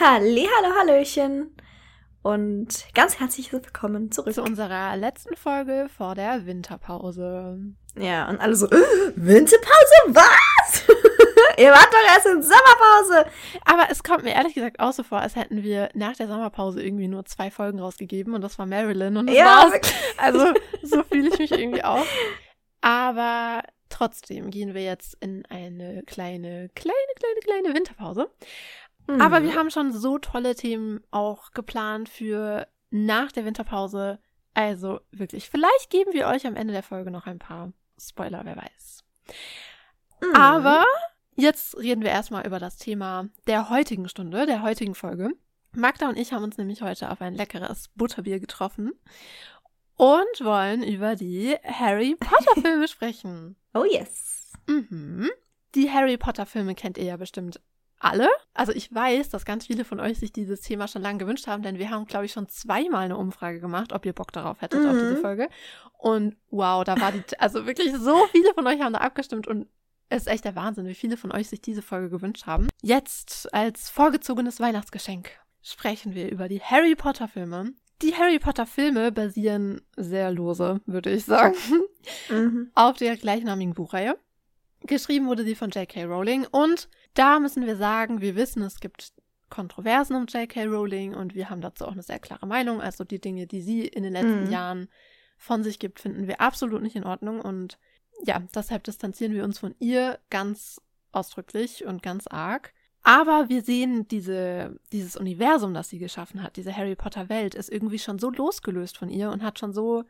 Halli, hallo, hallöchen und ganz herzlich willkommen zurück zu unserer letzten Folge vor der Winterpause. Ja, und alle so, äh, Winterpause, was? Ihr wart doch erst in Sommerpause. Aber es kommt mir ehrlich gesagt auch so vor, als hätten wir nach der Sommerpause irgendwie nur zwei Folgen rausgegeben und das war Marilyn und das Ja, war's. wirklich. Also so fühle ich mich irgendwie auch. Aber trotzdem gehen wir jetzt in eine kleine, kleine, kleine, kleine Winterpause. Mhm. Aber wir haben schon so tolle Themen auch geplant für nach der Winterpause. Also wirklich, vielleicht geben wir euch am Ende der Folge noch ein paar Spoiler, wer weiß. Mhm. Aber jetzt reden wir erstmal über das Thema der heutigen Stunde, der heutigen Folge. Magda und ich haben uns nämlich heute auf ein leckeres Butterbier getroffen und wollen über die Harry Potter Filme sprechen. Oh yes. Mhm. Die Harry Potter Filme kennt ihr ja bestimmt alle. Also ich weiß, dass ganz viele von euch sich dieses Thema schon lange gewünscht haben, denn wir haben, glaube ich, schon zweimal eine Umfrage gemacht, ob ihr Bock darauf hättet, auf Mhm. diese Folge. Und wow, da war die, also wirklich so viele von euch haben da abgestimmt und es ist echt der Wahnsinn, wie viele von euch sich diese Folge gewünscht haben. Jetzt als vorgezogenes Weihnachtsgeschenk sprechen wir über die Harry Potter Filme. Die Harry Potter Filme basieren sehr lose, würde ich sagen Mhm. auf der gleichnamigen Buchreihe. Geschrieben wurde sie von J.K. Rowling und da müssen wir sagen, wir wissen, es gibt Kontroversen um J.K. Rowling und wir haben dazu auch eine sehr klare Meinung. Also die Dinge, die sie in den letzten Mhm. Jahren von sich gibt, finden wir absolut nicht in Ordnung und ja, deshalb distanzieren wir uns von ihr ganz ausdrücklich und ganz arg. Aber wir sehen diese, dieses Universum, das sie geschaffen hat, diese Harry Potter Welt, ist irgendwie schon so losgelöst von ihr und hat schon so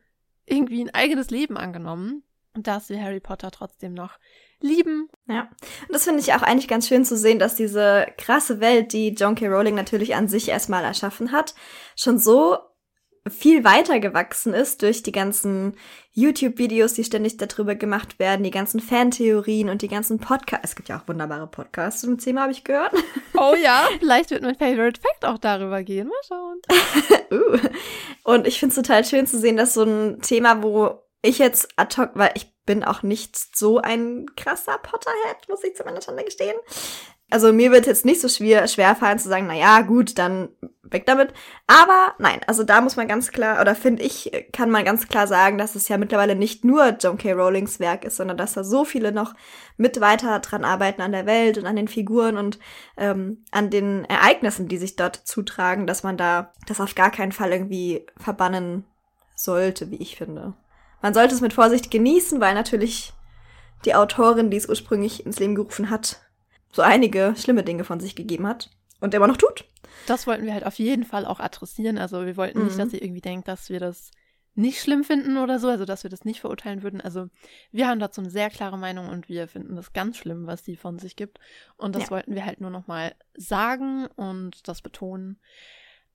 irgendwie ein eigenes Leben angenommen, dass wir Harry Potter trotzdem noch lieben. Ja, und das finde ich auch eigentlich ganz schön zu sehen, dass diese krasse Welt, die John K. Rowling natürlich an sich erstmal erschaffen hat, schon so viel weiter gewachsen ist durch die ganzen YouTube-Videos, die ständig darüber gemacht werden, die ganzen Fantheorien und die ganzen Podcasts. Es gibt ja auch wunderbare Podcasts zum Thema, habe ich gehört. Oh ja. Vielleicht wird mein Favorite Fact auch darüber gehen. Mal schauen. uh. Und ich finde es total schön zu sehen, dass so ein Thema, wo ich jetzt ad hoc, weil ich bin auch nicht so ein krasser Potterhead, muss ich zu meiner Schande gestehen. Also mir wird jetzt nicht so schwer, schwer fallen zu sagen, na ja, gut, dann weg damit. Aber nein, also da muss man ganz klar, oder finde ich, kann man ganz klar sagen, dass es ja mittlerweile nicht nur John K. Rowlings Werk ist, sondern dass da so viele noch mit weiter dran arbeiten an der Welt und an den Figuren und ähm, an den Ereignissen, die sich dort zutragen, dass man da das auf gar keinen Fall irgendwie verbannen sollte, wie ich finde. Man sollte es mit Vorsicht genießen, weil natürlich die Autorin, die es ursprünglich ins Leben gerufen hat, so einige schlimme Dinge von sich gegeben hat und immer noch tut. Das wollten wir halt auf jeden Fall auch adressieren. Also wir wollten nicht, Mhm. dass ihr irgendwie denkt, dass wir das nicht schlimm finden oder so, also dass wir das nicht verurteilen würden. Also wir haben dazu eine sehr klare Meinung und wir finden das ganz schlimm, was sie von sich gibt. Und das Ja. wollten wir halt nur nochmal sagen und das betonen.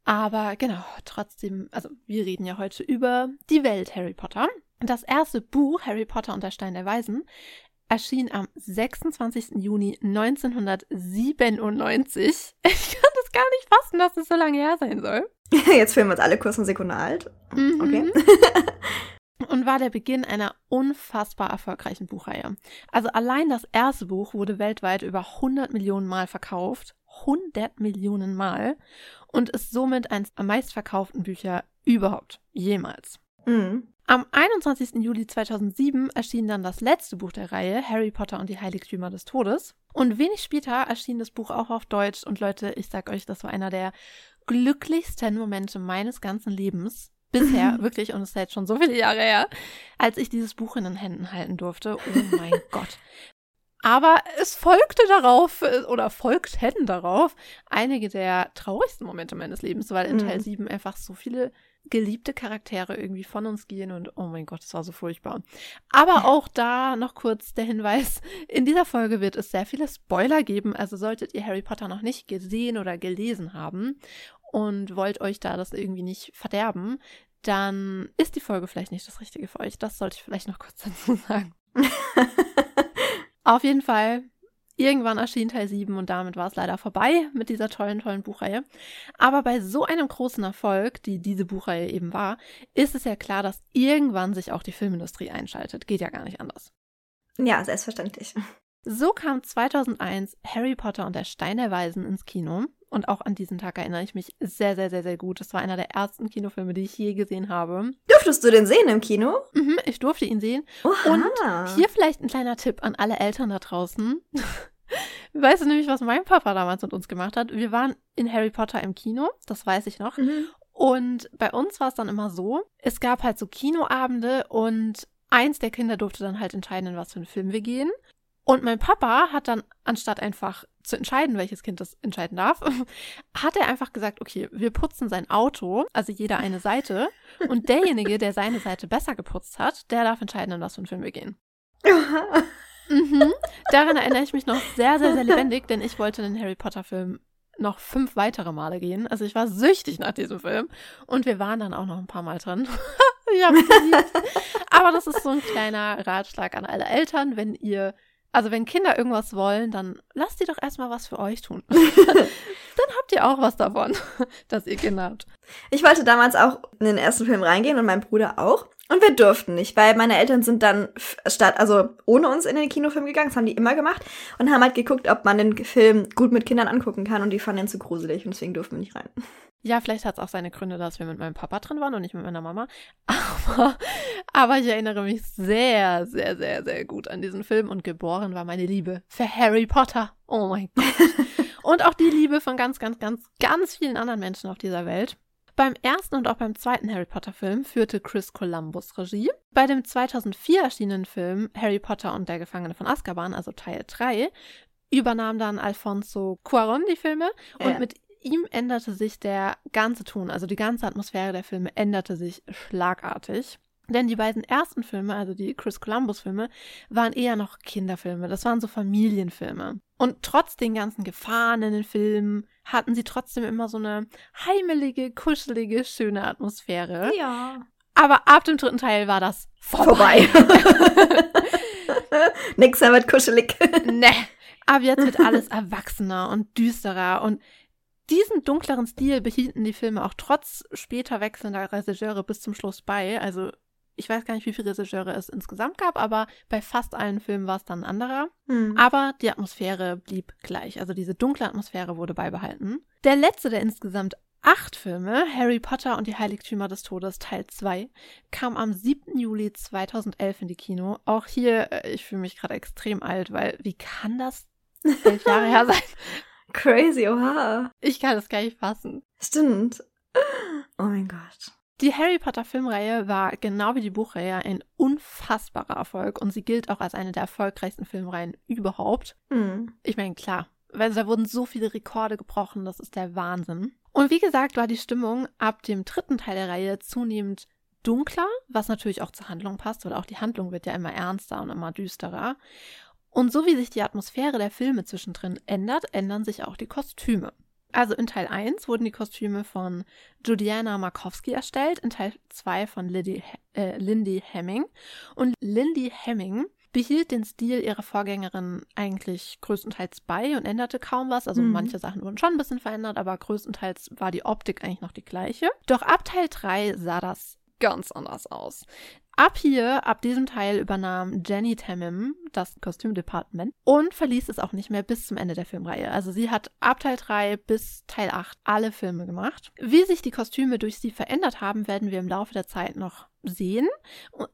Aber genau, trotzdem, also wir reden ja heute über die Welt Harry Potter. Das erste Buch, Harry Potter und der Stein der Weisen, erschien am 26. Juni 1997. Ich kann das gar nicht fassen, dass es so lange her sein soll. Jetzt fühlen wir uns alle kurz eine Sekunde alt. Mhm. Okay. Und war der Beginn einer unfassbar erfolgreichen Buchreihe. Also allein das erste Buch wurde weltweit über 100 Millionen Mal verkauft. 100 Millionen Mal. Und ist somit eines der meistverkauften Bücher überhaupt. Jemals. Mhm. Am 21. Juli 2007 erschien dann das letzte Buch der Reihe, Harry Potter und die Heiligtümer des Todes. Und wenig später erschien das Buch auch auf Deutsch. Und Leute, ich sag euch, das war einer der glücklichsten Momente meines ganzen Lebens. Bisher, wirklich, und es ist jetzt schon so viele Jahre her, als ich dieses Buch in den Händen halten durfte. Oh mein Gott. Aber es folgte darauf, oder folgten darauf, einige der traurigsten Momente meines Lebens, weil in Mhm. Teil 7 einfach so viele geliebte Charaktere irgendwie von uns gehen und oh mein Gott, das war so furchtbar. Aber auch da noch kurz der Hinweis, in dieser Folge wird es sehr viele Spoiler geben, also solltet ihr Harry Potter noch nicht gesehen oder gelesen haben und wollt euch da das irgendwie nicht verderben, dann ist die Folge vielleicht nicht das Richtige für euch. Das sollte ich vielleicht noch kurz dazu sagen. Auf jeden Fall, irgendwann erschien Teil 7 und damit war es leider vorbei mit dieser tollen, tollen Buchreihe. Aber bei so einem großen Erfolg, die diese Buchreihe eben war, ist es ja klar, dass irgendwann sich auch die Filmindustrie einschaltet. Geht ja gar nicht anders. Ja, selbstverständlich. So kam 2001 Harry Potter und der Stein der Weisen ins Kino Und auch an diesen Tag erinnere ich mich sehr, sehr, sehr, sehr gut. Das war einer der ersten Kinofilme, die ich je gesehen habe. Durftest du den sehen im Kino? Mhm, ich durfte ihn sehen. Oha. Und hier vielleicht ein kleiner Tipp an alle Eltern da draußen. Weißt du nämlich, was mein Papa damals mit uns gemacht hat? Wir waren in Harry Potter im Kino, das weiß ich noch. Mhm. Und bei uns war es dann immer so, es gab halt so Kinoabende und eins der Kinder durfte dann halt entscheiden, in was für einen Film wir gehen. Und mein Papa hat dann, anstatt einfach zu entscheiden, welches Kind das entscheiden darf, hat er einfach gesagt, okay, wir putzen sein Auto, also jeder eine Seite. Und derjenige, der seine Seite besser geputzt hat, der darf entscheiden, in was für einen Film wir gehen. Mhm. Daran erinnere ich mich noch sehr, sehr, sehr lebendig, denn ich wollte den Harry Potter-Film noch fünf weitere Male gehen. Also ich war süchtig nach diesem Film. Und wir waren dann auch noch ein paar Mal drin. ich hab's geliebt. Aber das ist so ein kleiner Ratschlag an alle Eltern, wenn ihr, also wenn Kinder irgendwas wollen, dann lasst die doch erstmal was für euch tun. dann habt ihr auch was davon, dass ihr Kinder habt. Ich wollte damals auch in den ersten Film reingehen und mein Bruder auch. Und wir durften nicht, weil meine Eltern sind dann statt, also ohne uns in den Kinofilm gegangen, das haben die immer gemacht und haben halt geguckt, ob man den Film gut mit Kindern angucken kann und die fanden ihn zu gruselig und deswegen durften wir nicht rein. Ja, vielleicht hat es auch seine Gründe, dass wir mit meinem Papa drin waren und nicht mit meiner Mama. Aber, aber ich erinnere mich sehr, sehr, sehr, sehr gut an diesen Film und geboren war meine Liebe für Harry Potter. Oh mein Gott. und auch die Liebe von ganz, ganz, ganz, ganz vielen anderen Menschen auf dieser Welt. Beim ersten und auch beim zweiten Harry Potter-Film führte Chris Columbus Regie. Bei dem 2004 erschienenen Film Harry Potter und der Gefangene von Azkaban, also Teil 3, übernahm dann Alfonso Cuaron die Filme und Ja. mit ihm änderte sich der ganze Ton, also die ganze Atmosphäre der Filme änderte sich schlagartig. Denn die beiden ersten Filme, also die Chris Columbus-Filme, waren eher noch Kinderfilme. Das waren so Familienfilme. Und trotz den ganzen Gefahren in den Filmen hatten sie trotzdem immer so eine heimelige, kuschelige, schöne Atmosphäre. Ja. Aber ab dem dritten Teil war das vorbei. Vorbei. Nix mehr mit kuschelig. ne. Aber jetzt wird alles erwachsener und düsterer und diesen dunkleren Stil behielten die Filme auch trotz später wechselnder Regisseure bis zum Schluss bei. Also ich weiß gar nicht, wie viele Regisseure es insgesamt gab, aber bei fast allen Filmen war es dann ein anderer. Hm. Aber die Atmosphäre blieb gleich. Also diese dunkle Atmosphäre wurde beibehalten. Der letzte der insgesamt acht Filme, Harry Potter und die Heiligtümer des Todes Teil 2, kam am 7. Juli 2011 in die Kino. Auch hier, äh, ich fühle mich gerade extrem alt, weil wie kann das elf Jahre her sein? Crazy, oha. Ich kann das gar nicht fassen. Stimmt. Oh mein Gott. Die Harry Potter Filmreihe war genau wie die Buchreihe ein unfassbarer Erfolg und sie gilt auch als eine der erfolgreichsten Filmreihen überhaupt. Hm. Ich meine, klar, weil da wurden so viele Rekorde gebrochen, das ist der Wahnsinn. Und wie gesagt, war die Stimmung ab dem dritten Teil der Reihe zunehmend dunkler, was natürlich auch zur Handlung passt, weil auch die Handlung wird ja immer ernster und immer düsterer. Und so wie sich die Atmosphäre der Filme zwischendrin ändert, ändern sich auch die Kostüme. Also in Teil 1 wurden die Kostüme von Judiana Markowski erstellt, in Teil 2 von Lindy, äh, Lindy Hemming. Und Lindy Hemming behielt den Stil ihrer Vorgängerin eigentlich größtenteils bei und änderte kaum was. Also Mhm. manche Sachen wurden schon ein bisschen verändert, aber größtenteils war die Optik eigentlich noch die gleiche. Doch ab Teil 3 sah das ganz anders aus. Ab hier, ab diesem Teil übernahm Jenny Tammim das Kostümdepartement und verließ es auch nicht mehr bis zum Ende der Filmreihe. Also sie hat ab Teil 3 bis Teil 8 alle Filme gemacht. Wie sich die Kostüme durch sie verändert haben, werden wir im Laufe der Zeit noch sehen.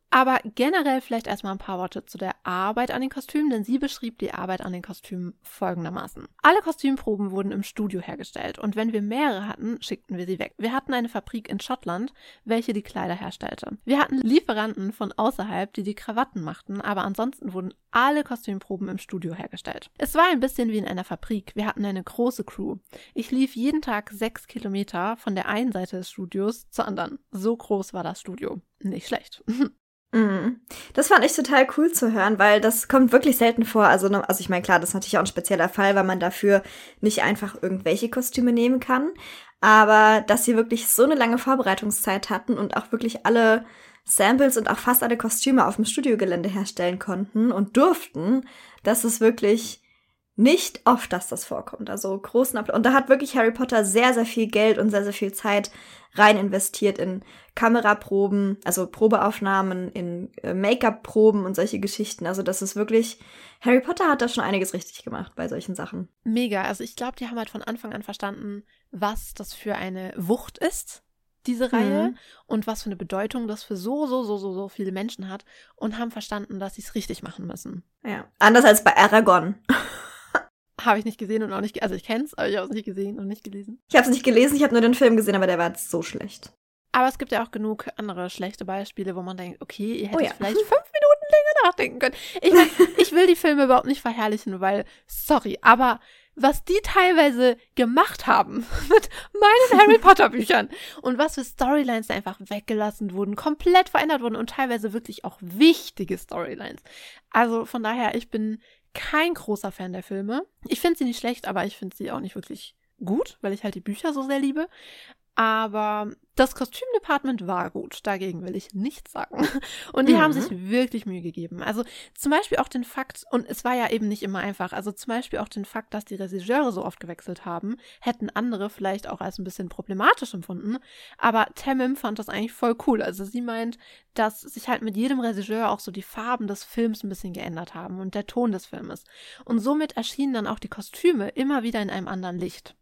Aber generell vielleicht erstmal ein paar Worte zu der Arbeit an den Kostümen, denn sie beschrieb die Arbeit an den Kostümen folgendermaßen. Alle Kostümproben wurden im Studio hergestellt und wenn wir mehrere hatten, schickten wir sie weg. Wir hatten eine Fabrik in Schottland, welche die Kleider herstellte. Wir hatten Lieferanten von außerhalb, die die Krawatten machten, aber ansonsten wurden alle Kostümproben im Studio hergestellt. Es war ein bisschen wie in einer Fabrik. Wir hatten eine große Crew. Ich lief jeden Tag sechs Kilometer von der einen Seite des Studios zur anderen. So groß war das Studio. Nicht schlecht. Mhm. Das fand ich total cool zu hören, weil das kommt wirklich selten vor. Also, ne- also ich meine, klar, das ist natürlich auch ein spezieller Fall, weil man dafür nicht einfach irgendwelche Kostüme nehmen kann. Aber dass sie wirklich so eine lange Vorbereitungszeit hatten und auch wirklich alle Samples und auch fast alle Kostüme auf dem Studiogelände herstellen konnten und durften, das ist wirklich nicht oft, dass das vorkommt. Also großen Applaus. Und da hat wirklich Harry Potter sehr, sehr viel Geld und sehr, sehr viel Zeit rein investiert in Kameraproben, also Probeaufnahmen, in äh, Make-up-Proben und solche Geschichten. Also das ist wirklich, Harry Potter hat da schon einiges richtig gemacht bei solchen Sachen. Mega. Also ich glaube, die haben halt von Anfang an verstanden, was das für eine Wucht ist, diese Reihe, mhm. und was für eine Bedeutung das für so, so, so, so, so viele Menschen hat und haben verstanden, dass sie es richtig machen müssen. Ja. Anders als bei Aragorn. Habe ich nicht gesehen und auch nicht, also ich kenne es, aber ich habe es nicht gesehen und nicht gelesen. Ich habe es nicht gelesen, ich habe nur den Film gesehen, aber der war jetzt so schlecht. Aber es gibt ja auch genug andere schlechte Beispiele, wo man denkt, okay, ihr hättet oh ja. vielleicht fünf Minuten länger nachdenken können. Ich, mein, ich will die Filme überhaupt nicht verherrlichen, weil, sorry, aber was die teilweise gemacht haben mit meinen Harry Potter Büchern und was für Storylines einfach weggelassen wurden, komplett verändert wurden und teilweise wirklich auch wichtige Storylines. Also von daher, ich bin kein großer Fan der Filme. Ich finde sie nicht schlecht, aber ich finde sie auch nicht wirklich gut, weil ich halt die Bücher so sehr liebe. Aber das Kostümdepartment war gut, dagegen will ich nichts sagen. Und die mhm. haben sich wirklich Mühe gegeben. Also zum Beispiel auch den Fakt, und es war ja eben nicht immer einfach, also zum Beispiel auch den Fakt, dass die Regisseure so oft gewechselt haben, hätten andere vielleicht auch als ein bisschen problematisch empfunden. Aber Tamim fand das eigentlich voll cool. Also sie meint, dass sich halt mit jedem Regisseur auch so die Farben des Films ein bisschen geändert haben und der Ton des Filmes. Und somit erschienen dann auch die Kostüme immer wieder in einem anderen Licht.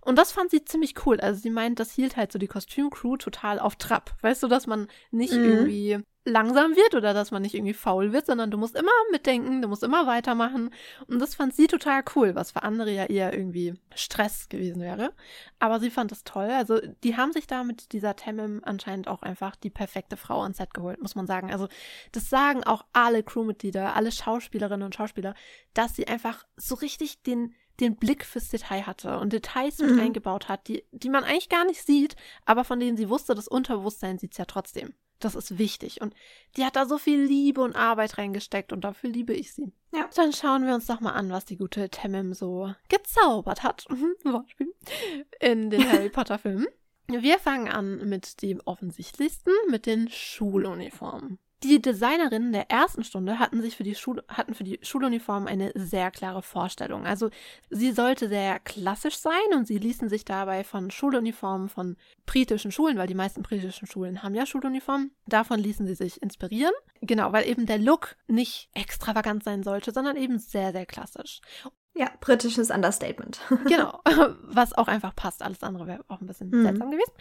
Und das fand sie ziemlich cool. Also sie meint, das hielt halt so die Kostümcrew total auf Trab. Weißt du, dass man nicht mhm. irgendwie langsam wird oder dass man nicht irgendwie faul wird, sondern du musst immer mitdenken, du musst immer weitermachen. Und das fand sie total cool, was für andere ja eher irgendwie Stress gewesen wäre. Aber sie fand das toll. Also die haben sich da mit dieser Temem anscheinend auch einfach die perfekte Frau ans Set geholt, muss man sagen. Also das sagen auch alle Crewmitglieder, alle Schauspielerinnen und Schauspieler, dass sie einfach so richtig den den Blick fürs Detail hatte und Details mit mhm. eingebaut hat, die, die man eigentlich gar nicht sieht, aber von denen sie wusste, das Unterbewusstsein sieht es ja trotzdem. Das ist wichtig. Und die hat da so viel Liebe und Arbeit reingesteckt und dafür liebe ich sie. Ja. Dann schauen wir uns doch mal an, was die gute Temem so gezaubert hat. Wortspiel. In den Harry Potter Filmen. Wir fangen an mit dem offensichtlichsten, mit den Schuluniformen. Die Designerinnen der ersten Stunde hatten sich für die Schul hatten für die Schuluniform eine sehr klare Vorstellung. Also sie sollte sehr klassisch sein und sie ließen sich dabei von Schuluniformen von britischen Schulen, weil die meisten britischen Schulen haben ja Schuluniformen, davon ließen sie sich inspirieren. Genau, weil eben der Look nicht extravagant sein sollte, sondern eben sehr, sehr klassisch. Ja, britisches Understatement. genau, was auch einfach passt. Alles andere wäre auch ein bisschen mhm. seltsam gewesen.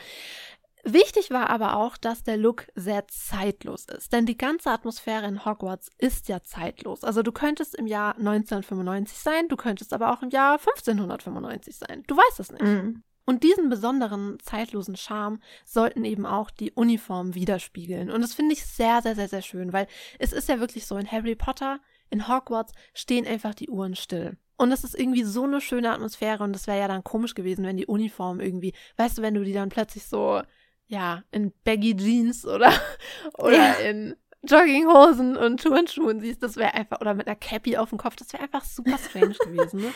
Wichtig war aber auch, dass der Look sehr zeitlos ist, denn die ganze Atmosphäre in Hogwarts ist ja zeitlos. Also du könntest im Jahr 1995 sein, du könntest aber auch im Jahr 1595 sein. Du weißt es nicht. Mhm. Und diesen besonderen zeitlosen Charme sollten eben auch die Uniformen widerspiegeln. Und das finde ich sehr, sehr, sehr, sehr schön, weil es ist ja wirklich so, in Harry Potter, in Hogwarts stehen einfach die Uhren still. Und das ist irgendwie so eine schöne Atmosphäre und das wäre ja dann komisch gewesen, wenn die Uniform irgendwie, weißt du, wenn du die dann plötzlich so ja, in Baggy Jeans oder, oder ja. in Jogginghosen und Turnschuhen siehst, das wäre einfach, oder mit einer Cappy auf dem Kopf, das wäre einfach super strange gewesen, ne?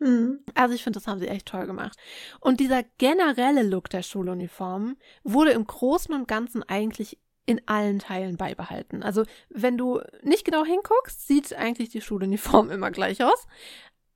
Mhm. Also ich finde, das haben sie echt toll gemacht. Und dieser generelle Look der Schuluniformen wurde im Großen und Ganzen eigentlich in allen Teilen beibehalten. Also wenn du nicht genau hinguckst, sieht eigentlich die Schuluniform immer gleich aus.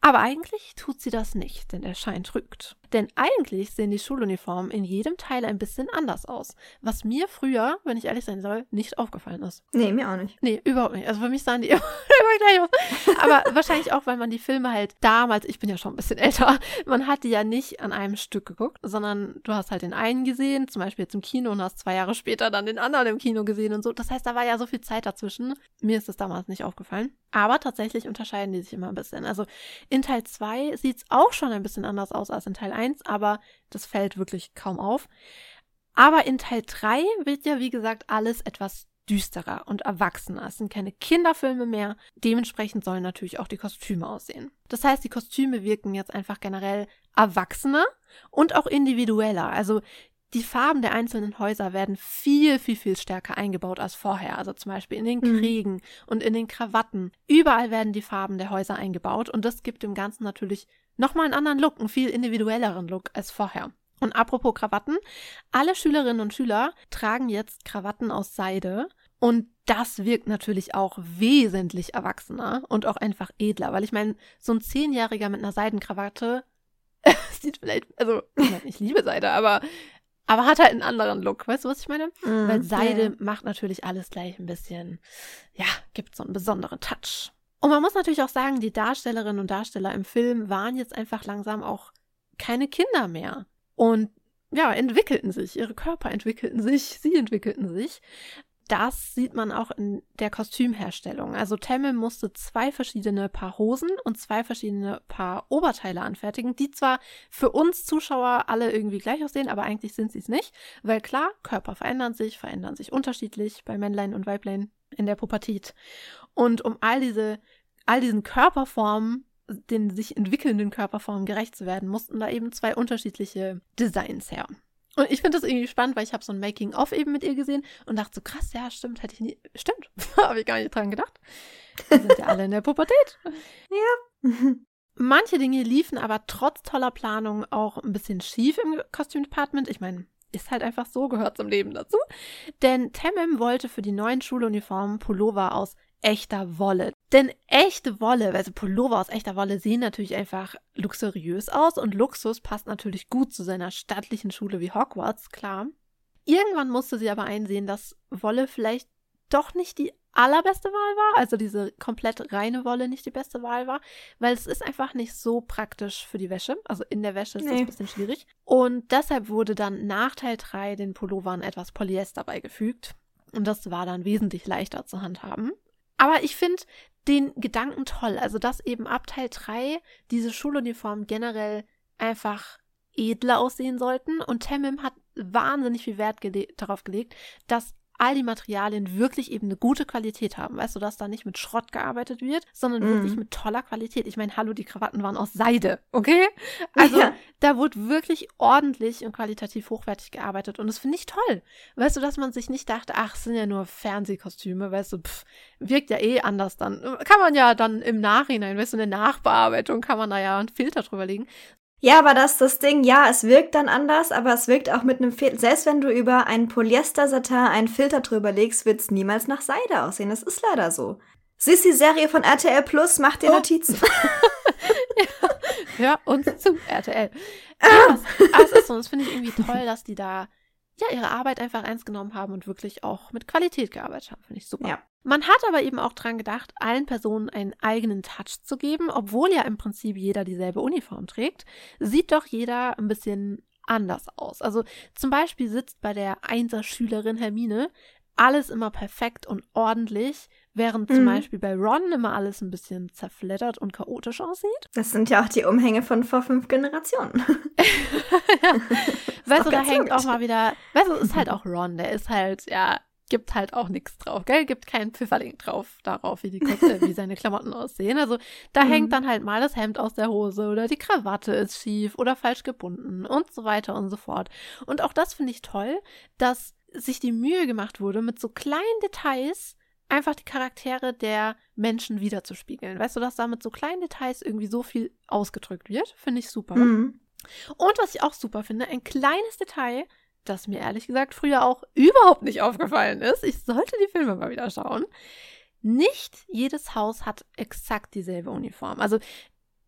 Aber eigentlich tut sie das nicht, denn der Schein trügt. Denn eigentlich sehen die Schuluniformen in jedem Teil ein bisschen anders aus. Was mir früher, wenn ich ehrlich sein soll, nicht aufgefallen ist. Nee, mir auch nicht. Nee, überhaupt nicht. Also für mich sahen die immer, immer gleich aus. Aber wahrscheinlich auch, weil man die Filme halt damals, ich bin ja schon ein bisschen älter, man hat die ja nicht an einem Stück geguckt, sondern du hast halt den einen gesehen, zum Beispiel jetzt im Kino und hast zwei Jahre später dann den anderen im Kino gesehen und so. Das heißt, da war ja so viel Zeit dazwischen. Mir ist das damals nicht aufgefallen. Aber tatsächlich unterscheiden die sich immer ein bisschen. Also in Teil 2 sieht es auch schon ein bisschen anders aus als in Teil 1. 1, aber das fällt wirklich kaum auf. Aber in Teil 3 wird ja, wie gesagt, alles etwas düsterer und erwachsener. Es sind keine Kinderfilme mehr. Dementsprechend sollen natürlich auch die Kostüme aussehen. Das heißt, die Kostüme wirken jetzt einfach generell erwachsener und auch individueller. Also die Farben der einzelnen Häuser werden viel, viel, viel stärker eingebaut als vorher. Also zum Beispiel in den mhm. Kriegen mhm. und in den Krawatten. Überall werden die Farben der Häuser eingebaut und das gibt dem Ganzen natürlich nochmal einen anderen Look, einen viel individuelleren Look als vorher. Und apropos Krawatten, alle Schülerinnen und Schüler tragen jetzt Krawatten aus Seide Und das wirkt natürlich auch wesentlich erwachsener und auch einfach edler, weil ich meine, so ein Zehnjähriger mit einer Seidenkrawatte sieht vielleicht, also ich liebe Seide, aber aber hat halt einen anderen Look. Weißt du, was ich meine? Mm, Weil Seide yeah. macht natürlich alles gleich ein bisschen, ja, gibt so einen besonderen Touch. Und man muss natürlich auch sagen, die Darstellerinnen und Darsteller im Film waren jetzt einfach langsam auch keine Kinder mehr. Und ja, entwickelten sich, ihre Körper entwickelten sich, sie entwickelten sich das sieht man auch in der Kostümherstellung. Also Temmel musste zwei verschiedene Paar Hosen und zwei verschiedene Paar Oberteile anfertigen, die zwar für uns Zuschauer alle irgendwie gleich aussehen, aber eigentlich sind sie es nicht, weil klar, Körper verändern sich, verändern sich unterschiedlich bei Männlein und Weiblein in der Pubertät. Und um all diese, all diesen Körperformen den sich entwickelnden Körperformen gerecht zu werden, mussten da eben zwei unterschiedliche Designs her. Und ich finde das irgendwie spannend, weil ich habe so ein Making-of eben mit ihr gesehen und dachte so, krass, ja, stimmt, hätte ich nie, stimmt, habe ich gar nicht dran gedacht. Wir sind ja alle in der Pubertät. Ja. Manche Dinge liefen aber trotz toller Planung auch ein bisschen schief im Kostümdepartment. Ich meine, ist halt einfach so, gehört zum Leben dazu. Denn Temem wollte für die neuen Schuluniformen Pullover aus echter Wolle. Denn echte Wolle, also Pullover aus echter Wolle, sehen natürlich einfach luxuriös aus und Luxus passt natürlich gut zu seiner stattlichen Schule wie Hogwarts, klar. Irgendwann musste sie aber einsehen, dass Wolle vielleicht doch nicht die allerbeste Wahl war, also diese komplett reine Wolle nicht die beste Wahl war, weil es ist einfach nicht so praktisch für die Wäsche. Also in der Wäsche ist nee. das ein bisschen schwierig. Und deshalb wurde dann nach Teil 3 den Pullovern etwas Polyester beigefügt. Und das war dann wesentlich leichter zu handhaben. Aber ich finde den Gedanken toll. Also, dass eben ab Teil 3 diese Schuluniformen generell einfach edler aussehen sollten. Und Temim hat wahnsinnig viel Wert gele darauf gelegt, dass all die Materialien wirklich eben eine gute Qualität haben. Weißt du, dass da nicht mit Schrott gearbeitet wird, sondern mm. wirklich mit toller Qualität. Ich meine, hallo, die Krawatten waren aus Seide, okay? Also ja. da wurde wirklich ordentlich und qualitativ hochwertig gearbeitet und das finde ich toll. Weißt du, dass man sich nicht dachte, ach, es sind ja nur Fernsehkostüme, weißt du, pff, wirkt ja eh anders dann. Kann man ja dann im Nachhinein, weißt du, in der Nachbearbeitung kann man da ja einen Filter drüber legen. Ja, aber das das Ding, ja, es wirkt dann anders, aber es wirkt auch mit einem Filter. Selbst wenn du über einen Polyester-Satin einen Filter drüber legst, wird es niemals nach Seide aussehen. Das ist leider so. Siehst die Serie von RTL Plus, mach dir oh. Notizen. ja, hör uns zu, RTL. Ja, das, das, das finde ich irgendwie toll, dass die da ja ihre Arbeit einfach ernst genommen haben und wirklich auch mit Qualität gearbeitet haben. Finde ich super. Ja. Man hat aber eben auch dran gedacht, allen Personen einen eigenen Touch zu geben, obwohl ja im Prinzip jeder dieselbe Uniform trägt, sieht doch jeder ein bisschen anders aus. Also zum Beispiel sitzt bei der Einser-Schülerin Hermine alles immer perfekt und ordentlich, während mhm. zum Beispiel bei Ron immer alles ein bisschen zerfleddert und chaotisch aussieht. Das sind ja auch die Umhänge von vor fünf Generationen. ja. Weißt du, da hängt auch mal wieder, weißt du, ist halt auch Ron, der ist halt, ja, gibt halt auch nichts drauf, gell? Gibt keinen Pfifferling drauf, darauf, wie, die, äh, wie seine Klamotten aussehen. Also da mhm. hängt dann halt mal das Hemd aus der Hose oder die Krawatte ist schief oder falsch gebunden und so weiter und so fort. Und auch das finde ich toll, dass sich die Mühe gemacht wurde, mit so kleinen Details einfach die Charaktere der Menschen wiederzuspiegeln. Weißt du, dass da mit so kleinen Details irgendwie so viel ausgedrückt wird? Finde ich super. Mhm. Und was ich auch super finde, ein kleines Detail, das mir ehrlich gesagt früher auch überhaupt nicht aufgefallen ist. Ich sollte die Filme mal wieder schauen. Nicht jedes Haus hat exakt dieselbe Uniform. Also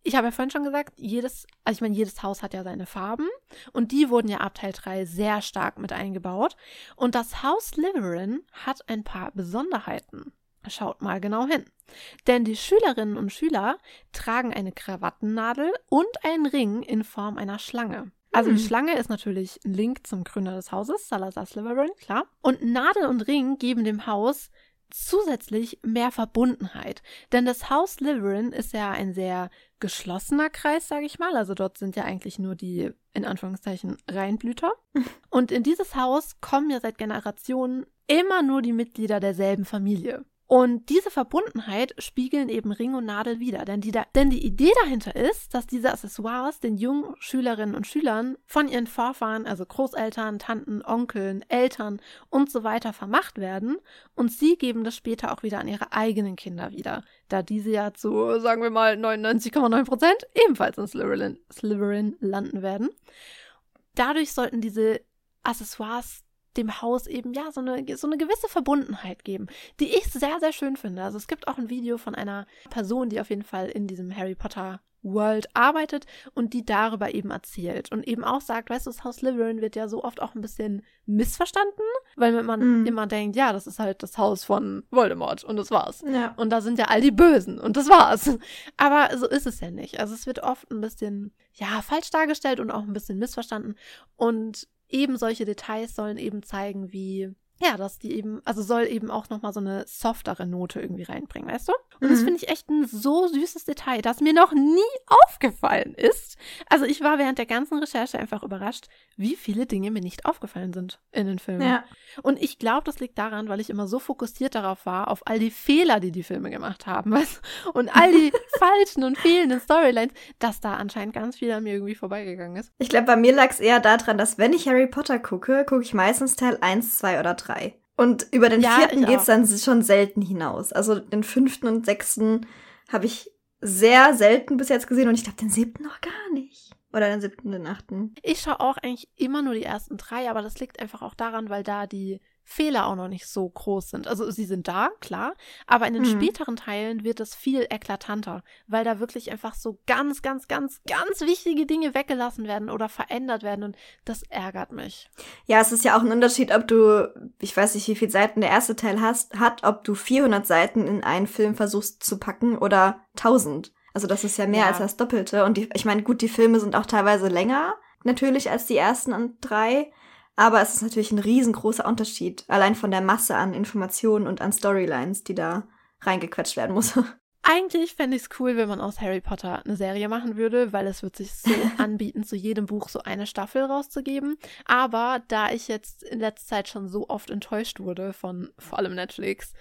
ich habe ja vorhin schon gesagt, jedes, also ich meine, jedes Haus hat ja seine Farben und die wurden ja ab Teil 3 sehr stark mit eingebaut. Und das Haus Slytherin hat ein paar Besonderheiten. Schaut mal genau hin. Denn die Schülerinnen und Schüler tragen eine Krawattennadel und einen Ring in Form einer Schlange. Also die hm. Schlange ist natürlich ein Link zum Gründer des Hauses, Salazar Slytherin, klar. Und Nadel und Ring geben dem Haus zusätzlich mehr Verbundenheit. Denn das Haus Slytherin ist ja ein sehr geschlossener Kreis, sage ich mal. Also dort sind ja eigentlich nur die, in Anführungszeichen, Reinblüter. Und in dieses Haus kommen ja seit Generationen immer nur die Mitglieder derselben Familie. Und diese Verbundenheit spiegeln eben Ring und Nadel wieder. Denn die, denn die Idee dahinter ist, dass diese Accessoires den jungen Schülerinnen und Schülern von ihren Vorfahren, also Großeltern, Tanten, Onkeln, Eltern und so weiter vermacht werden. Und sie geben das später auch wieder an ihre eigenen Kinder wieder. Da diese ja zu, sagen wir mal, 99,9 Prozent ebenfalls in Slytherin, Slytherin landen werden. Dadurch sollten diese Accessoires dem Haus eben ja so eine, so eine gewisse Verbundenheit geben, die ich sehr, sehr schön finde. Also es gibt auch ein Video von einer Person, die auf jeden Fall in diesem Harry Potter World arbeitet und die darüber eben erzählt und eben auch sagt, weißt du, das Haus Slytherin wird ja so oft auch ein bisschen missverstanden, weil man mm. immer denkt, ja, das ist halt das Haus von Voldemort und das war's. Ja. Und da sind ja all die Bösen und das war's. Aber so ist es ja nicht. Also es wird oft ein bisschen, ja, falsch dargestellt und auch ein bisschen missverstanden und eben solche Details sollen eben zeigen, wie ja, dass die eben, also soll eben auch nochmal so eine softere Note irgendwie reinbringen, weißt du? Und mhm. das finde ich echt ein so süßes Detail, das mir noch nie aufgefallen ist. Also ich war während der ganzen Recherche einfach überrascht, wie viele Dinge mir nicht aufgefallen sind in den Filmen. Ja. Und ich glaube, das liegt daran, weil ich immer so fokussiert darauf war, auf all die Fehler, die die Filme gemacht haben, weißt? Und all die falschen und fehlenden Storylines, dass da anscheinend ganz viel an mir irgendwie vorbeigegangen ist. Ich glaube, bei mir lag es eher daran, dass wenn ich Harry Potter gucke, gucke ich meistens Teil 1, 2 oder 3 drei. Und über den ja, vierten geht's dann schon selten hinaus. Also den fünften und sechsten habe ich sehr selten bis jetzt gesehen und ich glaube den siebten noch gar nicht. Oder den siebten, den achten. Ich schaue auch eigentlich immer nur die ersten drei, aber das liegt einfach auch daran, weil da die Fehler auch noch nicht so groß sind. Also sie sind da, klar, aber in den mhm. späteren Teilen wird es viel eklatanter, weil da wirklich einfach so ganz, ganz, ganz, ganz wichtige Dinge weggelassen werden oder verändert werden und das ärgert mich. Ja, es ist ja auch ein Unterschied, ob du, ich weiß nicht, wie viele Seiten der erste Teil hast, hat, ob du 400 Seiten in einen Film versuchst zu packen oder 1000. Also das ist ja mehr ja. als das Doppelte und die, ich meine, gut, die Filme sind auch teilweise länger natürlich als die ersten und drei. Aber es ist natürlich ein riesengroßer Unterschied, allein von der Masse an Informationen und an Storylines, die da reingequetscht werden muss. Eigentlich fände ich es cool, wenn man aus Harry Potter eine Serie machen würde, weil es wird sich so anbieten, zu jedem Buch so eine Staffel rauszugeben. Aber da ich jetzt in letzter Zeit schon so oft enttäuscht wurde von vor allem Netflix,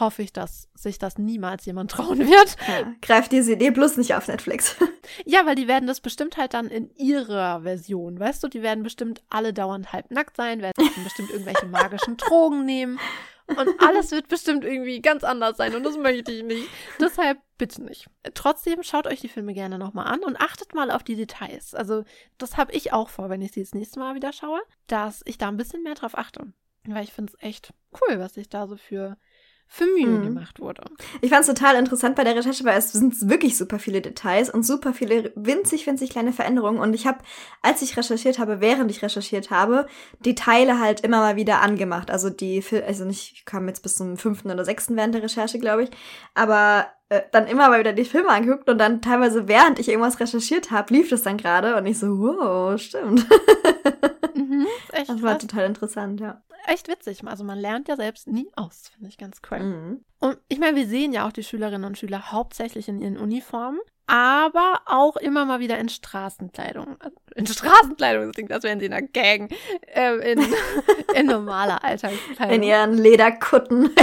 hoffe ich, dass sich das niemals jemand trauen wird. Ja, greift diese Idee bloß nicht auf Netflix. ja, weil die werden das bestimmt halt dann in ihrer Version, weißt du? Die werden bestimmt alle dauernd halbnackt sein, werden bestimmt irgendwelche magischen Drogen nehmen. Und alles wird bestimmt irgendwie ganz anders sein und das möchte ich nicht. Deshalb bitte nicht. Trotzdem schaut euch die Filme gerne nochmal an und achtet mal auf die Details. Also das habe ich auch vor, wenn ich sie das nächste Mal wieder schaue, dass ich da ein bisschen mehr drauf achte. Weil ich finde es echt cool, was ich da so für für Mühe mhm. gemacht wurde. Ich fand es total interessant bei der Recherche, weil es sind wirklich super viele Details und super viele winzig, winzig kleine Veränderungen. Und ich habe, als ich recherchiert habe, während ich recherchiert habe, die Teile halt immer mal wieder angemacht. Also die, also nicht, ich kam jetzt bis zum fünften oder sechsten während der Recherche, glaube ich. Aber äh, dann immer mal wieder die Filme angeguckt und dann teilweise während ich irgendwas recherchiert habe, lief das dann gerade und ich so, wow, stimmt. Mhm, das war total interessant, ja echt witzig. Also man lernt ja selbst nie aus, finde ich ganz cool. Mhm. Und ich meine, wir sehen ja auch die Schülerinnen und Schüler hauptsächlich in ihren Uniformen, aber auch immer mal wieder in Straßenkleidung. In Straßenkleidung, das klingt, als wären sie in einer Gang. Äh, in, in normaler Alltagskleidung. In ihren Lederkutten.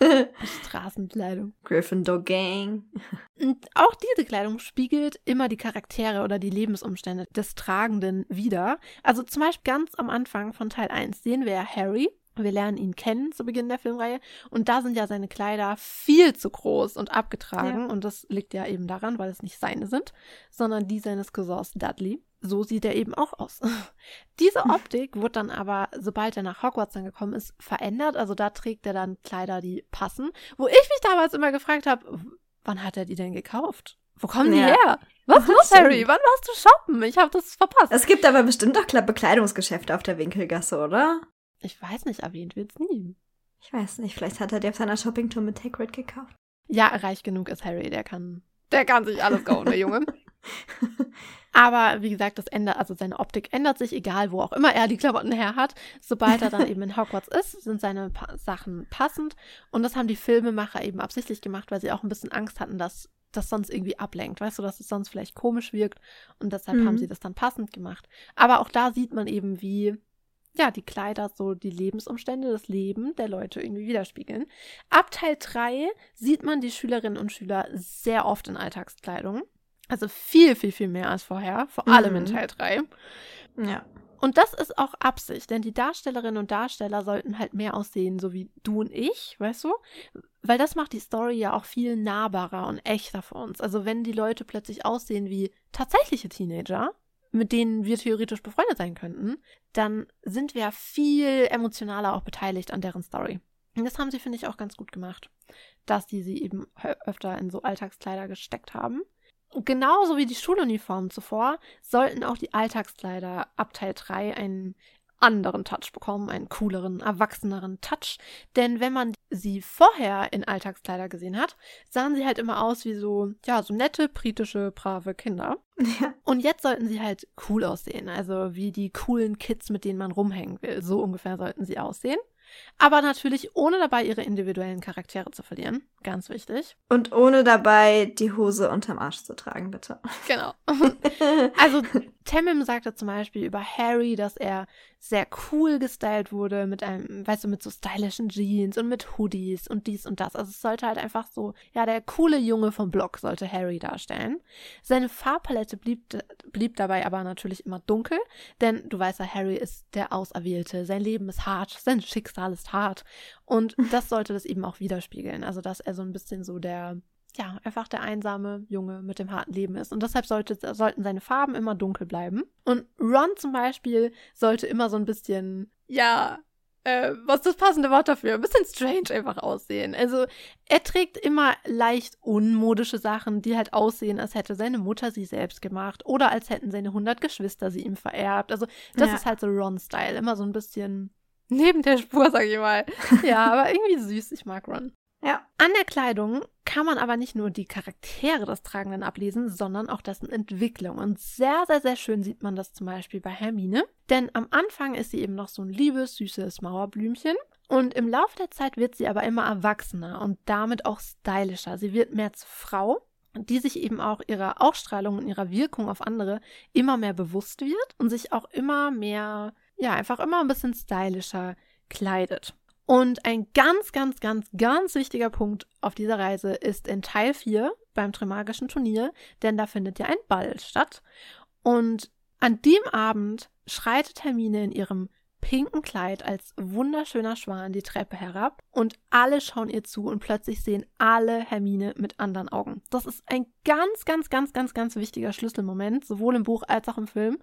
Straßenkleidung. Gryffindor Gang. Und auch diese Kleidung spiegelt immer die Charaktere oder die Lebensumstände des Tragenden wider. Also zum Beispiel ganz am Anfang von Teil 1 sehen wir Harry. Wir lernen ihn kennen zu Beginn der Filmreihe und da sind ja seine Kleider viel zu groß und abgetragen ja. und das liegt ja eben daran, weil es nicht seine sind, sondern die seines Cousins Dudley so sieht er eben auch aus. Diese Optik wird dann aber, sobald er nach Hogwarts angekommen ist, verändert. Also da trägt er dann Kleider, die passen. Wo ich mich damals immer gefragt habe, wann hat er die denn gekauft? Wo kommen die ja. her? Was los, Harry? Wann warst du shoppen? Ich habe das verpasst. Es gibt aber bestimmt auch Bekleidungsgeschäfte auf der Winkelgasse, oder? Ich weiß nicht, erwähnt wird's nie. Ich weiß nicht, vielleicht hat er die auf seiner Shoppingtour mit Hagrid gekauft. Ja, reich genug ist Harry, der kann, der kann sich alles kaufen, der Junge. Aber wie gesagt, das ändert, also seine Optik ändert sich, egal wo auch immer er die Klamotten her hat. Sobald er dann eben in Hogwarts ist, sind seine pa Sachen passend. Und das haben die Filmemacher eben absichtlich gemacht, weil sie auch ein bisschen Angst hatten, dass das sonst irgendwie ablenkt. Weißt du, dass es sonst vielleicht komisch wirkt. Und deshalb mhm. haben sie das dann passend gemacht. Aber auch da sieht man eben, wie ja, die Kleider so die Lebensumstände, das Leben der Leute irgendwie widerspiegeln. Ab Teil 3 sieht man die Schülerinnen und Schüler sehr oft in Alltagskleidung. Also viel, viel, viel mehr als vorher, vor allem mhm. in Teil 3. Ja. Und das ist auch Absicht, denn die Darstellerinnen und Darsteller sollten halt mehr aussehen, so wie du und ich, weißt du? Weil das macht die Story ja auch viel nahbarer und echter für uns. Also wenn die Leute plötzlich aussehen wie tatsächliche Teenager, mit denen wir theoretisch befreundet sein könnten, dann sind wir viel emotionaler auch beteiligt an deren Story. Und das haben sie, finde ich, auch ganz gut gemacht, dass die sie eben öfter in so Alltagskleider gesteckt haben. Genauso wie die Schuluniformen zuvor, sollten auch die Alltagskleider ab Teil 3 einen anderen Touch bekommen, einen cooleren, erwachseneren Touch. Denn wenn man sie vorher in Alltagskleider gesehen hat, sahen sie halt immer aus wie so, ja, so nette, britische, brave Kinder. Ja. Und jetzt sollten sie halt cool aussehen. Also wie die coolen Kids, mit denen man rumhängen will. So ungefähr sollten sie aussehen. Aber natürlich ohne dabei ihre individuellen Charaktere zu verlieren. Ganz wichtig. Und ohne dabei die Hose unterm Arsch zu tragen, bitte. Genau. also Temim sagte zum Beispiel über Harry, dass er sehr cool gestylt wurde mit einem, weißt du, mit so stylischen Jeans und mit Hoodies und dies und das. Also es sollte halt einfach so, ja, der coole Junge vom Block sollte Harry darstellen. Seine Farbpalette blieb, blieb dabei aber natürlich immer dunkel, denn du weißt ja, Harry ist der Auserwählte. Sein Leben ist hart, sein Schicksal ist hart. Und das sollte das eben auch widerspiegeln. Also, dass er so ein bisschen so der ja, einfach der einsame Junge mit dem harten Leben ist. Und deshalb sollte, sollten seine Farben immer dunkel bleiben. Und Ron zum Beispiel sollte immer so ein bisschen, ja, äh, was ist das passende Wort dafür? Ein bisschen strange einfach aussehen. Also er trägt immer leicht unmodische Sachen, die halt aussehen, als hätte seine Mutter sie selbst gemacht oder als hätten seine 100 Geschwister sie ihm vererbt. Also das ja. ist halt so Ron-Style. Immer so ein bisschen neben der Spur, sag ich mal. Ja, aber irgendwie süß. Ich mag Ron. Ja. An der Kleidung kann man aber nicht nur die Charaktere des Tragenden ablesen, sondern auch dessen Entwicklung. Und sehr, sehr, sehr schön sieht man das zum Beispiel bei Hermine. Denn am Anfang ist sie eben noch so ein liebes, süßes Mauerblümchen. Und im Laufe der Zeit wird sie aber immer erwachsener und damit auch stylischer. Sie wird mehr zur Frau, die sich eben auch ihrer Ausstrahlung und ihrer Wirkung auf andere immer mehr bewusst wird und sich auch immer mehr, ja, einfach immer ein bisschen stylischer kleidet. Und ein ganz, ganz, ganz, ganz wichtiger Punkt auf dieser Reise ist in Teil 4 beim Trimagischen Turnier, denn da findet ja ein Ball statt. Und an dem Abend schreitet Hermine in ihrem pinken Kleid als wunderschöner Schwan die Treppe herab und alle schauen ihr zu und plötzlich sehen alle Hermine mit anderen Augen. Das ist ein ganz, ganz, ganz, ganz, ganz wichtiger Schlüsselmoment, sowohl im Buch als auch im Film,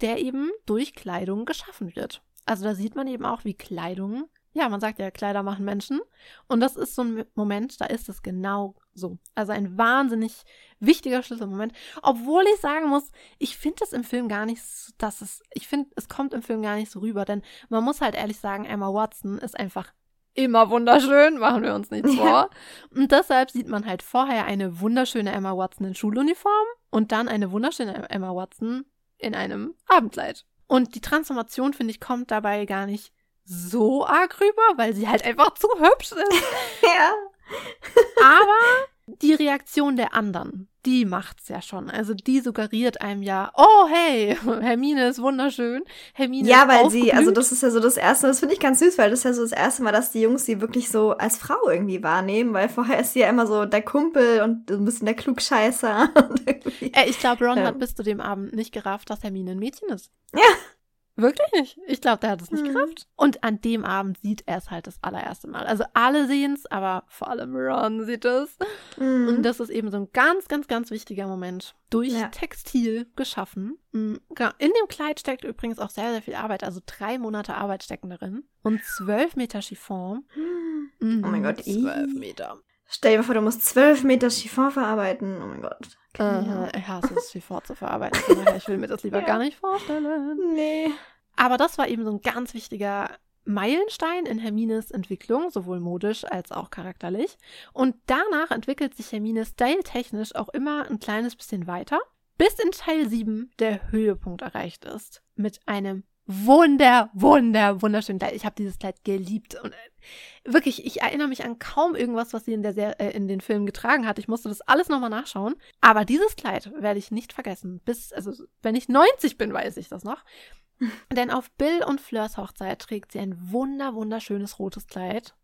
der eben durch Kleidung geschaffen wird. Also da sieht man eben auch, wie Kleidung ja, man sagt ja, Kleider machen Menschen. Und das ist so ein Moment, da ist es genau so. Also ein wahnsinnig wichtiger Schlüsselmoment. Obwohl ich sagen muss, ich finde es im Film gar nicht, so, dass es, ich finde, es kommt im Film gar nicht so rüber, denn man muss halt ehrlich sagen, Emma Watson ist einfach immer wunderschön, machen wir uns nichts vor. Und deshalb sieht man halt vorher eine wunderschöne Emma Watson in Schuluniform und dann eine wunderschöne Emma Watson in einem Abendkleid. Und die Transformation, finde ich, kommt dabei gar nicht so arg rüber, weil sie halt einfach zu hübsch ist. ja. Aber die Reaktion der anderen, die macht's ja schon. Also die suggeriert einem ja, oh hey, Hermine ist wunderschön. Hermine ja, weil sie, also das ist ja so das erste, das finde ich ganz süß, weil das ist ja so das erste Mal, dass die Jungs sie wirklich so als Frau irgendwie wahrnehmen, weil vorher ist sie ja immer so der Kumpel und ein bisschen der Klugscheißer. äh, ich glaube, Ron ja. hat bis zu dem Abend nicht gerafft, dass Hermine ein Mädchen ist. Ja. Wirklich nicht. Ich glaube, der hat es nicht mhm. gerafft. Und an dem Abend sieht er es halt das allererste Mal. Also alle sehen es, aber vor allem Ron sieht es. Mhm. Und das ist eben so ein ganz, ganz, ganz wichtiger Moment. Durch ja. Textil geschaffen. Mhm. In dem Kleid steckt übrigens auch sehr, sehr viel Arbeit. Also drei Monate Arbeit stecken darin. Und zwölf Meter Chiffon. Mhm. Oh mein Gott, zwölf Meter. Stell dir vor, du musst zwölf Meter Chiffon verarbeiten. Oh mein Gott. Uh, ich hasse es, Chiffon zu verarbeiten. ich will mir das lieber ja. gar nicht vorstellen. Nee. Aber das war eben so ein ganz wichtiger Meilenstein in Hermines Entwicklung, sowohl modisch als auch charakterlich. Und danach entwickelt sich Hermine styletechnisch auch immer ein kleines bisschen weiter, bis in Teil 7 der Höhepunkt erreicht ist. Mit einem wunder, wunder, wunderschönen Kleid. Ich habe dieses Kleid geliebt und äh, wirklich, ich erinnere mich an kaum irgendwas, was sie in der Ser äh, in den Filmen getragen hat. Ich musste das alles nochmal nachschauen. Aber dieses Kleid werde ich nicht vergessen. Bis, also wenn ich 90 bin, weiß ich das noch. Denn auf Bill und Fleurs Hochzeit trägt sie ein wunder, wunderschönes rotes Kleid.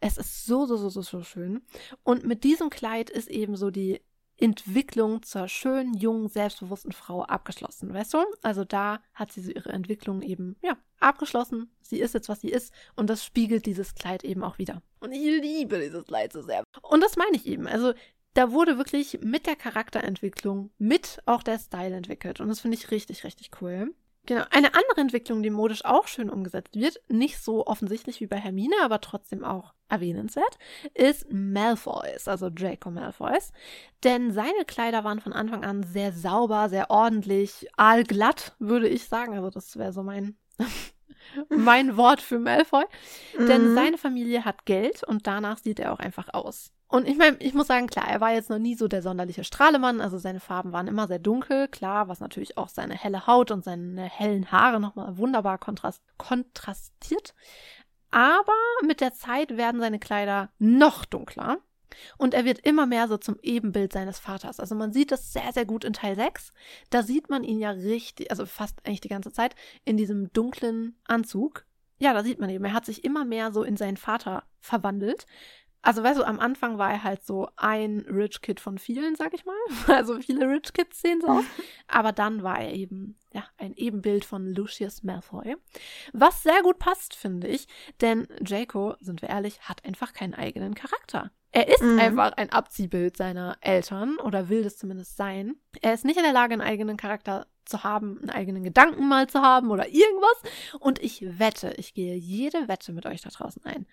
Es ist so, so, so, so, so schön. Und mit diesem Kleid ist eben so die Entwicklung zur schönen, jungen, selbstbewussten Frau abgeschlossen, weißt du? Also da hat sie so ihre Entwicklung eben, ja, abgeschlossen. Sie ist jetzt, was sie ist und das spiegelt dieses Kleid eben auch wieder. Und ich liebe dieses Kleid so sehr. Und das meine ich eben. Also da wurde wirklich mit der Charakterentwicklung, mit auch der Style entwickelt. Und das finde ich richtig, richtig cool. Genau. Eine andere Entwicklung, die modisch auch schön umgesetzt wird, nicht so offensichtlich wie bei Hermine, aber trotzdem auch erwähnenswert, ist Malfoys, also Draco Malfoys. Denn seine Kleider waren von Anfang an sehr sauber, sehr ordentlich, aalglatt, würde ich sagen. Also das wäre so mein mein Wort für Malfoy. Mhm. Denn seine Familie hat Geld und danach sieht er auch einfach aus. Und ich meine, ich muss sagen, klar, er war jetzt noch nie so der sonderliche Strahlemann, also seine Farben waren immer sehr dunkel, klar, was natürlich auch seine helle Haut und seine hellen Haare nochmal wunderbar kontrast kontrastiert. Aber mit der Zeit werden seine Kleider noch dunkler. Und er wird immer mehr so zum Ebenbild seines Vaters. Also man sieht das sehr, sehr gut in Teil 6. Da sieht man ihn ja richtig, also fast eigentlich die ganze Zeit, in diesem dunklen Anzug. Ja, da sieht man eben, er hat sich immer mehr so in seinen Vater verwandelt. Also, weißt du, am Anfang war er halt so ein Rich Kid von vielen, sag ich mal. Also, viele Rich Kids sehen so aus. Aber dann war er eben, ja, ein Ebenbild von Lucius Malfoy. Was sehr gut passt, finde ich. Denn Draco, sind wir ehrlich, hat einfach keinen eigenen Charakter. Er ist mhm. einfach ein Abziehbild seiner Eltern oder will das zumindest sein. Er ist nicht in der Lage, einen eigenen Charakter zu haben, einen eigenen Gedanken mal zu haben oder irgendwas. Und ich wette, ich gehe jede Wette mit euch da draußen ein,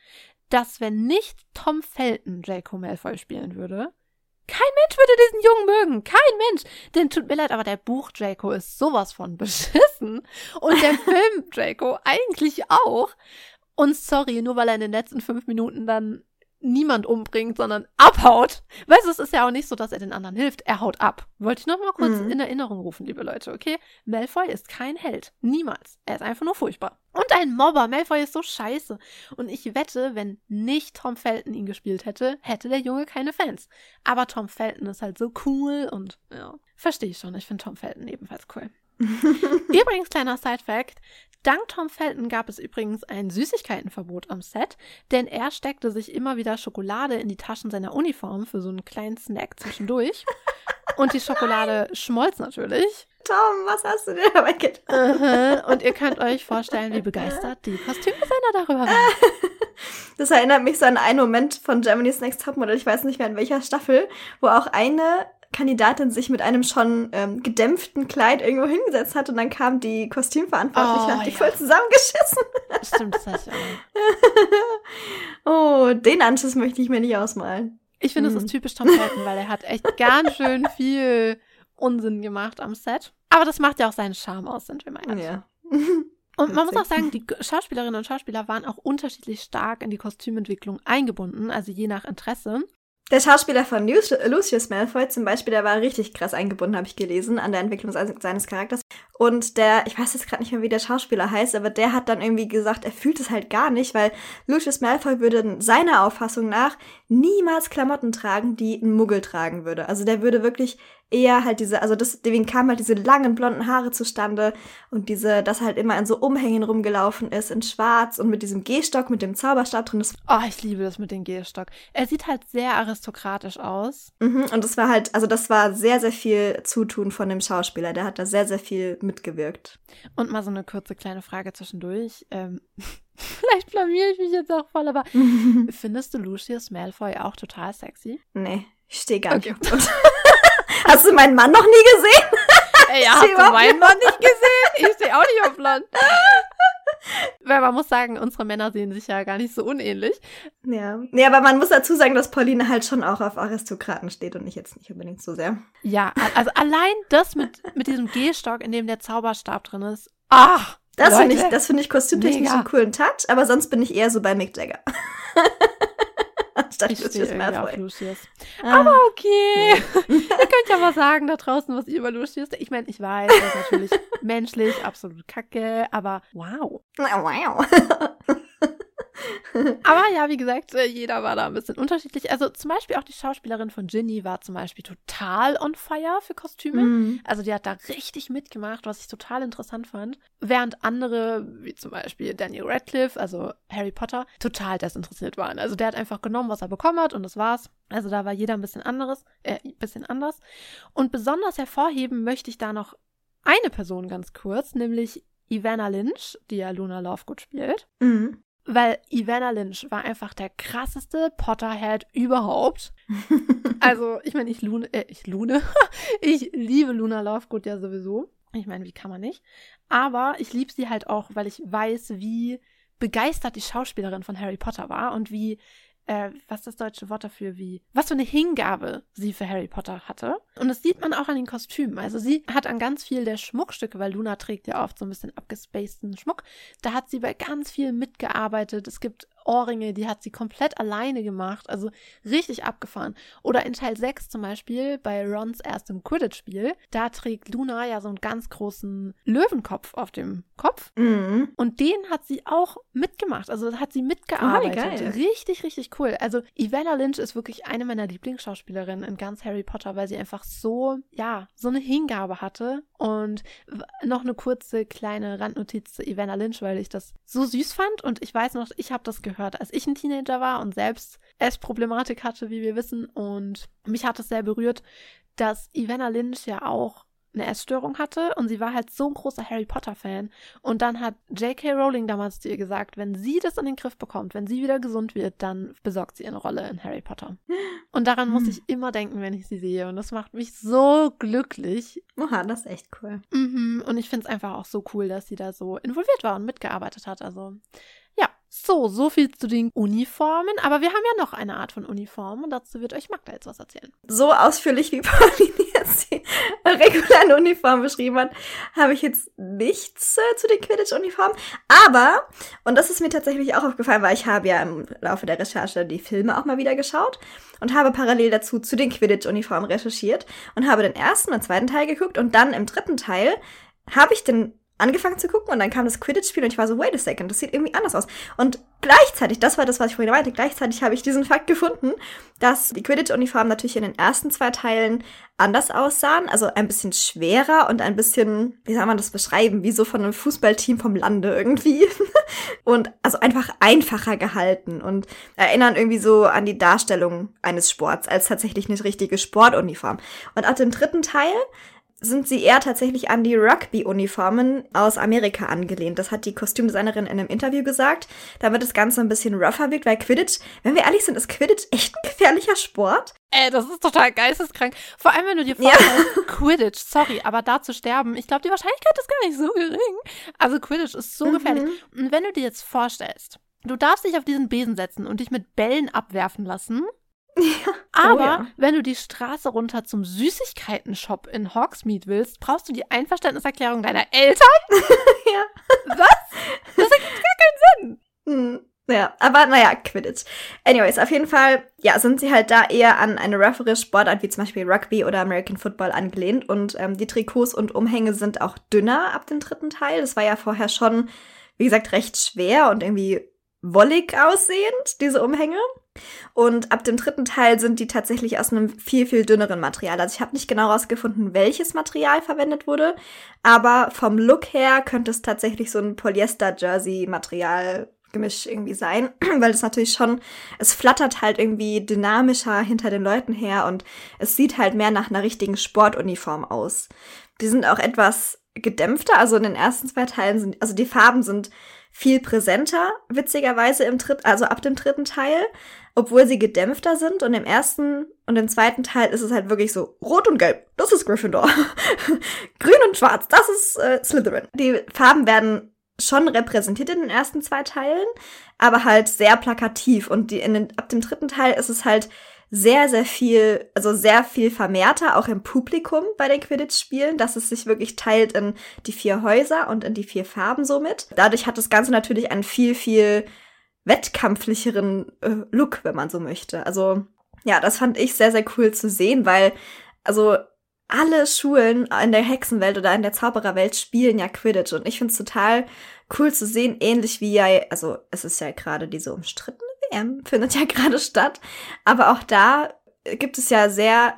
dass wenn nicht Tom Felton Draco Malfoy spielen würde, kein Mensch würde diesen Jungen mögen. Kein Mensch. Denn tut mir leid, aber der Buch Draco ist sowas von beschissen. Und der Film Draco eigentlich auch. Und sorry, nur weil er in den letzten fünf Minuten dann niemand umbringt, sondern abhaut. Weißt du, es ist ja auch nicht so, dass er den anderen hilft. Er haut ab. Wollte ich noch mal kurz mhm. in Erinnerung rufen, liebe Leute, okay? Malfoy ist kein Held. Niemals. Er ist einfach nur furchtbar. Und ein Mobber. Malfoy ist so scheiße. Und ich wette, wenn nicht Tom Felton ihn gespielt hätte, hätte der Junge keine Fans. Aber Tom Felton ist halt so cool und ja, verstehe ich schon. Ich finde Tom Felton ebenfalls cool. Übrigens, kleiner Side-Fact: Dank Tom Felton gab es übrigens ein Süßigkeitenverbot am Set, denn er steckte sich immer wieder Schokolade in die Taschen seiner Uniform für so einen kleinen Snack zwischendurch. Und die Schokolade schmolz natürlich. Tom, was hast du dir dabei gedacht? Uh -huh. Und ihr könnt euch vorstellen, wie begeistert die Kostümdesigner darüber waren. Das erinnert mich so an einen Moment von Germany's Next Topmodel, ich weiß nicht mehr in welcher Staffel, wo auch eine Kandidatin sich mit einem schon ähm, gedämpften Kleid irgendwo hingesetzt hat und dann kam die Kostümverantwortliche oh, und hat die ja. voll zusammengeschissen. Stimmt, das heißt ja. oh, den Anschiss möchte ich mir nicht ausmalen. Ich finde, mhm. das ist typisch Tom Felton, weil er hat echt ganz schön viel Unsinn gemacht am Set. Aber das macht ja auch seinen Charme aus, sind wir mal ehrlich. Ja. Und man muss auch sagen, die Schauspielerinnen und Schauspieler waren auch unterschiedlich stark in die Kostümentwicklung eingebunden, also je nach Interesse. Der Schauspieler von Lucius Malfoy zum Beispiel, der war richtig krass eingebunden, habe ich gelesen, an der Entwicklung seines Charakters. Und der, ich weiß jetzt gerade nicht mehr, wie der Schauspieler heißt, aber der hat dann irgendwie gesagt, er fühlt es halt gar nicht, weil Lucius Malfoy würde seiner Auffassung nach niemals Klamotten tragen, die ein Muggel tragen würde. Also der würde wirklich eher halt diese, also deswegen kamen halt diese langen blonden Haare zustande und diese, dass halt immer in so Umhängen rumgelaufen ist, in schwarz und mit diesem Gehstock, mit dem Zauberstab drin. oh, ich liebe das mit dem Gehstock. Er sieht halt sehr aristokratisch aus. Mhm, und das war halt, also das war sehr, sehr viel Zutun von dem Schauspieler. Der hat da sehr, sehr viel mitgewirkt. Und mal so eine kurze kleine Frage zwischendurch. Ähm, vielleicht blamier ich mich jetzt auch voll, aber findest du Lucius Malfoy auch total sexy? Nee, ich stehe gar okay. nicht auf Hast du meinen Mann noch nie gesehen? Ey, ja, hast du meinen Mann nicht gesehen? Ich stehe auch nicht auf Land. Weil man muss sagen, unsere Männer sehen sich ja gar nicht so unähnlich. Ja. Nee, aber man muss dazu sagen, dass Pauline halt schon auch auf Aristokraten steht und ich jetzt nicht unbedingt so sehr. Ja, also allein das mit, mit diesem Gehstock, in dem der Zauberstab drin ist. Ach! Das finde ich, das finde ich kostümtechnisch einen coolen Touch, aber sonst bin ich eher so bei Mick Jagger. Statt ich Lucius Malfoy. Lucius. Ah. Aber okay. Nee. ihr könnt ja mal sagen da draußen, was ihr über Lucius Ich meine, ich weiß, das ist natürlich menschlich, absolut kacke, aber wow. Wow. Aber ja, wie gesagt, äh, jeder war da ein bisschen unterschiedlich. Also zum Beispiel auch die Schauspielerin von Ginny war zum Beispiel total on fire für Kostüme. Mhm. Also die hat da richtig mitgemacht, was ich total interessant fand. Während andere, wie zum Beispiel Daniel Radcliffe, also Harry Potter, total desinteressiert waren. Also der hat einfach genommen, was er bekommen hat und das war's. Also da war jeder ein bisschen anderes, äh, ein bisschen anders. Und besonders hervorheben möchte ich da noch eine Person ganz kurz, nämlich Ivana Lynch, die ja Luna Lovegood spielt. Mhm. Weil Ivana Lynch war einfach der krasseste Potterhead überhaupt. also, ich meine, ich Lune, äh, ich Lune, ich liebe Luna Lovegood ja sowieso. Ich meine, wie kann man nicht? Aber ich liebe sie halt auch, weil ich weiß, wie begeistert die Schauspielerin von Harry Potter war und wie äh, was das deutsche Wort dafür, wie, was für eine Hingabe sie für Harry Potter hatte. Und das sieht man auch an den Kostümen. Also sie hat an ganz viel der Schmuckstücke, weil Luna trägt ja oft so ein bisschen abgespaceden Schmuck, da hat sie bei ganz viel mitgearbeitet. Es gibt Ohrringe, die hat sie komplett alleine gemacht, also richtig abgefahren. Oder in Teil 6 zum Beispiel, bei Rons erstem Quidditch-Spiel, da trägt Luna ja so einen ganz großen Löwenkopf auf dem Kopf. Mhm. Und den hat sie auch mitgemacht, also hat sie mitgearbeitet. Oh, richtig, richtig cool. Also Ivana Lynch ist wirklich eine meiner Lieblingsschauspielerinnen in ganz Harry Potter, weil sie einfach so, ja, so eine Hingabe hatte. Und noch eine kurze kleine Randnotiz zu Ivana Lynch, weil ich das so süß fand und ich weiß noch, ich habe das gehört gehört, als ich ein Teenager war und selbst Essproblematik hatte, wie wir wissen. Und mich hat es sehr berührt, dass Ivana Lynch ja auch eine Essstörung hatte und sie war halt so ein großer Harry Potter-Fan. Und dann hat J.K. Rowling damals zu ihr gesagt, wenn sie das in den Griff bekommt, wenn sie wieder gesund wird, dann besorgt sie eine Rolle in Harry Potter. Und daran muss hm. ich immer denken, wenn ich sie sehe. Und das macht mich so glücklich. Oha, das ist echt cool. Mhm. Und ich finde es einfach auch so cool, dass sie da so involviert war und mitgearbeitet hat. Also so, so viel zu den Uniformen. Aber wir haben ja noch eine Art von Uniform und dazu wird euch Magda jetzt was erzählen. So ausführlich wie Pauline jetzt die regulären Uniformen beschrieben hat, habe ich jetzt nichts äh, zu den Quidditch-Uniformen. Aber, und das ist mir tatsächlich auch aufgefallen, weil ich habe ja im Laufe der Recherche die Filme auch mal wieder geschaut und habe parallel dazu zu den Quidditch-Uniformen recherchiert und habe den ersten und zweiten Teil geguckt und dann im dritten Teil habe ich den angefangen zu gucken und dann kam das Quidditch-Spiel und ich war so, wait a second, das sieht irgendwie anders aus. Und gleichzeitig, das war das, was ich vorhin meinte, gleichzeitig habe ich diesen Fakt gefunden, dass die Quidditch-Uniformen natürlich in den ersten zwei Teilen anders aussahen, also ein bisschen schwerer und ein bisschen, wie soll man das beschreiben, wie so von einem Fußballteam vom Lande irgendwie. und also einfach einfacher gehalten und erinnern irgendwie so an die Darstellung eines Sports als tatsächlich eine richtige Sportuniform. Und ab dem dritten Teil sind sie eher tatsächlich an die Rugby-Uniformen aus Amerika angelehnt. Das hat die Kostümdesignerin in einem Interview gesagt, damit das Ganze ein bisschen rougher wirkt, weil Quidditch, wenn wir ehrlich sind, ist Quidditch echt ein gefährlicher Sport. Ey, das ist total geisteskrank. Vor allem, wenn du dir vorstellst, ja. Quidditch, sorry, aber da zu sterben, ich glaube, die Wahrscheinlichkeit ist gar nicht so gering. Also Quidditch ist so mhm. gefährlich. Und wenn du dir jetzt vorstellst, du darfst dich auf diesen Besen setzen und dich mit Bällen abwerfen lassen ja. Aber oh, ja. wenn du die Straße runter zum Süßigkeiten-Shop in Hogsmeade willst, brauchst du die Einverständniserklärung deiner Eltern? ja. Was? Das ergibt gar keinen Sinn. Hm. Ja, aber naja, Quidditch. Anyways, auf jeden Fall, ja, sind sie halt da eher an eine roughere Sportart wie zum Beispiel Rugby oder American Football angelehnt und ähm, die Trikots und Umhänge sind auch dünner ab dem dritten Teil. Das war ja vorher schon, wie gesagt, recht schwer und irgendwie wollig aussehend, diese Umhänge. Und ab dem dritten Teil sind die tatsächlich aus einem viel, viel dünneren Material. Also ich habe nicht genau rausgefunden, welches Material verwendet wurde, aber vom Look her könnte es tatsächlich so ein Polyester-Jersey-Material Gemisch irgendwie sein, weil es natürlich schon, es flattert halt irgendwie dynamischer hinter den Leuten her und es sieht halt mehr nach einer richtigen Sportuniform aus. Die sind auch etwas gedämpfter, also in den ersten zwei Teilen sind, also die Farben sind viel präsenter, witzigerweise im dritten, also ab dem dritten Teil, obwohl sie gedämpfter sind. Und im ersten und im zweiten Teil ist es halt wirklich so rot und gelb, das ist Gryffindor. Grün und schwarz, das ist äh, Slytherin. Die Farben werden schon repräsentiert in den ersten zwei Teilen, aber halt sehr plakativ. Und die, in den, ab dem dritten Teil ist es halt sehr, sehr viel, also sehr viel vermehrter, auch im Publikum bei den Quidditch-Spielen, dass es sich wirklich teilt in die vier Häuser und in die vier Farben somit. Dadurch hat das Ganze natürlich einen viel, viel wettkampflicheren äh, Look, wenn man so möchte. Also ja, das fand ich sehr, sehr cool zu sehen, weil also alle Schulen in der Hexenwelt oder in der Zaubererwelt spielen ja Quidditch und ich finde es total cool zu sehen, ähnlich wie ja, also es ist ja gerade diese umstrittene WM findet ja gerade statt. Aber auch da gibt es ja sehr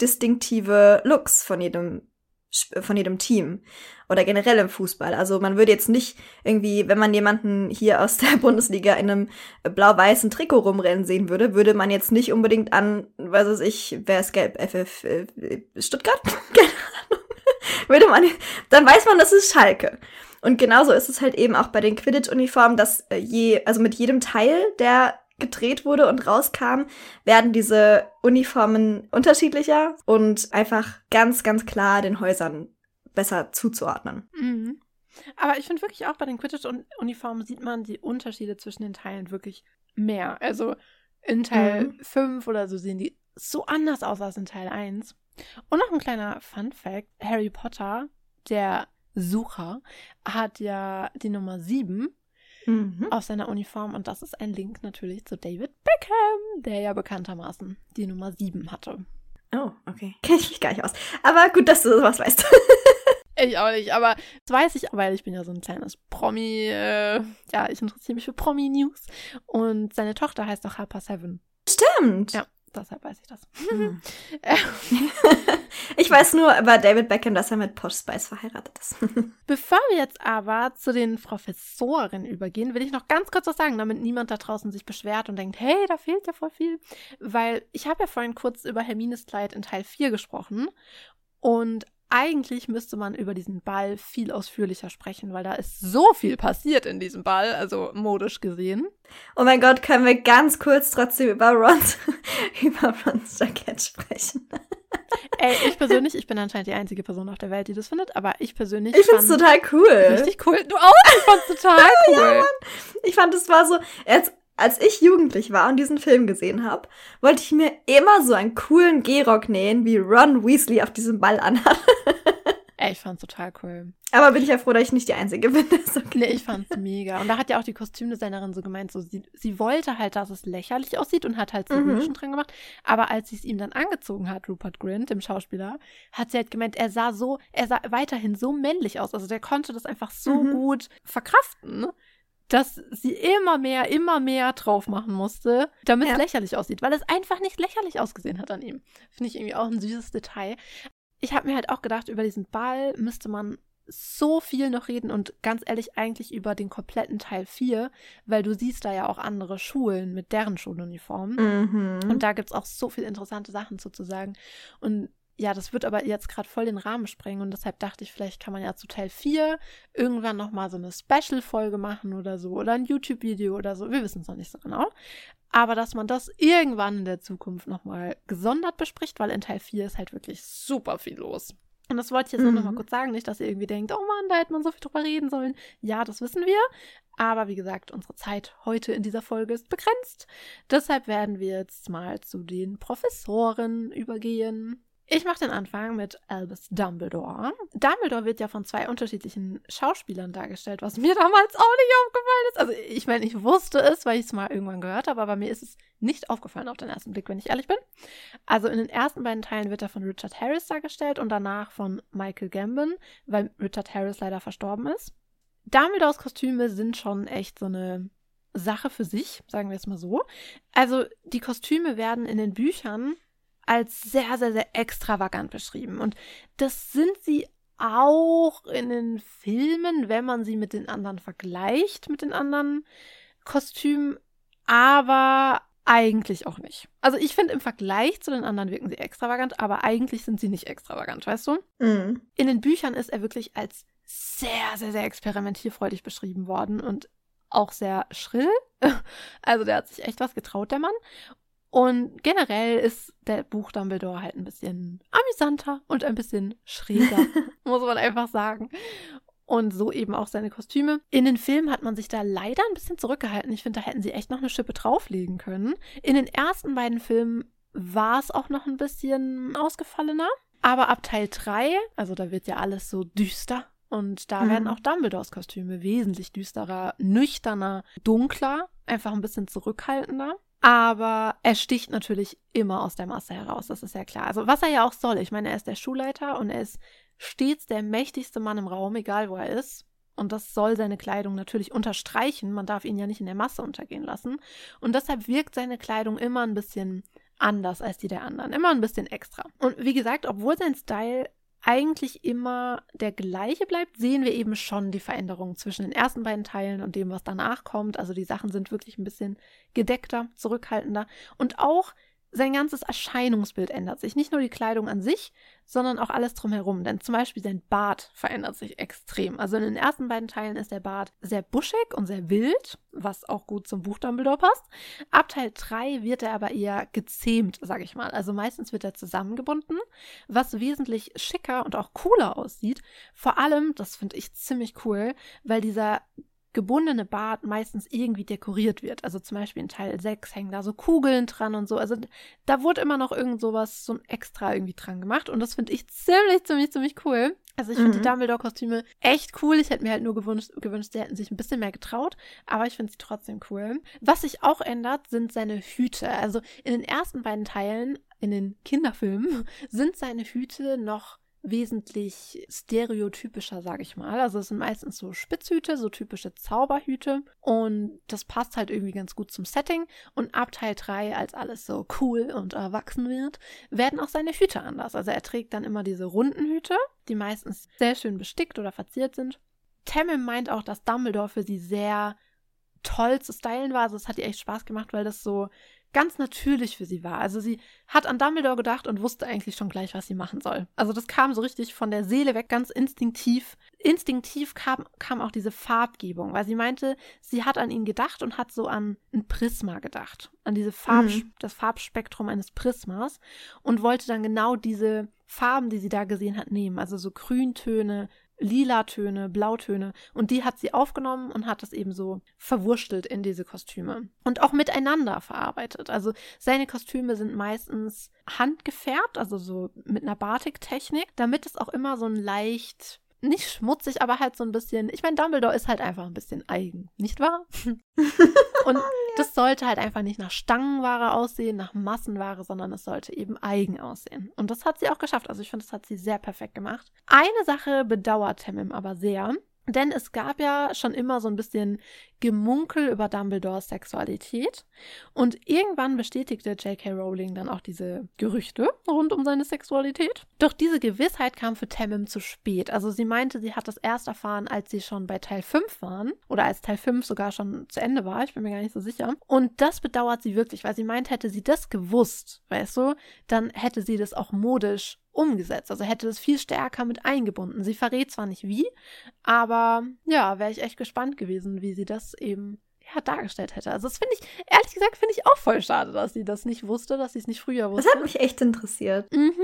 distinktive Looks von jedem von jedem Team oder generell im Fußball. Also man würde jetzt nicht irgendwie, wenn man jemanden hier aus der Bundesliga in einem blau-weißen Trikot rumrennen sehen würde, würde man jetzt nicht unbedingt an, weiß es ich, wer ist gelb, FF Stuttgart? Keine Ahnung. würde man, dann weiß man, das ist Schalke. Und genauso ist es halt eben auch bei den Quidditch-Uniformen, dass äh, je, also mit jedem Teil, der gedreht wurde und rauskam, werden diese Uniformen unterschiedlicher und einfach ganz, ganz klar den Häusern besser zuzuordnen. Mhm. Aber ich finde wirklich auch bei den Quidditch-Uniformen sieht man die Unterschiede zwischen den Teilen wirklich mehr. Also in Teil mhm. 5 oder so sehen die so anders aus als in Teil 1. Und noch ein kleiner Fun Fact: Harry Potter, der Sucher, hat ja die Nummer 7 mhm. auf seiner Uniform und das ist ein Link natürlich zu David Beckham, der ja bekanntermaßen die Nummer 7 hatte. Oh, okay. Kenne ich mich gar nicht aus. Aber gut, dass du sowas weißt. Ich auch nicht, aber das weiß ich, weil ich bin ja so ein kleines Promi, äh, ja, ich interessiere mich für Promi-News. Und seine Tochter heißt auch Harper Seven. Stimmt. Ja, deshalb weiß ich das. Hm. ich weiß nur über David Beckham, dass er mit Posh Spice verheiratet ist. Bevor wir jetzt aber zu den Professoren übergehen, will ich noch ganz kurz was sagen, damit niemand da draußen sich beschwert und denkt, hey, da fehlt ja voll viel. Weil ich habe ja vorhin kurz über Hermines Kleid in Teil 4 gesprochen. Und eigentlich müsste man über diesen Ball viel ausführlicher sprechen, weil da ist so viel passiert in diesem Ball, also modisch gesehen. Oh mein Gott, können wir ganz kurz trotzdem über Rons, über Rons Jackett sprechen? Ey, ich persönlich, ich bin anscheinend die einzige Person auf der Welt, die das findet, aber ich persönlich. Ich find's total cool. Richtig cool. Du auch? Ich fand's total cool. ja, Mann. Ich fand, es war so, jetzt, als ich jugendlich war und diesen Film gesehen habe, wollte ich mir immer so einen coolen Gehrock nähen, wie Ron Weasley auf diesem Ball anhat. Ey, ich fand's total cool. Aber bin ich ja froh, dass ich nicht die Einzige bin. Okay. Nee, ich fand's mega. Und da hat ja auch die Kostümdesignerin so gemeint, so sie, sie wollte halt, dass es lächerlich aussieht und hat halt so mhm. Rüschen dran gemacht. Aber als sie es ihm dann angezogen hat, Rupert Grint, dem Schauspieler, hat sie halt gemeint, er sah so, er sah weiterhin so männlich aus. Also der konnte das einfach so mhm. gut verkraften dass sie immer mehr, immer mehr drauf machen musste, damit es lächerlich aussieht, weil es einfach nicht lächerlich ausgesehen hat an ihm. Finde ich irgendwie auch ein süßes Detail. Ich habe mir halt auch gedacht, über diesen Ball müsste man so viel noch reden und ganz ehrlich eigentlich über den kompletten Teil 4, weil du siehst da ja auch andere Schulen mit deren Schuluniformen. Mhm. Und da gibt es auch so viele interessante Sachen sozusagen. Und ja, das wird aber jetzt gerade voll den Rahmen sprengen und deshalb dachte ich, vielleicht kann man ja zu Teil 4 irgendwann nochmal so eine Special-Folge machen oder so oder ein YouTube-Video oder so. Wir wissen es noch nicht so genau. Aber dass man das irgendwann in der Zukunft nochmal gesondert bespricht, weil in Teil 4 ist halt wirklich super viel los. Und das wollte ich jetzt mhm. nur noch mal kurz sagen, nicht, dass ihr irgendwie denkt, oh Mann, da hätte man so viel drüber reden sollen. Ja, das wissen wir. Aber wie gesagt, unsere Zeit heute in dieser Folge ist begrenzt. Deshalb werden wir jetzt mal zu den Professoren übergehen. Ich mache den Anfang mit Albus Dumbledore. Dumbledore wird ja von zwei unterschiedlichen Schauspielern dargestellt, was mir damals auch nicht aufgefallen ist. Also ich meine, ich wusste es, weil ich es mal irgendwann gehört habe, aber mir ist es nicht aufgefallen auf den ersten Blick, wenn ich ehrlich bin. Also in den ersten beiden Teilen wird er von Richard Harris dargestellt und danach von Michael Gambon, weil Richard Harris leider verstorben ist. Dumbledores Kostüme sind schon echt so eine Sache für sich, sagen wir es mal so. Also die Kostüme werden in den Büchern als sehr, sehr, sehr extravagant beschrieben. Und das sind sie auch in den Filmen, wenn man sie mit den anderen vergleicht, mit den anderen Kostümen, aber eigentlich auch nicht. Also ich finde, im Vergleich zu den anderen wirken sie extravagant, aber eigentlich sind sie nicht extravagant, weißt du? Mhm. In den Büchern ist er wirklich als sehr, sehr, sehr experimentierfreudig beschrieben worden und auch sehr schrill. Also der hat sich echt was getraut, der Mann. Und generell ist der Buch Dumbledore halt ein bisschen amüsanter und ein bisschen schräger, muss man einfach sagen. Und so eben auch seine Kostüme. In den Filmen hat man sich da leider ein bisschen zurückgehalten. Ich finde, da hätten sie echt noch eine Schippe drauflegen können. In den ersten beiden Filmen war es auch noch ein bisschen ausgefallener. Aber ab Teil 3, also da wird ja alles so düster. Und da mhm. werden auch Dumbledores Kostüme wesentlich düsterer, nüchterner, dunkler, einfach ein bisschen zurückhaltender. Aber er sticht natürlich immer aus der Masse heraus, das ist ja klar. Also was er ja auch soll. Ich meine, er ist der Schulleiter und er ist stets der mächtigste Mann im Raum, egal wo er ist. Und das soll seine Kleidung natürlich unterstreichen. Man darf ihn ja nicht in der Masse untergehen lassen. Und deshalb wirkt seine Kleidung immer ein bisschen anders als die der anderen. Immer ein bisschen extra. Und wie gesagt, obwohl sein Style eigentlich immer der gleiche bleibt, sehen wir eben schon die Veränderungen zwischen den ersten beiden Teilen und dem, was danach kommt. Also die Sachen sind wirklich ein bisschen gedeckter, zurückhaltender und auch sein ganzes Erscheinungsbild ändert sich. Nicht nur die Kleidung an sich, sondern auch alles drumherum. Denn zum Beispiel sein Bart verändert sich extrem. Also in den ersten beiden Teilen ist der Bart sehr buschig und sehr wild, was auch gut zum Buch Dumbledore passt. Ab Teil 3 wird er aber eher gezähmt, sage ich mal. Also meistens wird er zusammengebunden, was wesentlich schicker und auch cooler aussieht. Vor allem, das finde ich ziemlich cool, weil dieser gebundene Bart meistens irgendwie dekoriert wird. Also zum Beispiel in Teil 6 hängen da so Kugeln dran und so. Also da wurde immer noch irgend sowas, so ein extra irgendwie dran gemacht. Und das finde ich ziemlich, ziemlich, ziemlich cool. Also ich finde mhm. die Dumbledore-Kostüme echt cool. Ich hätte mir halt nur gewünscht, gewünscht, sie hätten sich ein bisschen mehr getraut. Aber ich finde sie trotzdem cool. Was sich auch ändert, sind seine Hüte. Also in den ersten beiden Teilen, in den Kinderfilmen, sind seine Hüte noch wesentlich stereotypischer, sage ich mal. Also es sind meistens so Spitzhüte, so typische Zauberhüte und das passt halt irgendwie ganz gut zum Setting und ab Teil 3, als alles so cool und erwachsen wird, werden auch seine Hüte anders. Also er trägt dann immer diese runden Hüte, die meistens sehr schön bestickt oder verziert sind. Tamim meint auch, dass Dumbledore für sie sehr toll zu stylen war. Also es hat ihr echt Spaß gemacht, weil das so ganz natürlich für sie war. Also sie hat an Dumbledore gedacht und wusste eigentlich schon gleich, was sie machen soll. Also das kam so richtig von der Seele weg, ganz instinktiv. Instinktiv kam, kam auch diese Farbgebung, weil sie meinte, sie hat an ihn gedacht und hat so an ein Prisma gedacht, an diese Farb, mhm. das Farbspektrum eines Prismas und wollte dann genau diese Farben, die sie da gesehen hat, nehmen. Also so Grüntöne, lila Töne, Blautöne. Und die hat sie aufgenommen und hat das eben so verwurstelt in diese Kostüme. Und auch miteinander verarbeitet. Also seine Kostüme sind meistens handgefärbt, also so mit einer Batiktechnik, damit es auch immer so ein leicht nicht schmutzig, aber halt so ein bisschen. Ich meine, Dumbledore ist halt einfach ein bisschen eigen, nicht wahr? Und das sollte halt einfach nicht nach Stangenware aussehen, nach Massenware, sondern es sollte eben eigen aussehen. Und das hat sie auch geschafft. Also ich finde, das hat sie sehr perfekt gemacht. Eine Sache bedauert Tamim aber sehr. Denn es gab ja schon immer so ein bisschen Gemunkel über Dumbledores Sexualität. Und irgendwann bestätigte J.K. Rowling dann auch diese Gerüchte rund um seine Sexualität. Doch diese Gewissheit kam für Tamim zu spät. Also sie meinte, sie hat das erst erfahren, als sie schon bei Teil 5 waren. Oder als Teil 5 sogar schon zu Ende war. Ich bin mir gar nicht so sicher. Und das bedauert sie wirklich, weil sie meint, hätte sie das gewusst, weißt du, dann hätte sie das auch modisch umgesetzt. Also hätte das viel stärker mit eingebunden. Sie verrät zwar nicht wie, aber ja, wäre ich echt gespannt gewesen, wie sie das eben ja, dargestellt hätte. Also das finde ich, ehrlich gesagt, finde ich auch voll schade, dass sie das nicht wusste, dass sie es nicht früher wusste. Das hat mich echt interessiert. Mhm.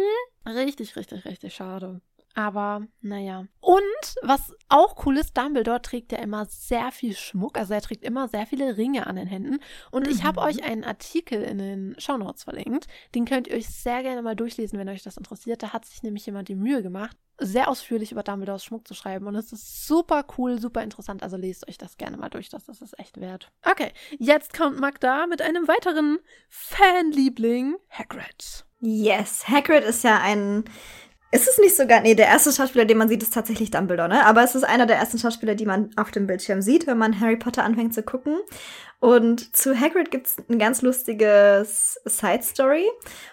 Richtig, richtig, richtig schade. Aber naja. Und was auch cool ist, Dumbledore trägt ja immer sehr viel Schmuck. Also er trägt immer sehr viele Ringe an den Händen. Und mhm. ich habe euch einen Artikel in den Shownotes verlinkt. Den könnt ihr euch sehr gerne mal durchlesen, wenn euch das interessiert. Da hat sich nämlich jemand die Mühe gemacht, sehr ausführlich über Dumbledores Schmuck zu schreiben. Und es ist super cool, super interessant. Also lest euch das gerne mal durch. Das, das ist echt wert. Okay, jetzt kommt Magda mit einem weiteren Fanliebling, Hagrid. Yes, Hagrid ist ja ein ist es nicht sogar, nee, der erste Schauspieler, den man sieht, ist tatsächlich Dumbledore, ne? Aber es ist einer der ersten Schauspieler, die man auf dem Bildschirm sieht, wenn man Harry Potter anfängt zu gucken. Und zu Hagrid gibt's ein ganz lustiges Side-Story.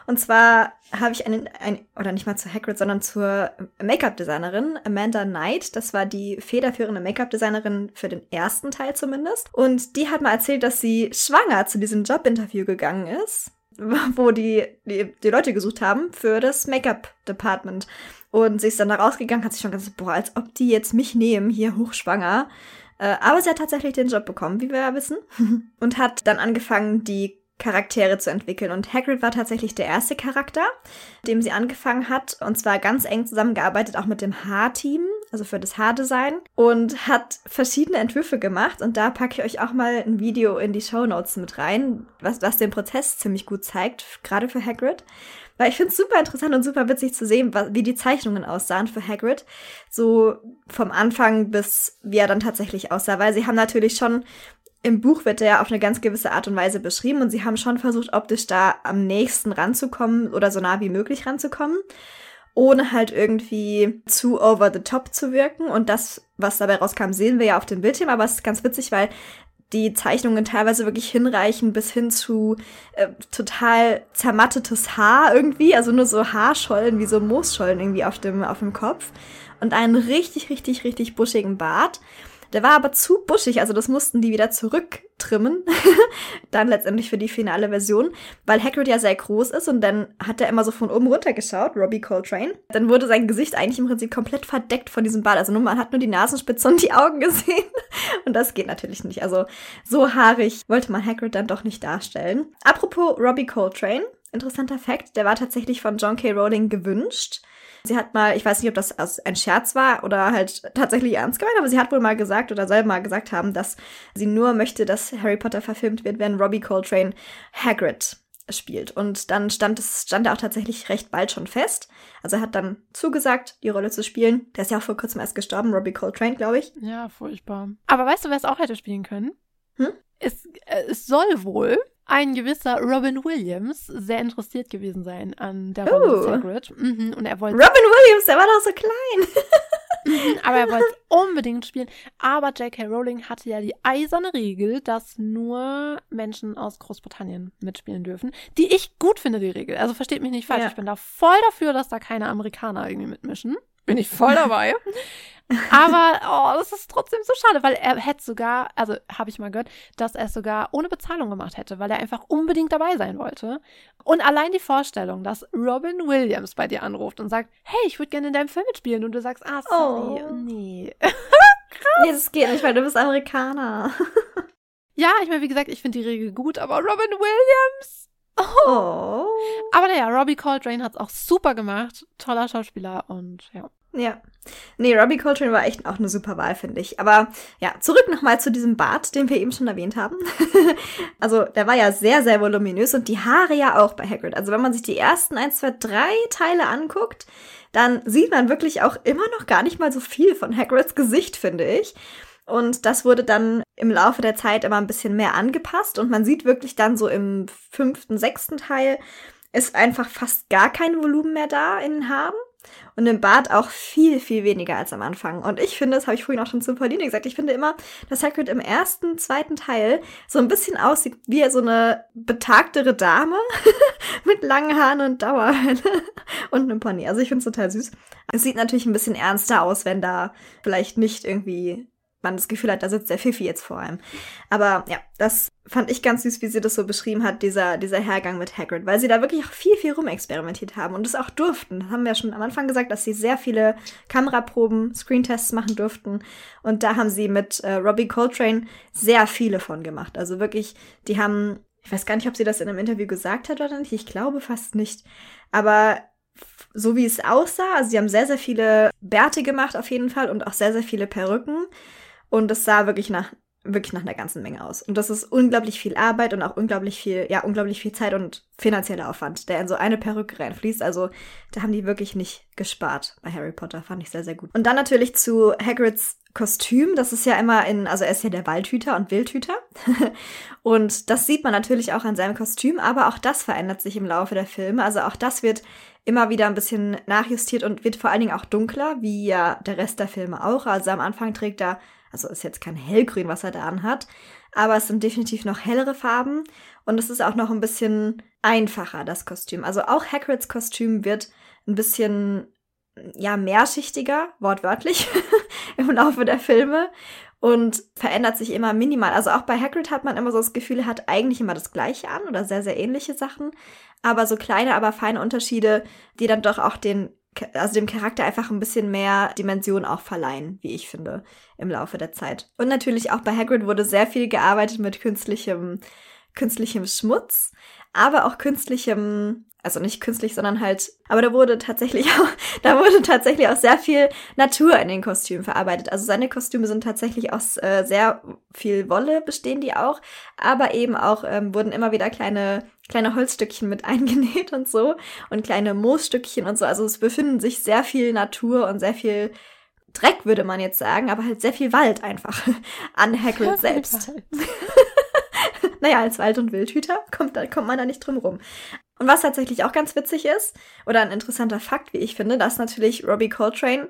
Und zwar habe ich einen, ein, oder nicht mal zu Hagrid, sondern zur Make-up-Designerin Amanda Knight. Das war die federführende Make-up-Designerin für den ersten Teil zumindest. Und die hat mal erzählt, dass sie schwanger zu diesem Jobinterview gegangen ist wo die, die, die Leute gesucht haben für das Make-up-Department. Und sie ist dann da rausgegangen, hat sich schon gesagt, boah, als ob die jetzt mich nehmen, hier hochschwanger. Äh, aber sie hat tatsächlich den Job bekommen, wie wir ja wissen. und hat dann angefangen, die Charaktere zu entwickeln. Und Hagrid war tatsächlich der erste Charakter, dem sie angefangen hat. Und zwar ganz eng zusammengearbeitet, auch mit dem Haarteam also für das Haardesign, und hat verschiedene Entwürfe gemacht. Und da packe ich euch auch mal ein Video in die Show Notes mit rein, was, was den Prozess ziemlich gut zeigt, gerade für Hagrid. Weil ich finde es super interessant und super witzig zu sehen, wie die Zeichnungen aussahen für Hagrid. So vom Anfang bis wie er dann tatsächlich aussah. Weil sie haben natürlich schon im Buch wird er ja auf eine ganz gewisse Art und Weise beschrieben und sie haben schon versucht, optisch da am nächsten ranzukommen oder so nah wie möglich ranzukommen ohne halt irgendwie zu over the top zu wirken. Und das, was dabei rauskam, sehen wir ja auf dem Bildschirm, aber es ist ganz witzig, weil die Zeichnungen teilweise wirklich hinreichen bis hin zu äh, total zermattetes Haar irgendwie, also nur so Haarschollen, wie so Moosschollen irgendwie auf dem, auf dem Kopf und einen richtig, richtig, richtig buschigen Bart. Der war aber zu buschig, also das mussten die wieder zurücktrimmen. dann letztendlich für die finale Version, weil Hagrid ja sehr groß ist und dann hat er immer so von oben runter geschaut, Robbie Coltrane. Dann wurde sein Gesicht eigentlich im Prinzip komplett verdeckt von diesem Bart. Also nur, man hat nur die Nasenspitze und die Augen gesehen. und das geht natürlich nicht. Also so haarig wollte man Hagrid dann doch nicht darstellen. Apropos Robbie Coltrane, interessanter Fakt, der war tatsächlich von John K. Rowling gewünscht. Sie hat mal, ich weiß nicht, ob das ein Scherz war oder halt tatsächlich ernst gemeint, aber sie hat wohl mal gesagt oder soll mal gesagt haben, dass sie nur möchte, dass Harry Potter verfilmt wird, wenn Robbie Coltrane Hagrid spielt. Und dann stand es, stand er auch tatsächlich recht bald schon fest. Also er hat dann zugesagt, die Rolle zu spielen. Der ist ja auch vor kurzem erst gestorben, Robbie Coltrane, glaube ich. Ja, furchtbar. Aber weißt du, wer es auch hätte spielen können? Hm? Es, äh, es soll wohl ein gewisser Robin Williams sehr interessiert gewesen sein an der Rolle Oh. Hagrid. Mhm, und er wollte Robin Williams, der war doch so klein. Mhm, aber er wollte es unbedingt spielen. Aber J.K. Rowling hatte ja die eiserne Regel, dass nur Menschen aus Großbritannien mitspielen dürfen. Die ich gut finde, die Regel. Also versteht mich nicht falsch. Ja. Ich bin da voll dafür, dass da keine Amerikaner irgendwie mitmischen. Bin ich voll dabei. Aber oh, das ist trotzdem so schade, weil er hätte sogar, also habe ich mal gehört, dass er es sogar ohne Bezahlung gemacht hätte, weil er einfach unbedingt dabei sein wollte. Und allein die Vorstellung, dass Robin Williams bei dir anruft und sagt, hey, ich würde gerne in deinem Film mitspielen und du sagst, ah, sorry, Oh. nee. Nee, das geht nicht, weil du bist Amerikaner. Ja, ich meine, wie gesagt, ich finde die Regel gut, aber Robin Williams. Oh. Aber naja, Robbie Coltrane hat es auch super gemacht. Toller Schauspieler und ja. Ja. Nee, Robbie Coltrane war echt auch eine super Wahl, finde ich. Aber ja, zurück nochmal zu diesem Bart, den wir eben schon erwähnt haben. also, der war ja sehr, sehr voluminös und die Haare ja auch bei Hagrid. Also, wenn man sich die ersten 1, 2, 3 Teile anguckt, dann sieht man wirklich auch immer noch gar nicht mal so viel von Hagrids Gesicht, finde ich. Und das wurde dann im Laufe der Zeit immer ein bisschen mehr angepasst und man sieht wirklich dann so im fünften, sechsten Teil ist einfach fast gar kein Volumen mehr da in den Haaren. Und im Bart auch viel, viel weniger als am Anfang. Und ich finde, das habe ich vorhin auch schon zu Pauline gesagt, ich finde immer, dass Hagrid im ersten, zweiten Teil so ein bisschen aussieht wie so eine betagtere Dame mit langen Haaren und Dauerwelle und einem Pony. Also ich finde es total süß. Es sieht natürlich ein bisschen ernster aus, wenn da vielleicht nicht irgendwie man das Gefühl hat, da sitzt der Fifi jetzt vor einem. Aber ja, das fand ich ganz süß, wie sie das so beschrieben hat, dieser, dieser Hergang mit Hagrid, weil sie da wirklich auch viel, viel rumexperimentiert haben und es auch durften. Das haben wir ja schon am Anfang gesagt, dass sie sehr viele Kameraproben, Screentests machen durften. Und da haben sie mit äh, Robbie Coltrane sehr viele von gemacht. Also wirklich, die haben, ich weiß gar nicht, ob sie das in einem Interview gesagt hat oder nicht, ich glaube fast nicht. Aber so wie es aussah, also sie haben sehr, sehr viele Bärte gemacht auf jeden Fall und auch sehr, sehr viele Perücken. Und es sah wirklich nach, wirklich nach einer ganzen Menge aus. Und das ist unglaublich viel Arbeit und auch unglaublich viel, ja, unglaublich viel Zeit und finanzieller Aufwand, der in so eine Perücke reinfließt. Also da haben die wirklich nicht gespart bei Harry Potter. Fand ich sehr, sehr gut. Und dann natürlich zu Hagrids Kostüm. Das ist ja immer in, also er ist ja der Waldhüter und Wildhüter. und das sieht man natürlich auch an seinem Kostüm, aber auch das verändert sich im Laufe der Filme. Also auch das wird immer wieder ein bisschen nachjustiert und wird vor allen Dingen auch dunkler, wie ja der Rest der Filme auch. Also am Anfang trägt er, also ist jetzt kein hellgrün, was er da anhat, aber es sind definitiv noch hellere Farben und es ist auch noch ein bisschen einfacher, das Kostüm. Also auch Hagrids Kostüm wird ein bisschen, ja, mehrschichtiger, wortwörtlich, im Laufe der Filme und verändert sich immer minimal. Also auch bei Hagrid hat man immer so das Gefühl, er hat eigentlich immer das Gleiche an oder sehr, sehr ähnliche Sachen, aber so kleine, aber feine Unterschiede, die dann doch auch den also dem Charakter einfach ein bisschen mehr Dimension auch verleihen, wie ich finde, im Laufe der Zeit. Und natürlich auch bei Hagrid wurde sehr viel gearbeitet mit künstlichem, künstlichem Schmutz, aber auch künstlichem, also nicht künstlich, sondern halt, aber da wurde tatsächlich auch, da wurde tatsächlich auch sehr viel Natur in den Kostümen verarbeitet. Also seine Kostüme sind tatsächlich aus äh, sehr viel Wolle bestehen die auch, aber eben auch ähm, wurden immer wieder kleine kleine Holzstückchen mit eingenäht und so und kleine Moosstückchen und so. Also es befinden sich sehr viel Natur und sehr viel Dreck, würde man jetzt sagen, aber halt sehr viel Wald einfach an Hagrid selbst. naja, als Wald- und Wildhüter kommt, da, kommt man da nicht drum rum. Und was tatsächlich auch ganz witzig ist, oder ein interessanter Fakt, wie ich finde, dass natürlich Robbie Coltrane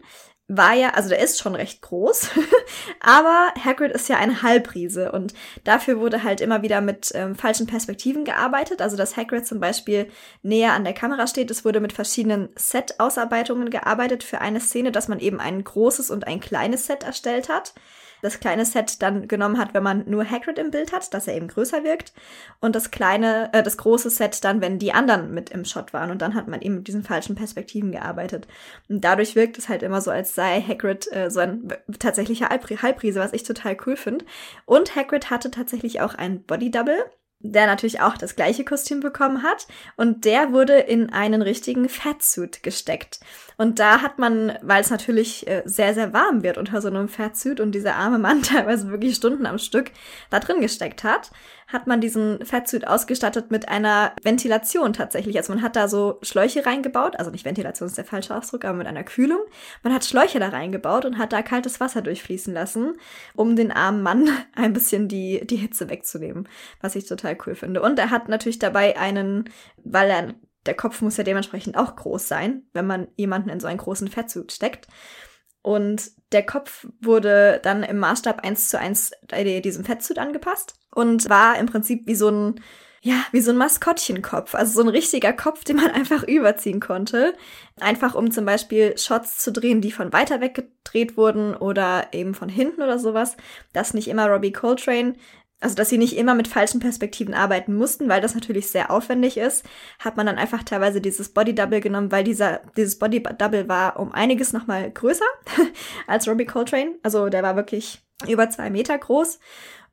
war ja, also der ist schon recht groß, aber Hagrid ist ja ein Halbriese und dafür wurde halt immer wieder mit ähm, falschen Perspektiven gearbeitet. Also dass Hagrid zum Beispiel näher an der Kamera steht. Es wurde mit verschiedenen Set-Ausarbeitungen gearbeitet für eine Szene, dass man eben ein großes und ein kleines Set erstellt hat. Das kleine Set dann genommen hat, wenn man nur Hagrid im Bild hat, dass er eben größer wirkt. Und das kleine, äh, das große Set dann, wenn die anderen mit im Shot waren. Und dann hat man eben mit diesen falschen Perspektiven gearbeitet. Und dadurch wirkt es halt immer so, als sei Hagrid äh, so ein tatsächlicher Halbriese, was ich total cool finde. Und Hagrid hatte tatsächlich auch ein Body Double der natürlich auch das gleiche Kostüm bekommen hat. Und der wurde in einen richtigen Fatsuit gesteckt. Und da hat man, weil es natürlich äh, sehr, sehr warm wird unter so einem Fatsuit und dieser arme Mann teilweise wirklich Stunden am Stück da drin gesteckt hat, hat man diesen Fatsuit ausgestattet mit einer Ventilation tatsächlich. Also man hat da so Schläuche reingebaut, also nicht Ventilation ist der falsche Ausdruck, aber mit einer Kühlung. Man hat Schläuche da reingebaut und hat da kaltes Wasser durchfließen lassen, um den armen Mann ein bisschen die, die Hitze wegzunehmen, was ich total cool finde. Und er hat natürlich dabei einen, weil er der Kopf muss ja dementsprechend auch groß sein, wenn man jemanden in so einen großen Fettsuit steckt. Und der Kopf wurde dann im Maßstab 1 zu 1 diesem Fettsuit angepasst und war im Prinzip wie so ein, ja, wie so ein Maskottchenkopf. Also so ein richtiger Kopf, den man einfach überziehen konnte. Einfach um zum Beispiel Shots zu drehen, die von weiter weg gedreht wurden oder eben von hinten oder sowas. Dass nicht immer Robbie Coltrane also dass sie nicht immer mit falschen Perspektiven arbeiten mussten, weil das natürlich sehr aufwendig ist, hat man dann einfach teilweise dieses Body Double genommen, weil dieser, dieses Body Double war um einiges nochmal größer als Robbie Coltrane. Also der war wirklich über zwei Meter groß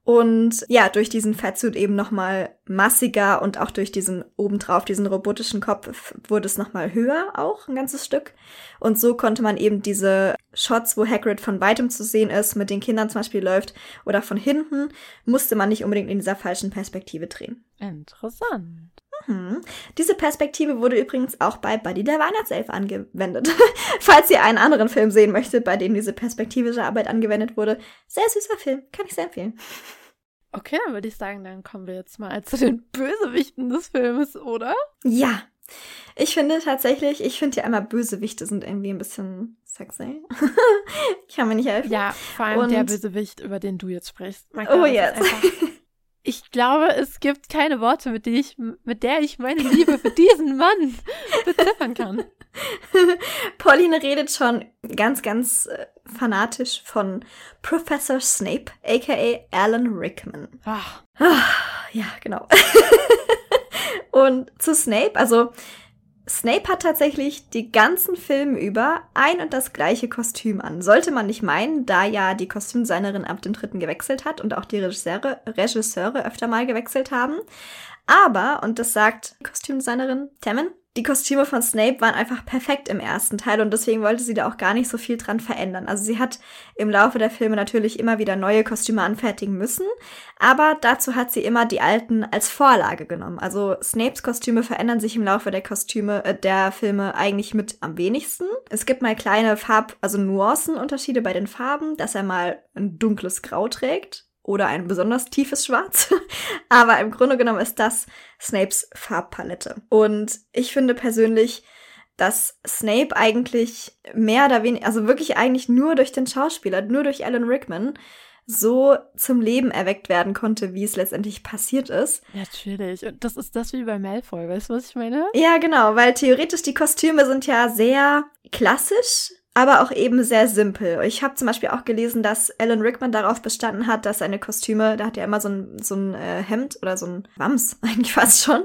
und ja, durch diesen Fatsuit eben nochmal massiger und auch durch diesen obendrauf, diesen robotischen Kopf wurde es nochmal höher auch, ein ganzes Stück. Und so konnte man eben diese Shots, wo Hagrid von weitem zu sehen ist, mit den Kindern zum Beispiel läuft oder von hinten, musste man nicht unbedingt in dieser falschen Perspektive drehen. Interessant. Mhm. Diese Perspektive wurde übrigens auch bei Buddy der Weihnachtself angewendet. Falls ihr einen anderen Film sehen möchtet, bei dem diese perspektivische Arbeit angewendet wurde. Sehr süßer Film, kann ich sehr empfehlen. Okay, dann würde ich sagen, dann kommen wir jetzt mal zu den Bösewichten des Filmes, oder? Ja. Ich finde tatsächlich, ich finde ja immer Bösewichte sind irgendwie ein bisschen sexy. ich kann mir nicht helfen. Ja, vor allem Und der Bösewicht, über den du jetzt sprichst. oh yes. Ich glaube, es gibt keine Worte, mit, ich, mit der ich meine Liebe für diesen Mann beziffern kann. Pauline redet schon ganz, ganz äh, fanatisch von Professor Snape, aka Alan Rickman. Ach. Ach ja, genau. Und zu Snape, also Snape hat tatsächlich die ganzen Filme über ein und das gleiche Kostüm an. Sollte man nicht meinen, da ja die Kostümdesignerin ab dem dritten gewechselt hat und auch die Regisseure, Regisseure öfter mal gewechselt haben. Aber, und das sagt die Kostümdesignerin Tammin, die Kostüme von Snape waren einfach perfekt im ersten Teil und deswegen wollte sie da auch gar nicht so viel dran verändern. Also sie hat im Laufe der Filme natürlich immer wieder neue Kostüme anfertigen müssen, aber dazu hat sie immer die alten als Vorlage genommen. Also Snapes Kostüme verändern sich im Laufe der Kostüme äh, der Filme eigentlich mit am wenigsten. Es gibt mal kleine Farb, also Nuancenunterschiede bei den Farben, dass er mal ein dunkles Grau trägt oder ein besonders tiefes Schwarz. Aber im Grunde genommen ist das Snapes Farbpalette. Und ich finde persönlich, dass Snape eigentlich mehr oder weniger, also wirklich eigentlich nur durch den Schauspieler, nur durch Alan Rickman, so zum Leben erweckt werden konnte, wie es letztendlich passiert ist. Natürlich. Und das ist das wie bei Malfoy, weißt du, was ich meine? Ja, genau, weil theoretisch die Kostüme sind ja sehr klassisch aber auch eben sehr simpel. Ich habe zum Beispiel auch gelesen, dass Alan Rickman darauf bestanden hat, dass seine Kostüme, da hat er immer so ein, so ein äh, Hemd oder so ein Wams eigentlich fast schon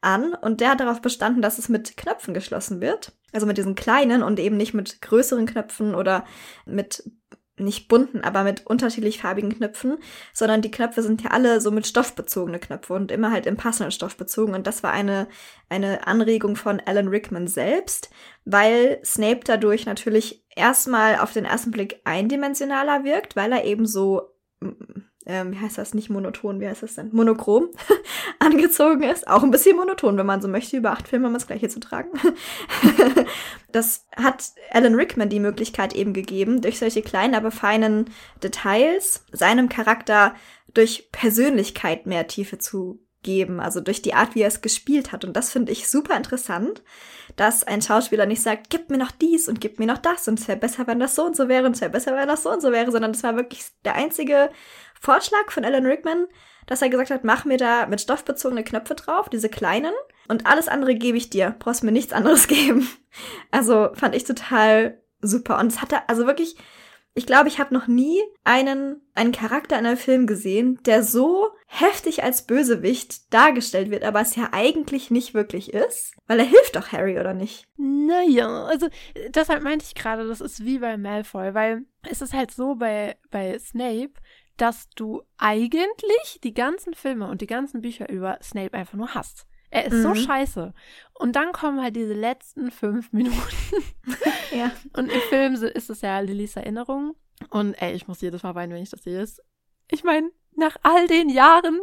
an und der hat darauf bestanden, dass es mit Knöpfen geschlossen wird. Also mit diesen kleinen und eben nicht mit größeren Knöpfen oder mit nicht bunten, aber mit unterschiedlich farbigen Knöpfen, sondern die Knöpfe sind ja alle so mit stoffbezogene Knöpfe und immer halt im passenden Stoff bezogen. Und das war eine, eine Anregung von Alan Rickman selbst, weil Snape dadurch natürlich erstmal auf den ersten Blick eindimensionaler wirkt, weil er eben so ähm, wie heißt das, nicht monoton, wie heißt das denn, monochrom angezogen ist. Auch ein bisschen monoton, wenn man so möchte, über acht Filme mal das gleiche zu tragen. das hat Alan Rickman die Möglichkeit eben gegeben, durch solche kleinen, aber feinen Details seinem Charakter durch Persönlichkeit mehr Tiefe zu geben, also durch die Art, wie er es gespielt hat. Und das finde ich super interessant, dass ein Schauspieler nicht sagt, gib mir noch dies und gib mir noch das und es wäre besser, wenn das so und so wäre und es wäre besser, wenn das so und so wäre, sondern es war wirklich der einzige Vorschlag von Alan Rickman, dass er gesagt hat, mach mir da mit Stoff bezogene Knöpfe drauf, diese kleinen, und alles andere gebe ich dir. Brauchst mir nichts anderes geben. Also fand ich total super. Und es hatte, also wirklich, ich glaube, ich habe noch nie einen, einen Charakter in einem Film gesehen, der so heftig als Bösewicht dargestellt wird, aber es ja eigentlich nicht wirklich ist. Weil er hilft doch Harry, oder nicht? Naja, also deshalb meinte ich gerade, das ist wie bei Malfoy, weil es ist halt so bei, bei Snape, dass du eigentlich die ganzen Filme und die ganzen Bücher über Snape einfach nur hast. Er ist mhm. so scheiße. Und dann kommen halt diese letzten fünf Minuten. ja. Und im Film ist es ja Lillys Erinnerung. Und ey, ich muss jedes Mal weinen, wenn ich das sehe. Ich meine, nach all den Jahren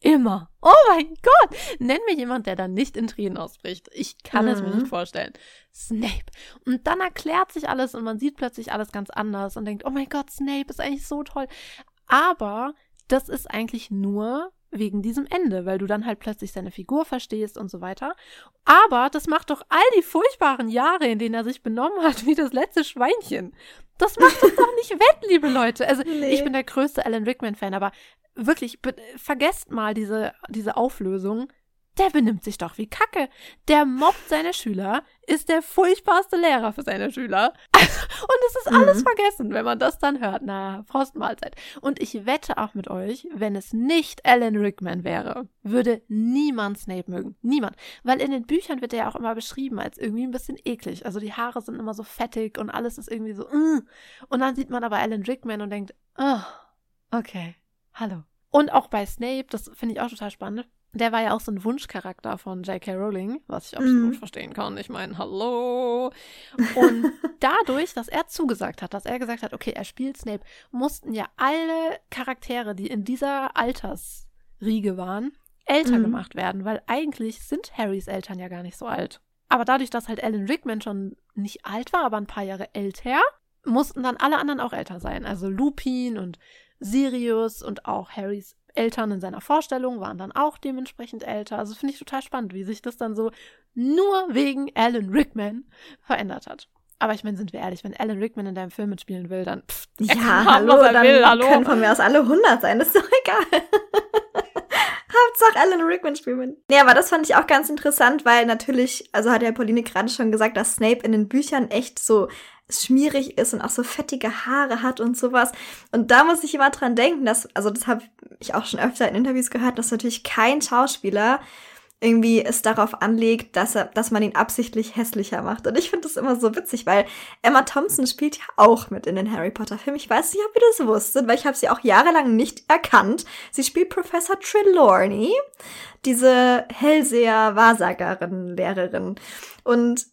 immer. Oh mein Gott! Nenn mir jemand, der dann nicht in Tränen ausbricht. Ich kann mhm. es mir nicht mhm. vorstellen. Snape. Und dann erklärt sich alles und man sieht plötzlich alles ganz anders und denkt, oh mein Gott, Snape ist eigentlich so toll. Aber das ist eigentlich nur wegen diesem Ende, weil du dann halt plötzlich seine Figur verstehst und so weiter. Aber das macht doch all die furchtbaren Jahre, in denen er sich benommen hat, wie das letzte Schweinchen. Das macht uns doch nicht wett, liebe Leute. Also nee. ich bin der größte Alan Rickman-Fan, aber wirklich, vergesst mal diese, diese Auflösung der benimmt sich doch wie Kacke. Der mobbt seine Schüler, ist der furchtbarste Lehrer für seine Schüler. Und es ist alles mhm. vergessen, wenn man das dann hört. Na, Frostmahlzeit. Und ich wette auch mit euch, wenn es nicht Alan Rickman wäre, würde niemand Snape mögen. Niemand. Weil in den Büchern wird er ja auch immer beschrieben als irgendwie ein bisschen eklig. Also die Haare sind immer so fettig und alles ist irgendwie so, mm. Und dann sieht man aber Alan Rickman und denkt, oh, okay, hallo. Und auch bei Snape, das finde ich auch total spannend, der war ja auch so ein Wunschcharakter von J.K. Rowling, was ich absolut mm. verstehen kann. Ich meine, hallo. Und dadurch, dass er zugesagt hat, dass er gesagt hat, okay, er spielt Snape, mussten ja alle Charaktere, die in dieser Altersriege waren, älter mm. gemacht werden, weil eigentlich sind Harrys Eltern ja gar nicht so alt. Aber dadurch, dass halt Alan Rickman schon nicht alt war, aber ein paar Jahre älter, mussten dann alle anderen auch älter sein. Also Lupin und Sirius und auch Harrys Eltern in seiner Vorstellung waren dann auch dementsprechend älter. Also finde ich total spannend, wie sich das dann so nur wegen Alan Rickman verändert hat. Aber ich meine, sind wir ehrlich, wenn Alan Rickman in deinem Film mitspielen will, dann pff, ja, hallo, dann will, hallo. können von mir aus alle 100 sein, das ist doch egal. Hauptsache Alan Rickman spielen. Nee, aber das fand ich auch ganz interessant, weil natürlich, also hat ja Pauline gerade schon gesagt, dass Snape in den Büchern echt so schmierig ist und auch so fettige Haare hat und sowas. Und da muss ich immer dran denken, dass, also das habe ich auch schon öfter in Interviews gehört, dass natürlich kein Schauspieler irgendwie es darauf anlegt, dass er, dass man ihn absichtlich hässlicher macht. Und ich finde das immer so witzig, weil Emma Thompson spielt ja auch mit in den Harry Potter Filmen. Ich weiß nicht, ob ihr das wusstet, weil ich habe sie auch jahrelang nicht erkannt. Sie spielt Professor Trelawney, diese Hellseher Wahrsagerin, Lehrerin. Und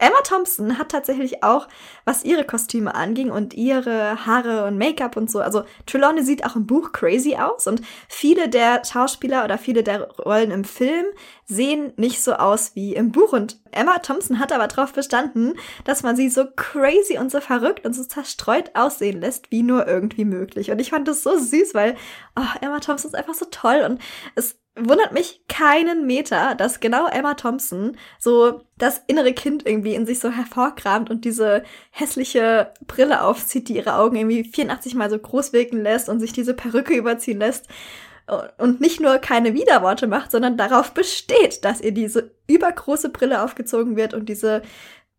Emma Thompson hat tatsächlich auch, was ihre Kostüme anging und ihre Haare und Make-up und so, also Trelawney sieht auch im Buch crazy aus und viele der Schauspieler oder viele der Rollen im Film sehen nicht so aus wie im Buch und Emma Thompson hat aber darauf bestanden, dass man sie so crazy und so verrückt und so zerstreut aussehen lässt, wie nur irgendwie möglich. Und ich fand das so süß, weil oh, Emma Thompson ist einfach so toll und es wundert mich keinen Meter, dass genau Emma Thompson so das innere Kind irgendwie in sich so hervorkramt und diese hässliche Brille aufzieht, die ihre Augen irgendwie 84 mal so groß wirken lässt und sich diese Perücke überziehen lässt und nicht nur keine Widerworte macht, sondern darauf besteht, dass ihr diese übergroße Brille aufgezogen wird und diese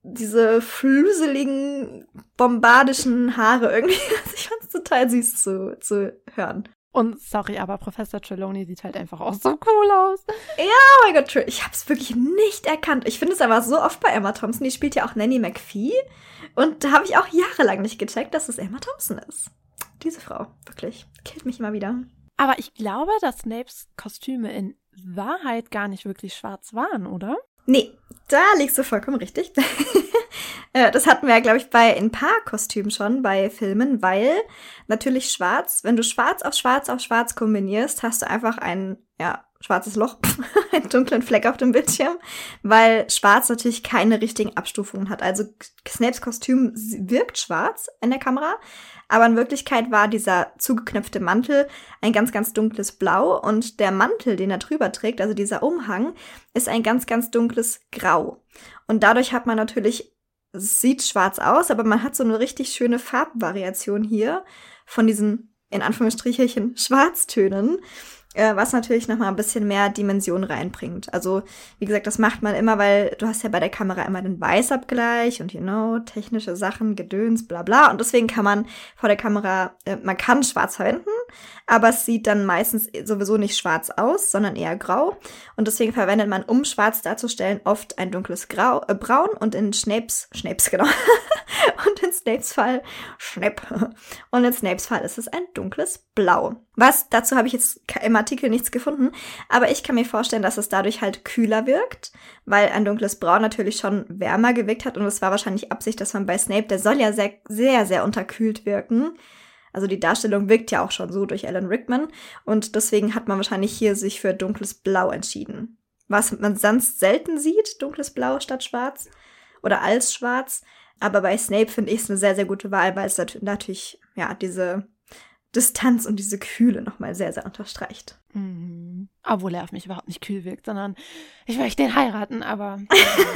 diese flüseligen, bombardischen Haare irgendwie. Ich fand's total süß zu, zu hören. Und sorry, aber Professor Trelawney sieht halt einfach auch so cool aus. Ja, oh mein Gott, ich hab's wirklich nicht erkannt. Ich finde es aber so oft bei Emma Thompson. Die spielt ja auch Nanny McPhee. Und da habe ich auch jahrelang nicht gecheckt, dass es Emma Thompson ist. Diese Frau, wirklich, killt mich immer wieder. Aber ich glaube, dass Snapes Kostüme in Wahrheit gar nicht wirklich schwarz waren, oder? Nee, da liegst du vollkommen richtig. Äh, das hatten wir ja, glaube ich, bei ein paar Kostümen schon, bei Filmen, weil natürlich schwarz, wenn du schwarz auf schwarz auf schwarz kombinierst, hast du einfach ein, ja, schwarzes Loch, einen dunklen Fleck auf dem Bildschirm, weil schwarz natürlich keine richtigen Abstufungen hat. Also Snapes Kostüm wirkt schwarz in der Kamera, aber in Wirklichkeit war dieser zugeknöpfte Mantel ein ganz, ganz dunkles Blau und der Mantel, den er drüber trägt, also dieser Umhang, ist ein ganz, ganz dunkles Grau. Und dadurch hat man natürlich, sieht schwarz aus, aber man hat so eine richtig schöne Farbvariation hier von diesen, in Anführungsstrichelchen, Schwarztönen. äh, was natürlich noch mal ein bisschen mehr Dimension reinbringt. Also, wie gesagt, das macht man immer, weil du hast ja bei der Kamera immer den Weißabgleich und, you know, technische Sachen, Gedöns, bla bla. Und deswegen kann man vor der Kamera, äh, man kann schwarz verwenden, aber es sieht dann meistens sowieso nicht schwarz aus, sondern eher grau. Und deswegen verwendet man, um schwarz darzustellen, oft ein dunkles Grau, äh, Braun und in Snapes, Snapes, genau. und in Snapes Fall, Schnapp. Und in Snapes Fall ist es ein dunkles Blau. Was, dazu habe ich jetzt im Artikel nichts gefunden, aber ich kann mir vorstellen, dass es dadurch halt kühler wirkt, weil ein dunkles Braun natürlich schon wärmer gewirkt hat und es war wahrscheinlich Absicht, dass man bei Snape, der soll ja sehr, sehr, sehr unterkühlt wirken. Also die Darstellung wirkt ja auch schon so durch Alan Rickman und deswegen hat man wahrscheinlich hier sich für dunkles Blau entschieden. Was man sonst selten sieht, dunkles Blau statt schwarz oder als schwarz. Aber bei Snape finde ich es eine sehr, sehr gute Wahl, weil es natürlich, ja, diese Distanz und diese Kühle nochmal sehr, sehr unterstreicht. Mhm. Obwohl er auf mich überhaupt nicht kühl wirkt, sondern ich möchte den heiraten, aber.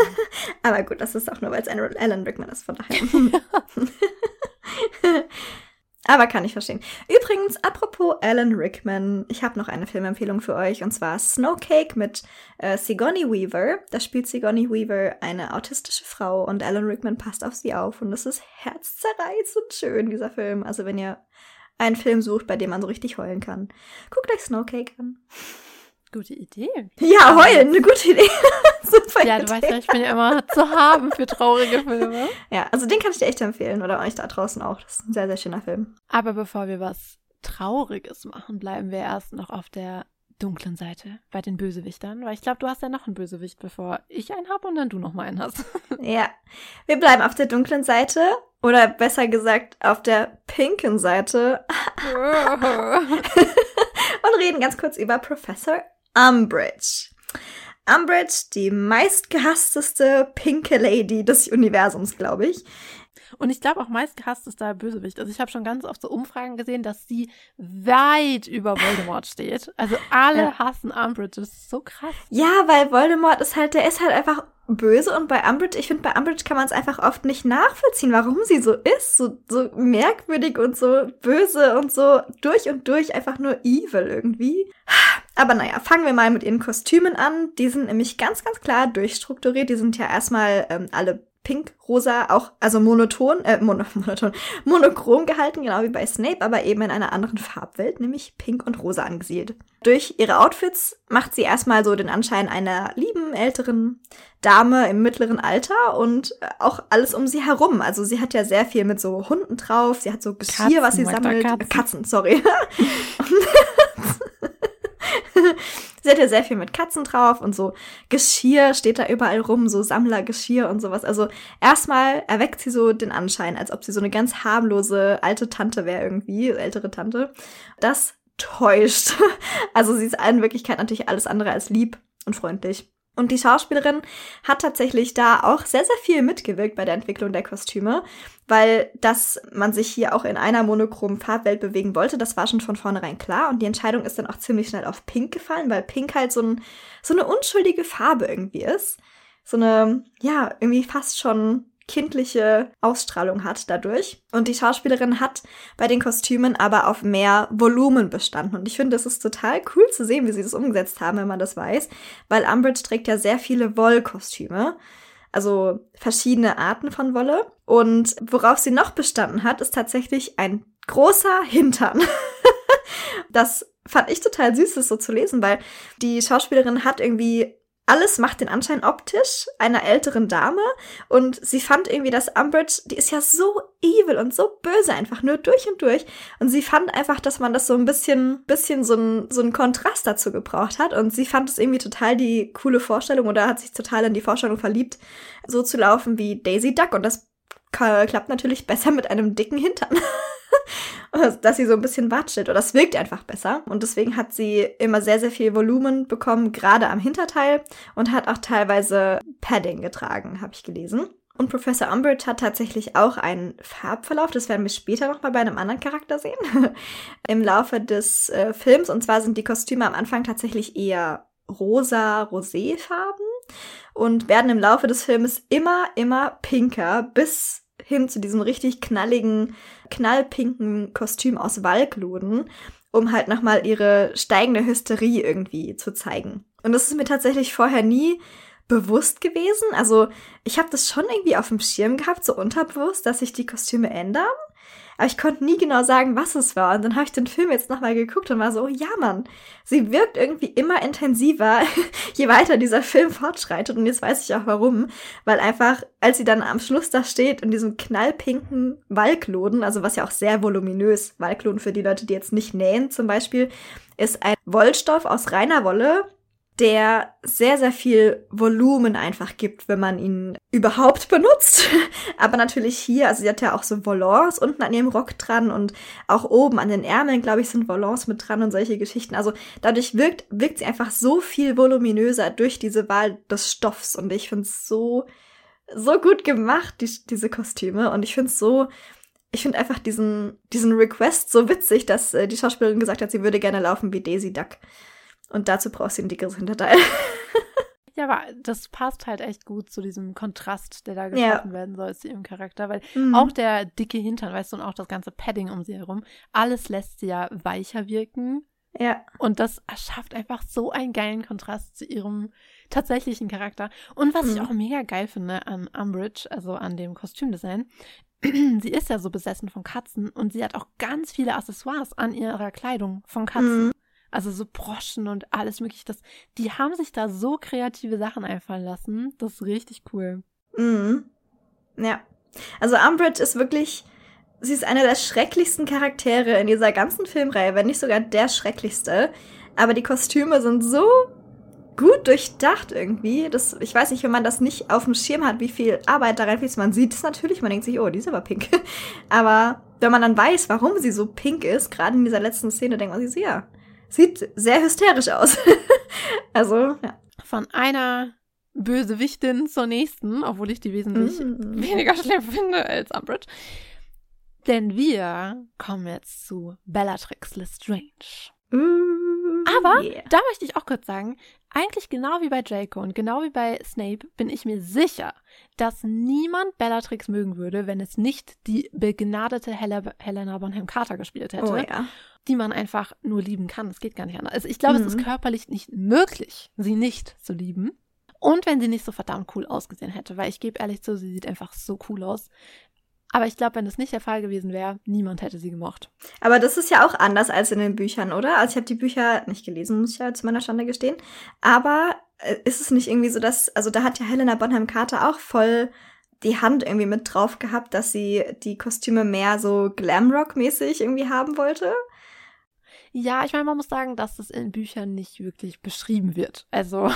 aber gut, das ist auch nur, weil es Alan Rickman ist, von daher. Aber kann ich verstehen. Übrigens, apropos Alan Rickman, ich habe noch eine Filmempfehlung für euch und zwar Snowcake mit äh, Sigourney Weaver. Da spielt Sigourney Weaver eine autistische Frau und Alan Rickman passt auf sie auf und das ist herzzerreißend schön, dieser Film. Also wenn ihr einen Film sucht, bei dem man so richtig heulen kann, guckt euch Snowcake an. Gute Idee. Ja, heulen, eine gute Idee. Super ja, du weißt ja, ich bin ja immer zu haben für traurige Filme. Ja, also den kann ich dir echt empfehlen oder euch da draußen auch. Das ist ein sehr, sehr schöner Film. Aber bevor wir was Trauriges machen, bleiben wir erst noch auf der dunklen Seite bei den Bösewichtern, weil ich glaube, du hast ja noch einen Bösewicht, bevor ich einen habe und dann du noch mal einen hast. ja, wir bleiben auf der dunklen Seite oder besser gesagt auf der pinken Seite und reden ganz kurz über Professor Umbridge. Umbridge, die meistgehassteste pinke Lady des Universums, glaube ich. Und ich glaube auch meistgehasst ist da Bösewicht. Also ich habe schon ganz oft so Umfragen gesehen, dass sie weit über Voldemort steht. Also alle ja. hassen Umbridge. Das ist so krass. Ja, weil Voldemort ist halt, der ist halt einfach böse und bei Umbridge, ich finde, bei Umbridge kann man es einfach oft nicht nachvollziehen, warum sie so ist, so, so merkwürdig und so böse und so durch und durch einfach nur evil irgendwie. Aber naja, fangen wir mal mit ihren Kostümen an. Die sind nämlich ganz, ganz klar durchstrukturiert. Die sind ja erstmal ähm, alle pink, rosa, auch, also monoton, äh, mono, monoton, monochrom gehalten, genau wie bei Snape, aber eben in einer anderen Farbwelt, nämlich pink und rosa angesiedelt. Durch ihre Outfits macht sie erstmal so den Anschein einer lieben, älteren Dame im mittleren Alter und äh, auch alles um sie herum. Also sie hat ja sehr viel mit so Hunden drauf, sie hat so Geschirr, Katzen, was sie sammelt. Katzen. Katzen, sorry. Sie hat ja sehr viel mit Katzen drauf und so Geschirr steht da überall rum, so Sammlergeschirr und sowas. Also erstmal erweckt sie so den Anschein, als ob sie so eine ganz harmlose alte Tante wäre irgendwie, ältere Tante. Das täuscht. Also sie ist in Wirklichkeit natürlich alles andere als lieb und freundlich. Und die Schauspielerin hat tatsächlich da auch sehr, sehr viel mitgewirkt bei der Entwicklung der Kostüme, weil dass man sich hier auch in einer monochromen Farbwelt bewegen wollte, das war schon von vornherein klar. Und die Entscheidung ist dann auch ziemlich schnell auf Pink gefallen, weil Pink halt so, ein, so eine unschuldige Farbe irgendwie ist. So eine, ja, irgendwie fast schon kindliche Ausstrahlung hat dadurch. Und die Schauspielerin hat bei den Kostümen aber auf mehr Volumen bestanden. Und ich finde, es ist total cool zu sehen, wie sie das umgesetzt haben, wenn man das weiß, weil Umbridge trägt ja sehr viele Wollkostüme. Also verschiedene Arten von Wolle. Und worauf sie noch bestanden hat, ist tatsächlich ein großer Hintern. das fand ich total süß, das so zu lesen, weil die Schauspielerin hat irgendwie alles macht den Anschein optisch einer älteren Dame und sie fand irgendwie, dass Umbridge, die ist ja so evil und so böse einfach nur durch und durch. Und sie fand einfach, dass man das so ein bisschen, bisschen so ein, so ein Kontrast dazu gebraucht hat. Und sie fand es irgendwie total die coole Vorstellung oder hat sich total in die Vorstellung verliebt, so zu laufen wie Daisy Duck. Und das klappt natürlich besser mit einem dicken Hintern. dass sie so ein bisschen watschelt oder es wirkt einfach besser. Und deswegen hat sie immer sehr, sehr viel Volumen bekommen, gerade am Hinterteil und hat auch teilweise Padding getragen, habe ich gelesen. Und Professor Umbridge hat tatsächlich auch einen Farbverlauf, das werden wir später noch mal bei einem anderen Charakter sehen, im Laufe des äh, Films. Und zwar sind die Kostüme am Anfang tatsächlich eher rosa, roséfarben und werden im Laufe des Films immer, immer pinker, bis hin zu diesem richtig knalligen, knallpinken Kostüm aus Walkloden. um halt nochmal ihre steigende Hysterie irgendwie zu zeigen. Und das ist mir tatsächlich vorher nie bewusst gewesen. Also ich habe das schon irgendwie auf dem Schirm gehabt, so unterbewusst, dass sich die Kostüme ändern. Aber ich konnte nie genau sagen, was es war. Und dann habe ich den Film jetzt nochmal geguckt und war so, oh ja, Mann, sie wirkt irgendwie immer intensiver, je weiter dieser Film fortschreitet. Und jetzt weiß ich auch warum. Weil einfach, als sie dann am Schluss da steht in diesem knallpinken Wallkloden, also was ja auch sehr voluminös, Wallkloden für die Leute, die jetzt nicht nähen zum Beispiel, ist ein Wollstoff aus reiner Wolle, der sehr, sehr viel Volumen einfach gibt, wenn man ihn überhaupt benutzt. Aber natürlich hier, also sie hat ja auch so Volants unten an ihrem Rock dran und auch oben an den Ärmeln, glaube ich, sind Volants mit dran und solche Geschichten. Also dadurch wirkt, wirkt sie einfach so viel voluminöser durch diese Wahl des Stoffs und ich finde es so, so gut gemacht, die, diese Kostüme und ich finde es so, ich finde einfach diesen, diesen Request so witzig, dass äh, die Schauspielerin gesagt hat, sie würde gerne laufen wie Daisy Duck. Und dazu brauchst du ein dickeres Hinterteil. Ja, aber das passt halt echt gut zu diesem Kontrast, der da geschaffen ja. werden soll zu ihrem Charakter, weil mhm. auch der dicke Hintern, weißt du, und auch das ganze Padding um sie herum, alles lässt sie ja weicher wirken. Ja. Und das erschafft einfach so einen geilen Kontrast zu ihrem tatsächlichen Charakter. Und was mhm. ich auch mega geil finde an Umbridge, also an dem Kostümdesign, sie ist ja so besessen von Katzen und sie hat auch ganz viele Accessoires an ihrer Kleidung von Katzen. Mhm. Also so Broschen und alles mögliche. Das, die haben sich da so kreative Sachen einfallen lassen. Das ist richtig cool. Mhm. Ja. Also Umbridge ist wirklich, sie ist einer der schrecklichsten Charaktere in dieser ganzen Filmreihe, wenn nicht sogar der schrecklichste. Aber die Kostüme sind so gut durchdacht irgendwie. Das, ich weiß nicht, wenn man das nicht auf dem Schirm hat, wie viel Arbeit da reinfließt. Man sieht es natürlich, man denkt sich, oh, die ist aber pink. aber wenn man dann weiß, warum sie so pink ist, gerade in dieser letzten Szene, denkt man sich, ja, Sieht sehr hysterisch aus. also, ja. Von einer Bösewichtin zur nächsten, obwohl ich die wesentlich mm. weniger schlimm finde als Umbridge. Denn wir kommen jetzt zu Bellatrix Lestrange. Mm, Aber yeah. da möchte ich auch kurz sagen, eigentlich genau wie bei Draco und genau wie bei Snape bin ich mir sicher, dass niemand Bellatrix mögen würde, wenn es nicht die begnadete Hel Helena Bonham Carter gespielt hätte. Oh, ja. Die man einfach nur lieben kann. Es geht gar nicht anders. Also ich glaube, mhm. es ist mhm. körperlich nicht möglich, sie nicht zu lieben. Und wenn sie nicht so verdammt cool ausgesehen hätte, weil ich gebe ehrlich zu, sie sieht einfach so cool aus. Aber ich glaube, wenn das nicht der Fall gewesen wäre, niemand hätte sie gemocht. Aber das ist ja auch anders als in den Büchern, oder? Also ich habe die Bücher nicht gelesen, muss ich ja zu meiner Schande gestehen. Aber äh, ist es nicht irgendwie so, dass, also da hat ja Helena Bonham Carter auch voll die Hand irgendwie mit drauf gehabt, dass sie die Kostüme mehr so Glamrock-mäßig irgendwie haben wollte? Ja, ich meine, man muss sagen, dass das in Büchern nicht wirklich beschrieben wird. Also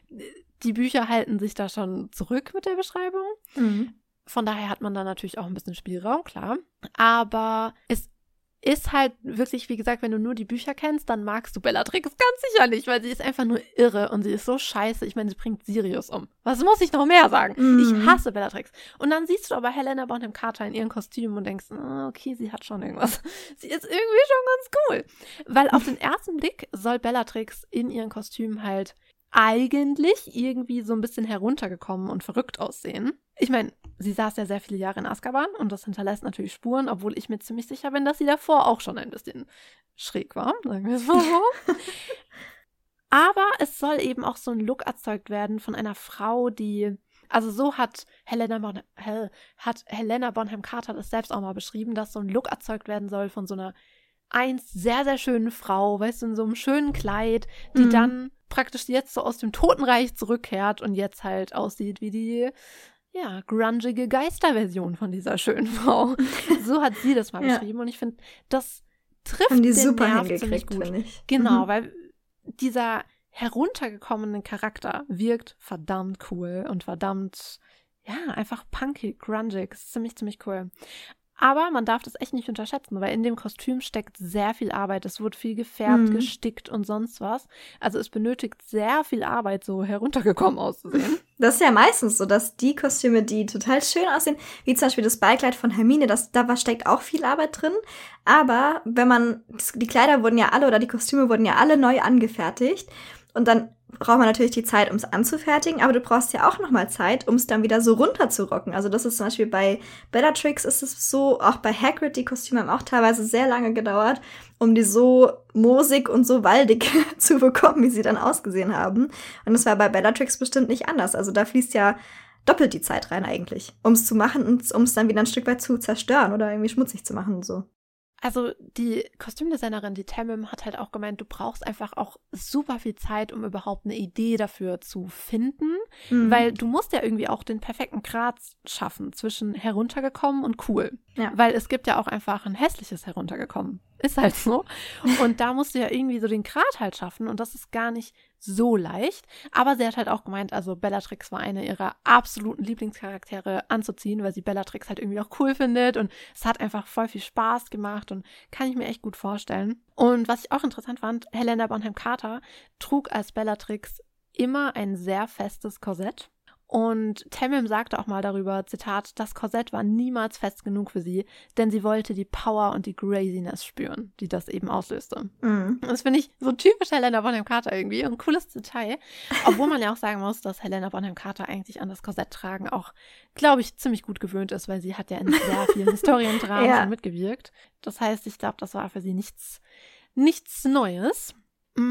die Bücher halten sich da schon zurück mit der Beschreibung. Mhm. Von daher hat man da natürlich auch ein bisschen Spielraum, klar. Aber es ist halt wirklich, wie gesagt, wenn du nur die Bücher kennst, dann magst du Bellatrix ganz sicher nicht, weil sie ist einfach nur irre und sie ist so scheiße. Ich meine, sie bringt Sirius um. Was muss ich noch mehr sagen? Mhm. Ich hasse Bellatrix. Und dann siehst du aber Helena Bonham Carter in ihren Kostümen und denkst, oh, okay, sie hat schon irgendwas. Sie ist irgendwie schon ganz cool. Weil auf den ersten Blick soll Bellatrix in ihren Kostümen halt eigentlich irgendwie so ein bisschen heruntergekommen und verrückt aussehen. Ich meine, sie saß ja sehr viele Jahre in Azkaban und das hinterlässt natürlich Spuren, obwohl ich mir ziemlich sicher bin, dass sie davor auch schon ein bisschen schräg war, sagen wir es mal so. Aber es soll eben auch so ein Look erzeugt werden von einer Frau, die also so hat Helena, Bonham, Hel, hat Helena Bonham Carter das selbst auch mal beschrieben, dass so ein Look erzeugt werden soll von so einer einst sehr, sehr schönen Frau, weißt du, in so einem schönen Kleid, die mhm. dann praktisch jetzt so aus dem Totenreich zurückkehrt und jetzt halt aussieht wie die ja, grungige Geisterversion von dieser schönen Frau. so hat sie das mal ja. beschrieben und ich finde, das trifft Haben die den super Nerv ziemlich gut. Ich. Genau, mhm. weil dieser heruntergekommene Charakter wirkt verdammt cool und verdammt ja, einfach punkig, grungig. Das ist ziemlich, ziemlich cool. Aber man darf das echt nicht unterschätzen, weil in dem Kostüm steckt sehr viel Arbeit. Es wird viel gefärbt, mhm. gestickt und sonst was. Also es benötigt sehr viel Arbeit, so heruntergekommen auszusehen. Das ist ja meistens so, dass die Kostüme, die total schön aussehen, wie zum Beispiel das Beikleid von Hermine, das, da steckt auch viel Arbeit drin. Aber wenn man, die Kleider wurden ja alle oder die Kostüme wurden ja alle neu angefertigt. Und dann braucht man natürlich die Zeit, um es anzufertigen, aber du brauchst ja auch nochmal Zeit, um es dann wieder so runterzurocken. Also das ist zum Beispiel bei Bellatrix ist es so, auch bei Hagrid, die Kostüme haben auch teilweise sehr lange gedauert, um die so moosig und so waldig zu bekommen, wie sie dann ausgesehen haben. Und es war bei Bellatrix bestimmt nicht anders. Also da fließt ja doppelt die Zeit rein eigentlich, um es zu machen und um es dann wieder ein Stück weit zu zerstören oder irgendwie schmutzig zu machen und so. Also die Kostümdesignerin, die Tamim, hat halt auch gemeint, du brauchst einfach auch super viel Zeit, um überhaupt eine Idee dafür zu finden, mhm. weil du musst ja irgendwie auch den perfekten Grad schaffen zwischen heruntergekommen und cool. Ja. Weil es gibt ja auch einfach ein hässliches heruntergekommen. Ist halt so. Und da musst du ja irgendwie so den Grad halt schaffen und das ist gar nicht so leicht. Aber sie hat halt auch gemeint, also Bellatrix war eine ihrer absoluten Lieblingscharaktere anzuziehen, weil sie Bellatrix halt irgendwie auch cool findet und es hat einfach voll viel Spaß gemacht und kann ich mir echt gut vorstellen. Und was ich auch interessant fand, Helena Bonham Carter trug als Bellatrix immer ein sehr festes Korsett. Und Tamim sagte auch mal darüber, Zitat, das Korsett war niemals fest genug für sie, denn sie wollte die Power und die Craziness spüren, die das eben auslöste. Mm. Das finde ich so typisch Helena Bonham Carter irgendwie, ein cooles Detail. Obwohl man ja auch sagen muss, dass Helena Bonham Carter eigentlich an das Korsett tragen auch, glaube ich, ziemlich gut gewöhnt ist, weil sie hat ja in sehr vielen Historiendramen ja. mitgewirkt. Das heißt, ich glaube, das war für sie nichts, nichts Neues.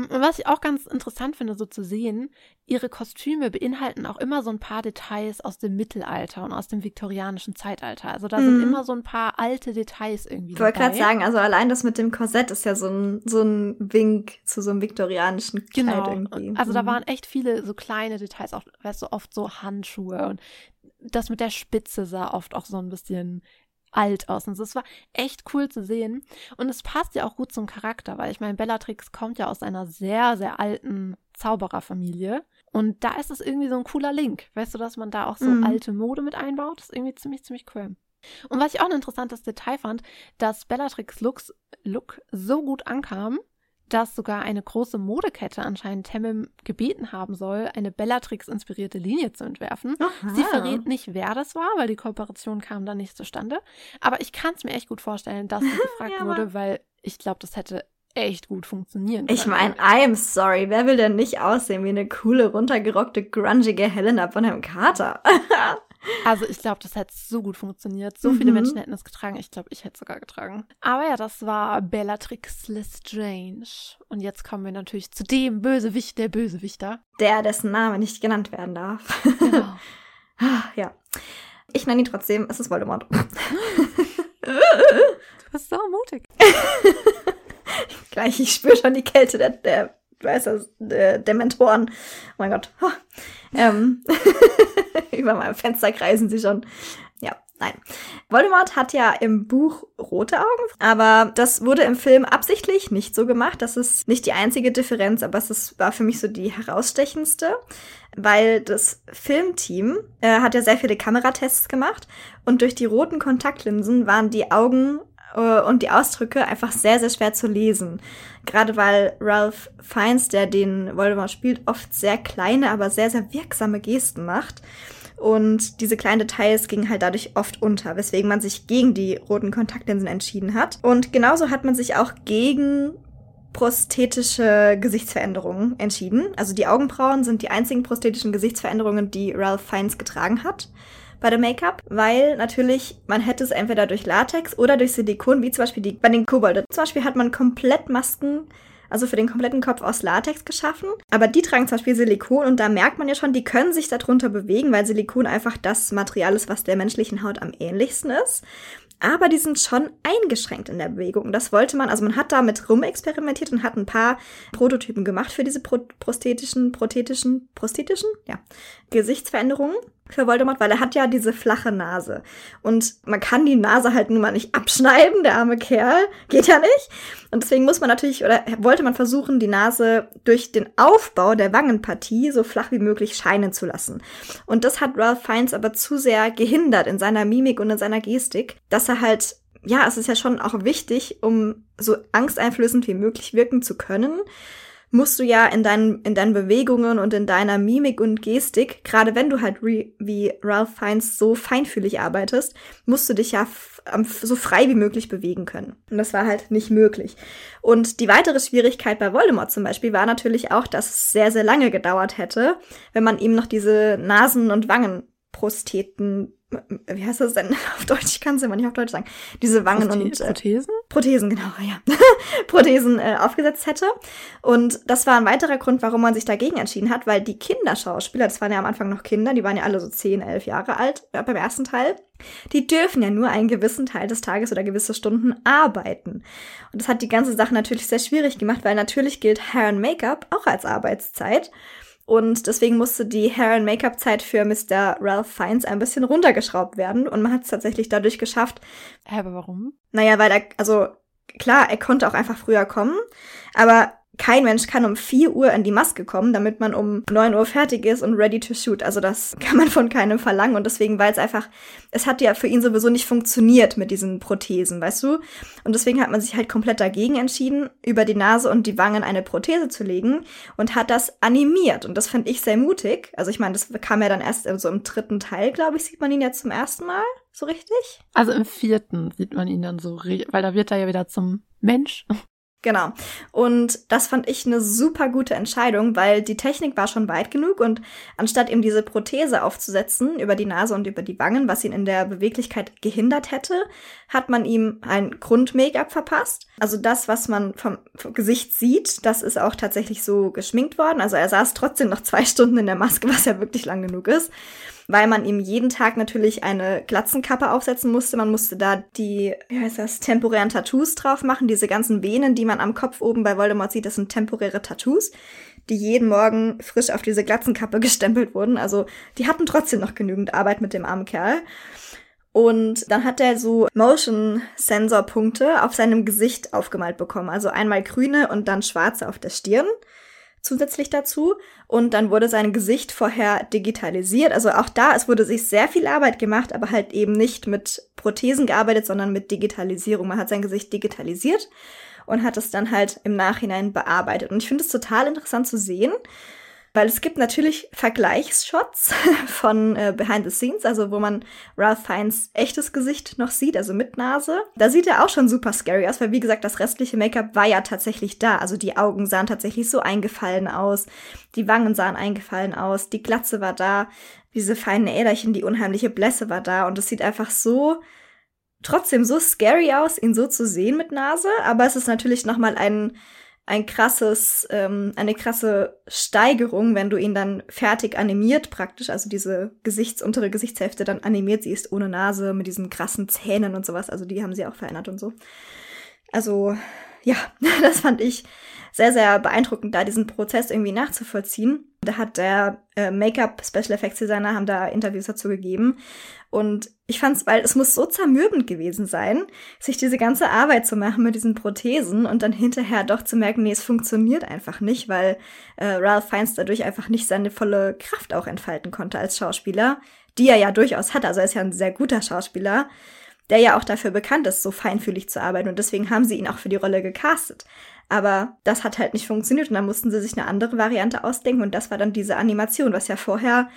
Was ich auch ganz interessant finde, so zu sehen, ihre Kostüme beinhalten auch immer so ein paar Details aus dem Mittelalter und aus dem viktorianischen Zeitalter. Also da mhm. sind immer so ein paar alte Details irgendwie. Ich wollte gerade sagen, also allein das mit dem Korsett ist ja so ein, so ein Wink zu so einem viktorianischen Kleid genau. irgendwie. Also mhm. da waren echt viele so kleine Details, auch weißt du, oft so Handschuhe und das mit der Spitze sah oft auch so ein bisschen alt aus. Und es war echt cool zu sehen. Und es passt ja auch gut zum Charakter, weil ich meine, Bellatrix kommt ja aus einer sehr, sehr alten Zaubererfamilie. Und da ist es irgendwie so ein cooler Link. Weißt du, dass man da auch so mhm. alte Mode mit einbaut? Das ist irgendwie ziemlich, ziemlich cool. Und was ich auch ein interessantes Detail fand, dass Bellatrix Looks, Look so gut ankam, dass sogar eine große Modekette anscheinend Temmem gebeten haben soll, eine Bellatrix-inspirierte Linie zu entwerfen. Aha. Sie verrät nicht, wer das war, weil die Kooperation kam dann nicht zustande. Aber ich kann es mir echt gut vorstellen, dass sie gefragt ja, wurde, weil ich glaube, das hätte echt gut funktionieren können. Ich meine, I'm sorry, wer will denn nicht aussehen wie eine coole, runtergerockte, grungige Helena von einem Kater? Also ich glaube, das hätte so gut funktioniert. So mhm. viele Menschen hätten es getragen. Ich glaube, ich hätte es sogar getragen. Aber ja, das war Bellatrix Lestrange. Und jetzt kommen wir natürlich zu dem Bösewicht der Bösewichter. Der, dessen Name nicht genannt werden darf. Genau. ja. Ich nenne ihn trotzdem, es ist Voldemort. du bist so mutig. Gleich, ich spüre schon die Kälte der, der weiß das, der, der Mentoren. Oh mein Gott. Oh. Ähm. Über meinem Fenster kreisen sie schon. Ja, nein. Voldemort hat ja im Buch rote Augen, aber das wurde im Film absichtlich nicht so gemacht. Das ist nicht die einzige Differenz, aber es ist, war für mich so die herausstechendste, weil das Filmteam äh, hat ja sehr viele Kameratests gemacht und durch die roten Kontaktlinsen waren die Augen äh, und die Ausdrücke einfach sehr, sehr schwer zu lesen. Gerade weil Ralph Fiennes, der den Voldemort spielt, oft sehr kleine, aber sehr, sehr wirksame Gesten macht. Und diese kleinen Details gingen halt dadurch oft unter, weswegen man sich gegen die roten Kontaktlinsen entschieden hat. Und genauso hat man sich auch gegen prosthetische Gesichtsveränderungen entschieden. Also die Augenbrauen sind die einzigen prosthetischen Gesichtsveränderungen, die Ralph Fiennes getragen hat bei dem Make-up, weil natürlich man hätte es entweder durch Latex oder durch Silikon, wie zum Beispiel die, bei den Kobolden. Zum Beispiel hat man komplett Masken also für den kompletten Kopf aus Latex geschaffen. Aber die tragen zum Beispiel Silikon und da merkt man ja schon, die können sich darunter bewegen, weil Silikon einfach das Material ist, was der menschlichen Haut am ähnlichsten ist aber die sind schon eingeschränkt in der Bewegung. Das wollte man, also man hat damit rumexperimentiert und hat ein paar Prototypen gemacht für diese pro prosthetischen, prothetischen, prosthetischen, ja, Gesichtsveränderungen für Voldemort, weil er hat ja diese flache Nase. Und man kann die Nase halt nun mal nicht abschneiden, der arme Kerl. Geht ja nicht. Und deswegen muss man natürlich, oder wollte man versuchen, die Nase durch den Aufbau der Wangenpartie so flach wie möglich scheinen zu lassen. Und das hat Ralph Fiennes aber zu sehr gehindert in seiner Mimik und in seiner Gestik, dass er halt, ja, es ist ja schon auch wichtig, um so angsteinflößend wie möglich wirken zu können, musst du ja in deinen, in deinen Bewegungen und in deiner Mimik und Gestik, gerade wenn du halt wie Ralph Fiennes so feinfühlig arbeitest, musst du dich ja so frei wie möglich bewegen können. Und das war halt nicht möglich. Und die weitere Schwierigkeit bei Voldemort zum Beispiel war natürlich auch, dass es sehr, sehr lange gedauert hätte, wenn man ihm noch diese Nasen- und Wangenprostheten wie heißt das denn auf Deutsch? Ich kann es immer nicht auf Deutsch sagen. Diese Wangen Proste und äh, Prothesen? Prothesen, genau, ja. Prothesen äh, aufgesetzt hätte. Und das war ein weiterer Grund, warum man sich dagegen entschieden hat, weil die Kinderschauspieler, das waren ja am Anfang noch Kinder, die waren ja alle so 10, 11 Jahre alt äh, beim ersten Teil, die dürfen ja nur einen gewissen Teil des Tages oder gewisse Stunden arbeiten. Und das hat die ganze Sache natürlich sehr schwierig gemacht, weil natürlich gilt Hair and Make-up auch als Arbeitszeit. Und deswegen musste die Hair- and Make-up-Zeit für Mr. Ralph Fiennes ein bisschen runtergeschraubt werden. Und man hat es tatsächlich dadurch geschafft. Aber warum? Naja, weil er, also klar, er konnte auch einfach früher kommen. Aber kein Mensch kann um 4 Uhr in die Maske kommen, damit man um 9 Uhr fertig ist und ready to shoot. Also das kann man von keinem verlangen. Und deswegen, weil es einfach, es hat ja für ihn sowieso nicht funktioniert mit diesen Prothesen, weißt du? Und deswegen hat man sich halt komplett dagegen entschieden, über die Nase und die Wangen eine Prothese zu legen und hat das animiert. Und das fand ich sehr mutig. Also ich meine, das kam ja dann erst so also im dritten Teil, glaube ich, sieht man ihn jetzt zum ersten Mal. So richtig? Also im vierten sieht man ihn dann so, weil da wird er ja wieder zum Mensch. Genau. Und das fand ich eine super gute Entscheidung, weil die Technik war schon weit genug und anstatt ihm diese Prothese aufzusetzen über die Nase und über die Wangen, was ihn in der Beweglichkeit gehindert hätte, hat man ihm ein Grund-Make-up verpasst. Also das, was man vom, vom, Gesicht sieht, das ist auch tatsächlich so geschminkt worden. Also er saß trotzdem noch zwei Stunden in der Maske, was ja wirklich lang genug ist weil man ihm jeden Tag natürlich eine Glatzenkappe aufsetzen musste. Man musste da die, wie heißt das, temporären Tattoos drauf machen. Diese ganzen Venen, die man am Kopf oben bei Voldemort sieht, das sind temporäre Tattoos, die jeden Morgen frisch auf diese Glatzenkappe gestempelt wurden. Also die hatten trotzdem noch genügend Arbeit mit dem armen Kerl. Und dann hat er so Motion-Sensor-Punkte auf seinem Gesicht aufgemalt bekommen. Also einmal grüne und dann schwarze auf der Stirn zusätzlich dazu. Und dann wurde sein Gesicht vorher digitalisiert. Also auch da, es wurde sich sehr viel Arbeit gemacht, aber halt eben nicht mit Prothesen gearbeitet, sondern mit Digitalisierung. Man hat sein Gesicht digitalisiert und hat es dann halt im Nachhinein bearbeitet. Und ich finde es total interessant zu sehen, weil es gibt natürlich Vergleichsshots von äh, Behind the Scenes, also wo man Ralph Fiennes echtes Gesicht noch sieht, also mit Nase. Da sieht er auch schon super scary aus, weil wie gesagt, das restliche Make-up war ja tatsächlich da. Also die Augen sahen tatsächlich so eingefallen aus, die Wangen sahen eingefallen aus, die Glatze war da, diese feinen Äderchen, die unheimliche Blässe war da und es sieht einfach so trotzdem so scary aus, ihn so zu sehen mit Nase, aber es ist natürlich noch mal ein ein krasses, ähm, eine krasse Steigerung, wenn du ihn dann fertig animiert praktisch, also diese Gesichts, untere Gesichtshälfte dann animiert siehst, ohne Nase, mit diesen krassen Zähnen und sowas. Also die haben sie auch verändert und so. Also, ja, das fand ich sehr, sehr beeindruckend, da diesen Prozess irgendwie nachzuvollziehen. Da hat der äh, Make-up Special Effects Designer haben da Interviews dazu gegeben und ich fand's, weil es muss so zermürbend gewesen sein, sich diese ganze Arbeit zu machen mit diesen Prothesen und dann hinterher doch zu merken, nee, es funktioniert einfach nicht, weil äh, Ralph Fiennes dadurch einfach nicht seine volle Kraft auch entfalten konnte als Schauspieler, die er ja durchaus hat. Also er ist ja ein sehr guter Schauspieler, der ja auch dafür bekannt ist, so feinfühlig zu arbeiten und deswegen haben sie ihn auch für die Rolle gecastet. Aber das hat halt nicht funktioniert und dann mussten sie sich eine andere Variante ausdenken und das war dann diese Animation, was ja vorher,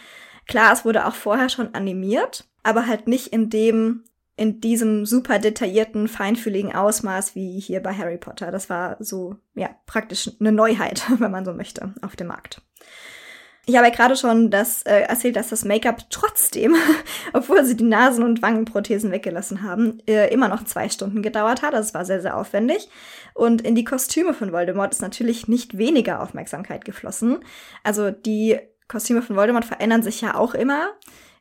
klar, es wurde auch vorher schon animiert, aber halt nicht in dem, in diesem super detaillierten, feinfühligen Ausmaß wie hier bei Harry Potter. Das war so, ja, praktisch eine Neuheit, wenn man so möchte, auf dem Markt. Ich habe ja gerade schon das äh, erzählt, dass das Make-up trotzdem, obwohl sie die Nasen- und Wangenprothesen weggelassen haben, äh, immer noch zwei Stunden gedauert hat. Das also war sehr, sehr aufwendig. Und in die Kostüme von Voldemort ist natürlich nicht weniger Aufmerksamkeit geflossen. Also die Kostüme von Voldemort verändern sich ja auch immer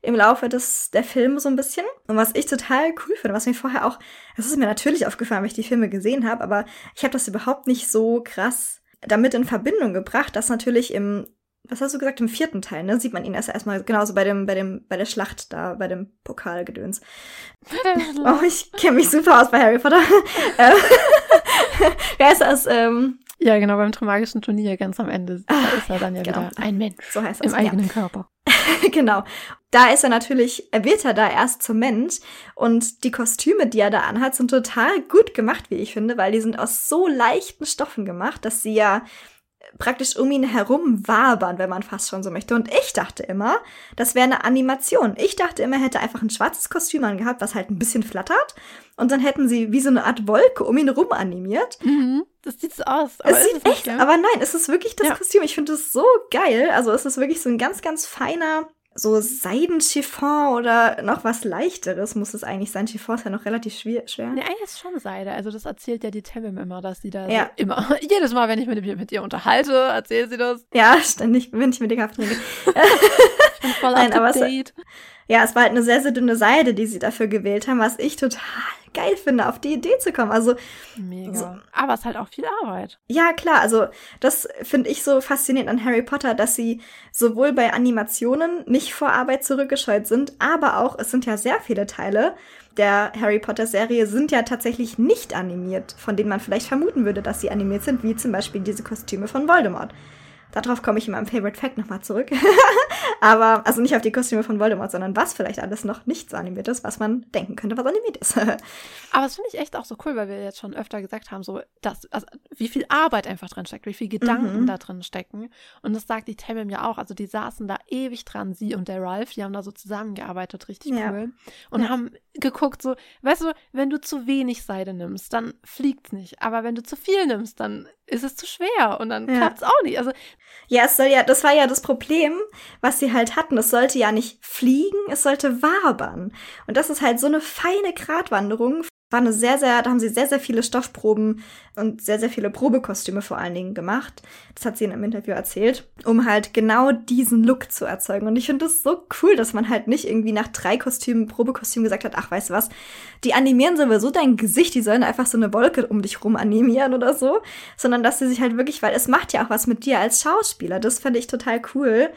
im Laufe des, der Filme so ein bisschen. Und was ich total cool finde, was mir vorher auch, das ist mir natürlich aufgefallen, weil ich die Filme gesehen habe, aber ich habe das überhaupt nicht so krass damit in Verbindung gebracht, dass natürlich im, was hast du gesagt, im vierten Teil, ne, sieht man ihn erst erstmal genauso bei dem, bei dem, bei der Schlacht da, bei dem Pokalgedöns. oh, ich kenne mich super aus bei Harry Potter. Äh, wer ist das? Ähm, ja, genau, beim Trimagischen Turnier ganz am Ende da ist er dann ja genau. wieder ein Mensch so heißt das, im eigenen ja. Körper. genau. Da ist er natürlich, er wird er da erst zum Mensch und die Kostüme, die er da anhat, sind total gut gemacht, wie ich finde, weil die sind aus so leichten Stoffen gemacht, dass sie ja praktisch um ihn herum wabern, wenn man fast schon so möchte. Und ich dachte immer, das wäre eine Animation. Ich dachte immer, er hätte einfach ein schwarzes Kostüm angehabt, was halt ein bisschen flattert. Und dann hätten sie wie so eine Art Wolke um ihn herum animiert. Mhm, das sieht so aus. es sieht echt, aber nein, es ist wirklich das ja. Kostüm. Ich finde es so geil. Also es ist wirklich so ein ganz, ganz feiner so Seidenchiffon oder noch was leichteres muss es eigentlich sein. Chiffon ist ja noch relativ schwer. Nee, eigentlich ist schon Seide. Also das erzählt ja die Temim immer, dass sie da ja. so immer, jedes Mal, wenn ich mich mit, ihr unterhalte, erzählt sie das. Ja, ständig, wenn ich mit ihr Kaffee trinke. voll Nein, aber es, ja, es war halt eine sehr, sehr dünne Seide, die sie dafür gewählt haben, was ich total geil finde, auf die Idee zu kommen. Also mega. So, Aber es ist halt auch viel Arbeit. Ja, klar. Also das finde ich so faszinierend an Harry Potter, dass sie sowohl bei Animationen nicht vor Arbeit zurückgescheut sind, aber auch, es sind ja sehr viele Teile der Harry Potter Serie sind ja tatsächlich nicht animiert, von denen man vielleicht vermuten würde, dass sie animiert sind, wie zum Beispiel diese Kostüme von Voldemort. Darauf komme ich in meinem Favorite Fact nochmal zurück. Aber, also nicht auf die Kostüme von Voldemort, sondern was vielleicht alles noch nicht so animiert ist, was man denken könnte, was animiert ist. Aber das finde ich echt auch so cool, weil wir jetzt schon öfter gesagt haben, so, dass, also, wie viel Arbeit einfach drin steckt, wie viel Gedanken mhm. da drin stecken. Und das sagt die Tamim ja auch. Also, die saßen da ewig dran, sie und der Ralph, die haben da so zusammengearbeitet, richtig ja. cool. Und ja. haben geguckt, so, weißt du, wenn du zu wenig Seide nimmst, dann fliegt's nicht. Aber wenn du zu viel nimmst, dann ist es zu schwer und dann ja. klappt's auch nicht. Also ja, es soll ja, das war ja das Problem, was sie halt hatten. Es sollte ja nicht fliegen, es sollte wabern. Und das ist halt so eine feine Gratwanderung war eine sehr, sehr, da haben sie sehr, sehr viele Stoffproben und sehr, sehr viele Probekostüme vor allen Dingen gemacht. Das hat sie in einem Interview erzählt, um halt genau diesen Look zu erzeugen. Und ich finde das so cool, dass man halt nicht irgendwie nach drei Kostümen, Probekostümen gesagt hat, ach, weißt du was, die animieren sowieso dein Gesicht, die sollen einfach so eine Wolke um dich rum animieren oder so, sondern dass sie sich halt wirklich, weil es macht ja auch was mit dir als Schauspieler. Das fände ich total cool.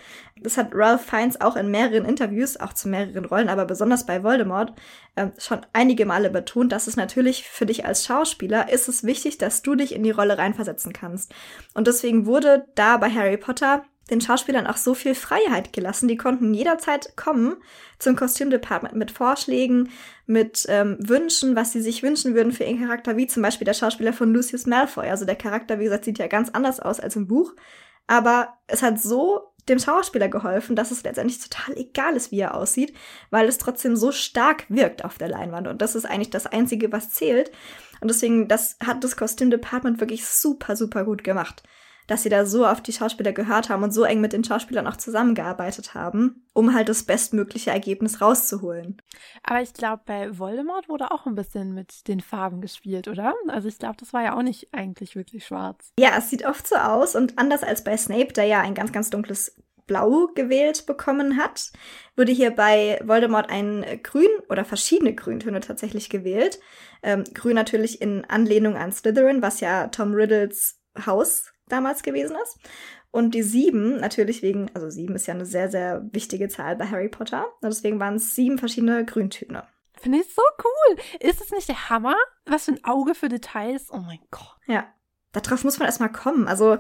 Das hat Ralph Fiennes auch in mehreren Interviews, auch zu mehreren Rollen, aber besonders bei Voldemort, äh, schon einige Male betont, dass es natürlich für dich als Schauspieler ist es wichtig, dass du dich in die Rolle reinversetzen kannst. Und deswegen wurde da bei Harry Potter den Schauspielern auch so viel Freiheit gelassen. Die konnten jederzeit kommen zum Kostümdepartment mit Vorschlägen, mit ähm, Wünschen, was sie sich wünschen würden für ihren Charakter, wie zum Beispiel der Schauspieler von Lucius Malfoy. Also der Charakter, wie gesagt, sieht ja ganz anders aus als im Buch. Aber es hat so dem Schauspieler geholfen, dass es letztendlich total egal ist, wie er aussieht, weil es trotzdem so stark wirkt auf der Leinwand. Und das ist eigentlich das Einzige, was zählt. Und deswegen, das hat das Kostümdepartment wirklich super, super gut gemacht. Dass sie da so auf die Schauspieler gehört haben und so eng mit den Schauspielern auch zusammengearbeitet haben, um halt das bestmögliche Ergebnis rauszuholen. Aber ich glaube, bei Voldemort wurde auch ein bisschen mit den Farben gespielt, oder? Also ich glaube, das war ja auch nicht eigentlich wirklich schwarz. Ja, es sieht oft so aus und anders als bei Snape, der ja ein ganz, ganz dunkles Blau gewählt bekommen hat, wurde hier bei Voldemort ein Grün oder verschiedene Grüntöne tatsächlich gewählt. Ähm, Grün natürlich in Anlehnung an Slytherin, was ja Tom Riddles Haus damals gewesen ist. Und die sieben, natürlich wegen, also sieben ist ja eine sehr, sehr wichtige Zahl bei Harry Potter. Und deswegen waren es sieben verschiedene Grüntöne. Finde ich so cool. Ist es nicht der Hammer? Was für ein Auge für Details. Oh mein Gott. Ja. Darauf muss man erstmal kommen. Also,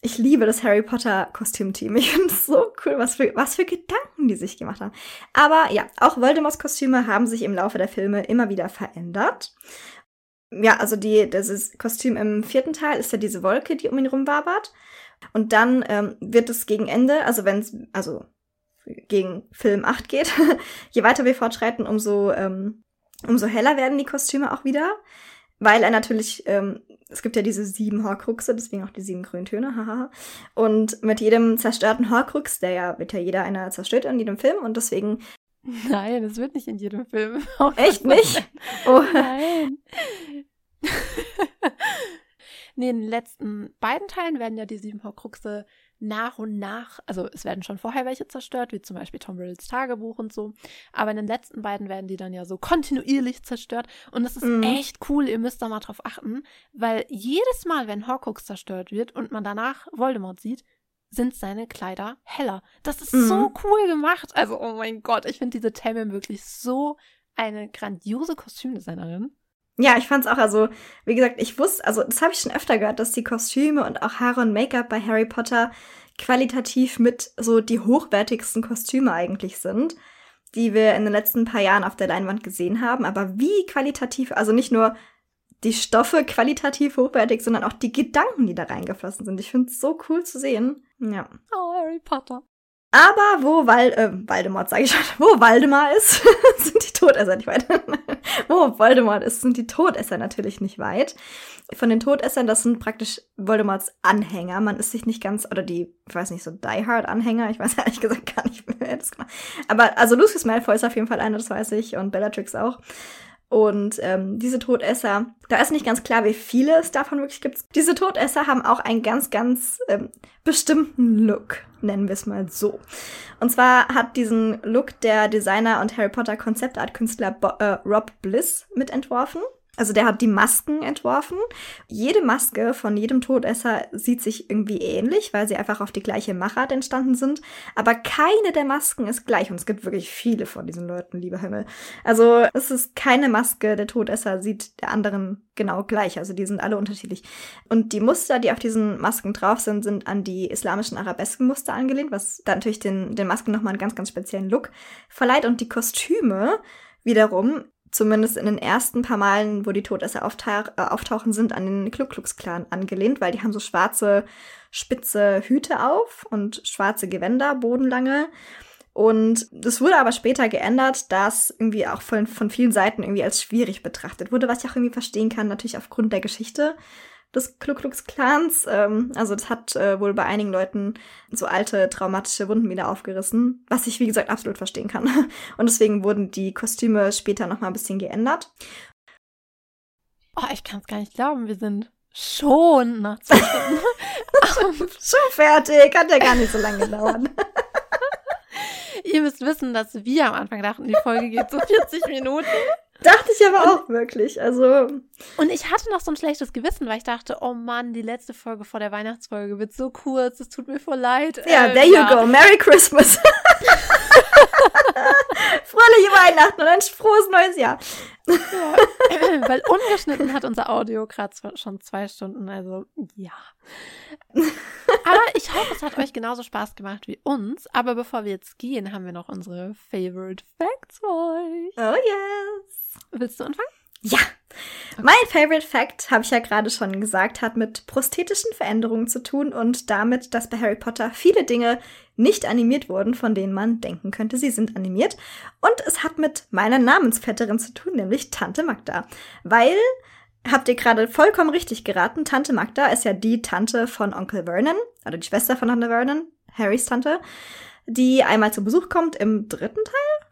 ich liebe das Harry Potter Kostümteam. Ich finde es so cool, was für, was für Gedanken die sich gemacht haben. Aber ja, auch Voldemorts Kostüme haben sich im Laufe der Filme immer wieder verändert. Ja, also die, das Kostüm im vierten Teil ist ja diese Wolke, die um ihn rumwabert. Und dann ähm, wird es gegen Ende, also wenn es, also gegen Film 8 geht, je weiter wir fortschreiten, umso, ähm, umso heller werden die Kostüme auch wieder. Weil er natürlich ähm, es gibt ja diese sieben Horcruxe, deswegen auch die sieben Grüntöne, haha. und mit jedem zerstörten Horcrux, der ja, wird ja jeder einer zerstört in jedem Film und deswegen. Nein, das wird nicht in jedem Film. Echt nicht? Oh. Nein. nee, in den letzten beiden Teilen werden ja die sieben Horcruxe nach und nach, also es werden schon vorher welche zerstört, wie zum Beispiel Tom Riddles Tagebuch und so, aber in den letzten beiden werden die dann ja so kontinuierlich zerstört und das ist mhm. echt cool, ihr müsst da mal drauf achten, weil jedes Mal, wenn Horcrux zerstört wird und man danach Voldemort sieht, sind seine Kleider heller. Das ist mhm. so cool gemacht. Also, oh mein Gott, ich finde diese Tamim wirklich so eine grandiose Kostümdesignerin. Ja, ich fand's auch, also, wie gesagt, ich wusste, also, das habe ich schon öfter gehört, dass die Kostüme und auch Haare und Make-up bei Harry Potter qualitativ mit so die hochwertigsten Kostüme eigentlich sind, die wir in den letzten paar Jahren auf der Leinwand gesehen haben. Aber wie qualitativ, also nicht nur die Stoffe qualitativ hochwertig, sondern auch die Gedanken, die da reingeflossen sind. Ich finde es so cool zu sehen. Ja. Oh, Harry Potter. Aber wo Val äh, Voldemort, sage ich schon, wo Waldemar ist, sind die Todesser nicht weit. wo Voldemort ist, sind die Todesser natürlich nicht weit. Von den Todessern, das sind praktisch Voldemorts Anhänger. Man ist sich nicht ganz, oder die, ich weiß nicht, so Die Hard Anhänger. Ich weiß ehrlich gesagt gar nicht, wer das gemacht Aber also Lucius Malfoy ist auf jeden Fall einer, das weiß ich, und Bellatrix auch. Und ähm, diese Todesser, da ist nicht ganz klar, wie viele es davon wirklich gibt. Diese Todesser haben auch einen ganz, ganz ähm, bestimmten Look, nennen wir es mal so. Und zwar hat diesen Look der Designer und Harry Potter Konzeptart-Künstler äh, Rob Bliss mitentworfen. Also der hat die Masken entworfen. Jede Maske von jedem Todesser sieht sich irgendwie ähnlich, weil sie einfach auf die gleiche Machart entstanden sind. Aber keine der Masken ist gleich. Und es gibt wirklich viele von diesen Leuten, lieber Himmel. Also es ist keine Maske der Todesser sieht der anderen genau gleich. Also die sind alle unterschiedlich. Und die Muster, die auf diesen Masken drauf sind, sind an die islamischen Arabeskenmuster angelehnt, was dann natürlich den, den Masken nochmal einen ganz, ganz speziellen Look verleiht. Und die Kostüme wiederum zumindest in den ersten paar Malen, wo die Todesser auftauch äh, auftauchen, sind an den Ku Klux Klan angelehnt, weil die haben so schwarze, spitze Hüte auf und schwarze Gewänder, bodenlange. Und das wurde aber später geändert, dass irgendwie auch von, von vielen Seiten irgendwie als schwierig betrachtet wurde, was ich auch irgendwie verstehen kann, natürlich aufgrund der Geschichte des Ku Klux Klans. Ähm, also das hat äh, wohl bei einigen Leuten so alte traumatische Wunden wieder aufgerissen, was ich wie gesagt absolut verstehen kann. Und deswegen wurden die Kostüme später noch mal ein bisschen geändert. Oh, ich kann es gar nicht glauben, wir sind schon nach zwei Stunden. schon fertig, hat ja gar nicht so lange dauern. Ihr müsst wissen, dass wir am Anfang dachten, die Folge geht so 40 Minuten. Dachte ich aber auch wirklich. Also. Und ich hatte noch so ein schlechtes Gewissen, weil ich dachte, oh Mann, die letzte Folge vor der Weihnachtsfolge wird so kurz, es tut mir voll leid. Ja, äh, there you ja. go. Merry Christmas. Fröhliche Weihnachten und ein frohes neues Jahr. Ja. Weil ungeschnitten hat unser Audio gerade schon zwei Stunden, also ja. Aber ich hoffe, es hat euch genauso Spaß gemacht wie uns. Aber bevor wir jetzt gehen, haben wir noch unsere Favorite Facts für euch. Oh yes. Willst du anfangen? Ja. Mein Favorite Fact, habe ich ja gerade schon gesagt, hat mit prosthetischen Veränderungen zu tun und damit, dass bei Harry Potter viele Dinge nicht animiert wurden, von denen man denken könnte, sie sind animiert. Und es hat mit meiner Namensvetterin zu tun, nämlich Tante Magda. Weil, habt ihr gerade vollkommen richtig geraten, Tante Magda ist ja die Tante von Onkel Vernon, oder die Schwester von Tante Vernon, Harrys Tante, die einmal zu Besuch kommt im dritten Teil?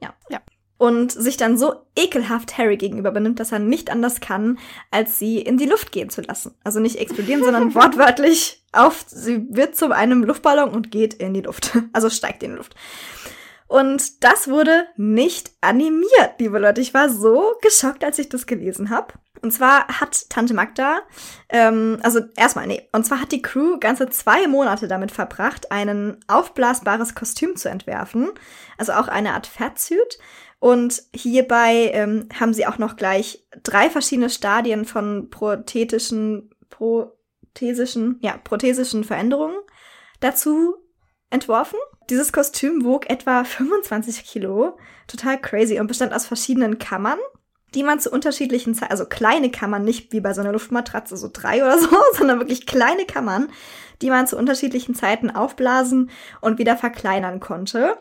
Ja. ja und sich dann so ekelhaft Harry gegenüber benimmt, dass er nicht anders kann, als sie in die Luft gehen zu lassen. Also nicht explodieren, sondern wortwörtlich auf, sie wird zu einem Luftballon und geht in die Luft. Also steigt in die Luft. Und das wurde nicht animiert, liebe Leute. Ich war so geschockt, als ich das gelesen habe. Und zwar hat Tante Magda, ähm, also erstmal, nee, und zwar hat die Crew ganze zwei Monate damit verbracht, ein aufblasbares Kostüm zu entwerfen. Also auch eine Art Fatsuit. Und hierbei ähm, haben sie auch noch gleich drei verschiedene Stadien von prothetischen, prothesischen, ja, prothesischen Veränderungen dazu entworfen. Dieses Kostüm wog etwa 25 Kilo, total crazy und bestand aus verschiedenen Kammern, die man zu unterschiedlichen Zeiten, also kleine Kammern, nicht wie bei so einer Luftmatratze, so drei oder so, sondern wirklich kleine Kammern, die man zu unterschiedlichen Zeiten aufblasen und wieder verkleinern konnte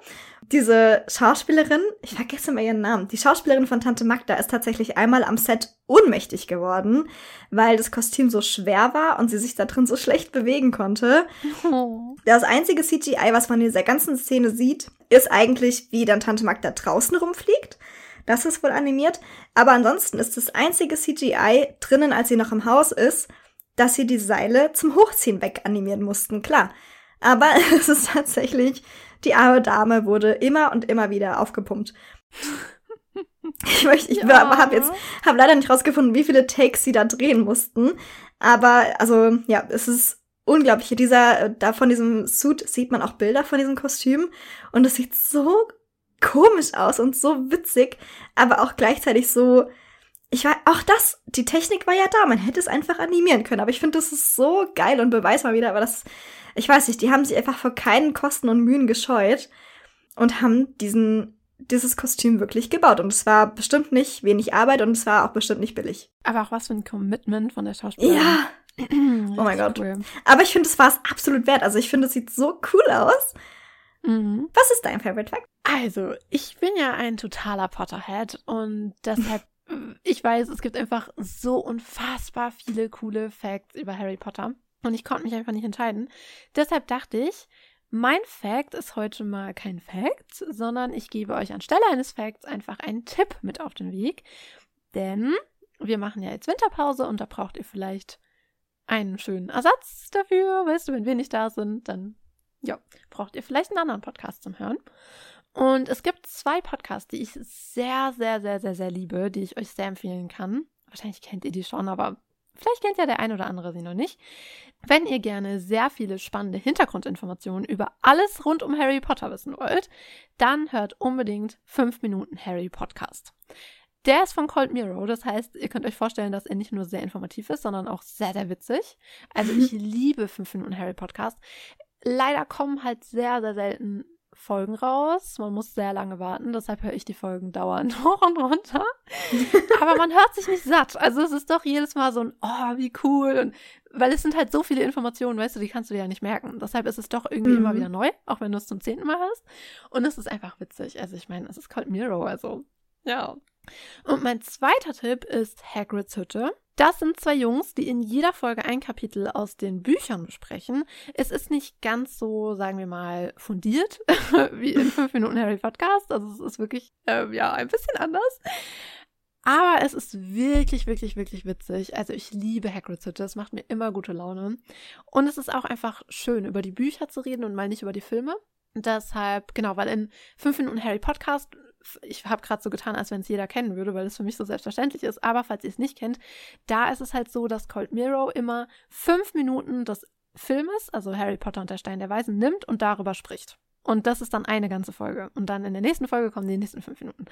diese Schauspielerin, ich vergesse mal ihren Namen, die Schauspielerin von Tante Magda ist tatsächlich einmal am Set ohnmächtig geworden, weil das Kostüm so schwer war und sie sich da drin so schlecht bewegen konnte. Oh. Das einzige CGI, was man in dieser ganzen Szene sieht, ist eigentlich, wie dann Tante Magda draußen rumfliegt. Das ist wohl animiert. Aber ansonsten ist das einzige CGI drinnen, als sie noch im Haus ist, dass sie die Seile zum Hochziehen weganimieren mussten. Klar. Aber es ist tatsächlich die arme Dame wurde immer und immer wieder aufgepumpt. Ich möchte, ich ja. habe jetzt, habe leider nicht rausgefunden, wie viele Takes sie da drehen mussten. Aber, also, ja, es ist unglaublich. Dieser, da von diesem Suit sieht man auch Bilder von diesem Kostüm. Und es sieht so komisch aus und so witzig, aber auch gleichzeitig so, ich war, auch das, die Technik war ja da, man hätte es einfach animieren können, aber ich finde, das ist so geil und beweis mal wieder, aber das ich weiß nicht, die haben sich einfach vor keinen Kosten und Mühen gescheut und haben diesen dieses Kostüm wirklich gebaut. Und es war bestimmt nicht wenig Arbeit und es war auch bestimmt nicht billig. Aber auch was für ein Commitment von der Schauspielerin. Ja. oh mein Gott. Cool. Aber ich finde, es war es absolut wert. Also ich finde, es sieht so cool aus. Mhm. Was ist dein Favorite Fact? Also, ich bin ja ein totaler Potterhead und deshalb, ich weiß, es gibt einfach so unfassbar viele coole Facts über Harry Potter und ich konnte mich einfach nicht entscheiden. Deshalb dachte ich, mein Fact ist heute mal kein Fact, sondern ich gebe euch anstelle eines Facts einfach einen Tipp mit auf den Weg. Denn wir machen ja jetzt Winterpause und da braucht ihr vielleicht einen schönen Ersatz dafür. Weißt du, wenn wir nicht da sind, dann ja, braucht ihr vielleicht einen anderen Podcast zum Hören. Und es gibt zwei Podcasts, die ich sehr, sehr, sehr, sehr, sehr liebe, die ich euch sehr empfehlen kann. Wahrscheinlich kennt ihr die schon, aber Vielleicht kennt ja der ein oder andere sie noch nicht. Wenn ihr gerne sehr viele spannende Hintergrundinformationen über alles rund um Harry Potter wissen wollt, dann hört unbedingt 5 Minuten Harry Podcast. Der ist von Cold Mirror, das heißt, ihr könnt euch vorstellen, dass er nicht nur sehr informativ ist, sondern auch sehr, sehr witzig. Also ich liebe 5 Minuten Harry Podcast. Leider kommen halt sehr, sehr selten Folgen raus. Man muss sehr lange warten, deshalb höre ich die Folgen dauernd hoch und runter. Aber man hört sich nicht satt. Also es ist doch jedes Mal so ein, oh, wie cool. Und weil es sind halt so viele Informationen, weißt du, die kannst du dir ja nicht merken. Deshalb ist es doch irgendwie mhm. immer wieder neu, auch wenn du es zum zehnten Mal hast. Und es ist einfach witzig. Also ich meine, es ist Cold Mirror, also ja. Und mein zweiter Tipp ist Hagrids Hütte. Das sind zwei Jungs, die in jeder Folge ein Kapitel aus den Büchern besprechen. Es ist nicht ganz so, sagen wir mal, fundiert wie in 5 Minuten Harry Podcast. Also es ist wirklich, äh, ja, ein bisschen anders. Aber es ist wirklich, wirklich, wirklich witzig. Also ich liebe Hagrid's Hütte. Es macht mir immer gute Laune. Und es ist auch einfach schön, über die Bücher zu reden und mal nicht über die Filme. Deshalb, genau, weil in 5 Minuten Harry Podcast ich habe gerade so getan, als wenn es jeder kennen würde, weil es für mich so selbstverständlich ist. Aber falls ihr es nicht kennt, da ist es halt so, dass Cold Mirror immer fünf Minuten des Filmes, also Harry Potter und der Stein der Weisen, nimmt und darüber spricht. Und das ist dann eine ganze Folge. Und dann in der nächsten Folge kommen die nächsten fünf Minuten.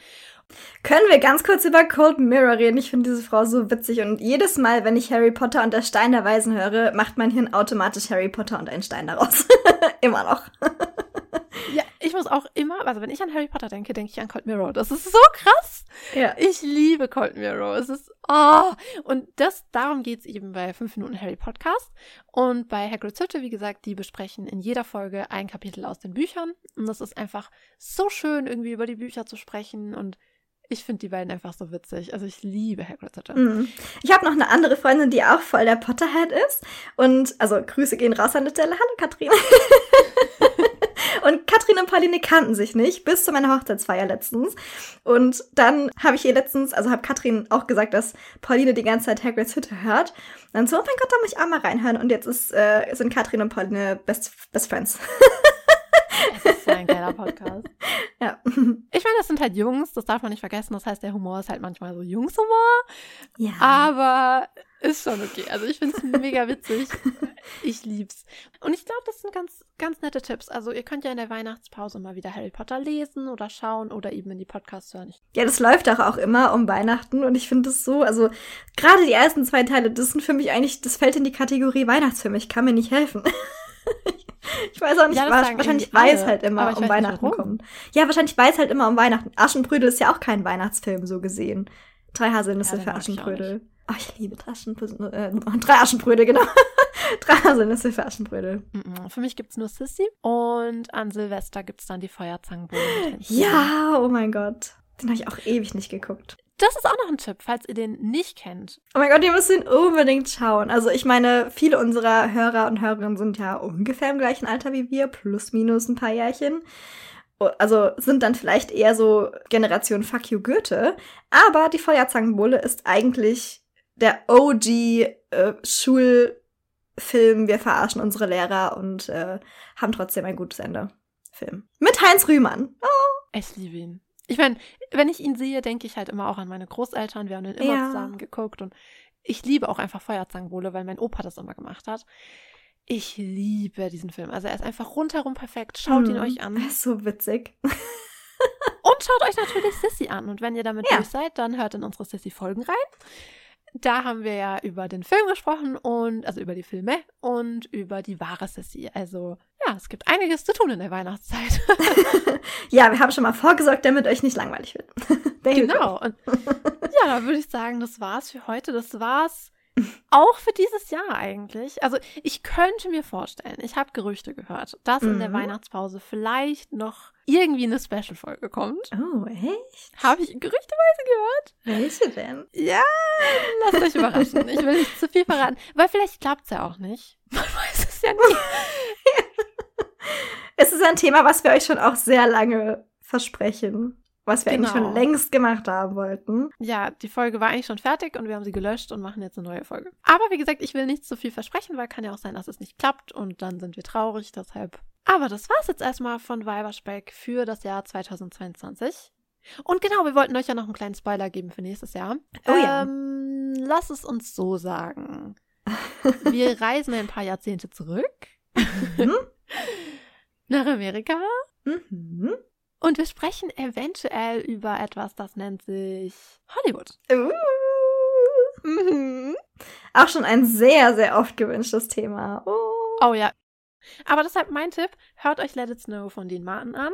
Können wir ganz kurz über Cold Mirror reden? Ich finde diese Frau so witzig. Und jedes Mal, wenn ich Harry Potter und der Stein der Weisen höre, macht mein Hirn automatisch Harry Potter und ein Stein daraus. Immer noch. Ja, ich muss auch immer, also wenn ich an Harry Potter denke, denke ich an Cold Mirror. Das ist so krass. Ja. Ich liebe Cold Mirror. Es ist, oh. Und das, darum geht's eben bei 5 Minuten Harry Podcast. Und bei Hagrid's Hütte, wie gesagt, die besprechen in jeder Folge ein Kapitel aus den Büchern. Und das ist einfach so schön, irgendwie über die Bücher zu sprechen und ich finde die beiden einfach so witzig. Also ich liebe Hagrid's Hütte. Mm. Ich habe noch eine andere Freundin, die auch voll der Potterhead ist. Und also Grüße gehen raus an der Stelle. Hallo Katrin. Und Katrin und Pauline kannten sich nicht, bis zu meiner Hochzeitsfeier letztens. Und dann habe ich ihr letztens, also habe Katrin auch gesagt, dass Pauline die ganze Zeit Hagrid's Hütte hört. Und dann so, oh mein Gott, da muss ich auch mal reinhören. Und jetzt ist, äh, sind Katrin und Pauline Best, Best Friends. Das ist so ein geiler Podcast. Ja. Ich meine, das sind halt Jungs, das darf man nicht vergessen. Das heißt, der Humor ist halt manchmal so Jungshumor. Ja. Aber ist schon okay. Also ich finde es mega witzig. Ich lieb's. Und ich glaube, das sind ganz, ganz nette Tipps. Also ihr könnt ja in der Weihnachtspause mal wieder Harry Potter lesen oder schauen oder eben in die Podcasts hören. Ja, das läuft auch, auch immer um Weihnachten und ich finde es so, also gerade die ersten zwei Teile, das sind für mich eigentlich, das fällt in die Kategorie Weihnachtsfilm. Ich kann mir nicht helfen. ich weiß auch nicht, ja, wahrscheinlich weil es halt immer um Weihnachten kommt. Ja, wahrscheinlich weiß halt immer um Weihnachten. Aschenbrödel ist ja auch kein Weihnachtsfilm, so gesehen. Drei Haselnüsse ja, für Aschenbrödel. Oh, ich liebe Aschenbrödel. Äh, drei Aschenbrödel, genau. drei Haselnüsse für Aschenbrödel. Für mich gibt's nur Sissy. Und an Silvester gibt's dann die Feuerzangenbowle. Ja, oh mein Gott. Den habe ich auch ewig nicht geguckt. Das ist auch noch ein Tipp, falls ihr den nicht kennt. Oh mein Gott, ihr müsst ihn unbedingt schauen. Also ich meine, viele unserer Hörer und Hörerinnen sind ja ungefähr im gleichen Alter wie wir, plus minus ein paar Jährchen also sind dann vielleicht eher so Generation Fuck you Goethe. Aber die Feuerzangenbowle ist eigentlich der OG äh, Schulfilm. Wir verarschen unsere Lehrer und äh, haben trotzdem ein gutes Ende. Film. Mit Heinz Rühmann. Oh. Ich liebe ihn. Ich meine, wenn ich ihn sehe, denke ich halt immer auch an meine Großeltern. Wir haben den immer ja. zusammen geguckt und ich liebe auch einfach Feuerzangenbowle, weil mein Opa das immer gemacht hat. Ich liebe diesen Film. Also er ist einfach rundherum perfekt. Schaut mm, ihn euch an. Er ist so witzig. Und schaut euch natürlich Sissy an. Und wenn ihr damit ja. durch seid, dann hört in unsere Sissy-Folgen rein. Da haben wir ja über den Film gesprochen und also über die Filme und über die wahre Sissy. Also ja, es gibt einiges zu tun in der Weihnachtszeit. ja, wir haben schon mal vorgesorgt, damit euch nicht langweilig wird. genau. Und ja, da würde ich sagen, das war's für heute. Das war's auch für dieses Jahr eigentlich. Also ich könnte mir vorstellen, ich habe Gerüchte gehört, dass mhm. in der mhm. Weihnachtspause vielleicht noch irgendwie eine Special-Folge kommt. Oh, echt? Habe ich gerüchteweise gehört. Welche denn? Ja, lasst euch überraschen. Ich will nicht zu viel verraten, weil vielleicht klappt es ja auch nicht. Man weiß es ja nie. es ist ein Thema, was wir euch schon auch sehr lange versprechen was wir genau. eigentlich schon genau. längst gemacht haben wollten. Ja, die Folge war eigentlich schon fertig und wir haben sie gelöscht und machen jetzt eine neue Folge. Aber wie gesagt, ich will nicht zu viel versprechen, weil kann ja auch sein, dass es nicht klappt und dann sind wir traurig, deshalb. Aber das war's jetzt erstmal von Weiberspeck für das Jahr 2022. Und genau, wir wollten euch ja noch einen kleinen Spoiler geben für nächstes Jahr. Oh ja. Ähm, lass es uns so sagen. Wir reisen ein paar Jahrzehnte zurück. Mhm. Nach Amerika. Mhm. Und wir sprechen eventuell über etwas, das nennt sich Hollywood. Uh. Mhm. Auch schon ein sehr, sehr oft gewünschtes Thema. Oh. oh ja. Aber deshalb mein Tipp, hört euch Let It Snow von Dean Martin an.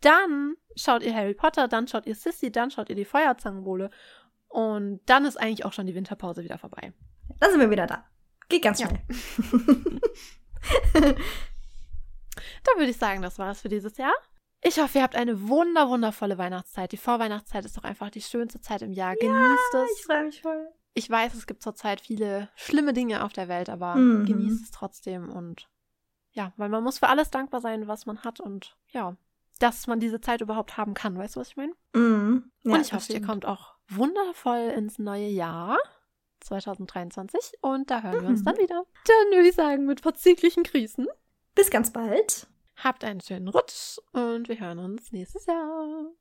Dann schaut ihr Harry Potter, dann schaut ihr Sissy, dann schaut ihr die Feuerzangenbowle. Und dann ist eigentlich auch schon die Winterpause wieder vorbei. Dann sind wir wieder da. Geht ganz schnell. Ja. dann würde ich sagen, das war es für dieses Jahr. Ich hoffe, ihr habt eine wunder, wundervolle Weihnachtszeit. Die Vorweihnachtszeit ist doch einfach die schönste Zeit im Jahr. Genießt ja, es. Ich freue mich voll. Ich weiß, es gibt zurzeit viele schlimme Dinge auf der Welt, aber mhm. genießt es trotzdem und ja, weil man muss für alles dankbar sein, was man hat und ja, dass man diese Zeit überhaupt haben kann. Weißt du, was ich meine? Mhm. Ja, und ich hoffe, ihr kommt auch wundervoll ins neue Jahr 2023 und da hören mhm. wir uns mhm. dann wieder. Dann würde ich sagen, mit verzüglichen Krisen. Bis ganz bald. Habt einen schönen Rutsch und wir hören uns nächstes Jahr.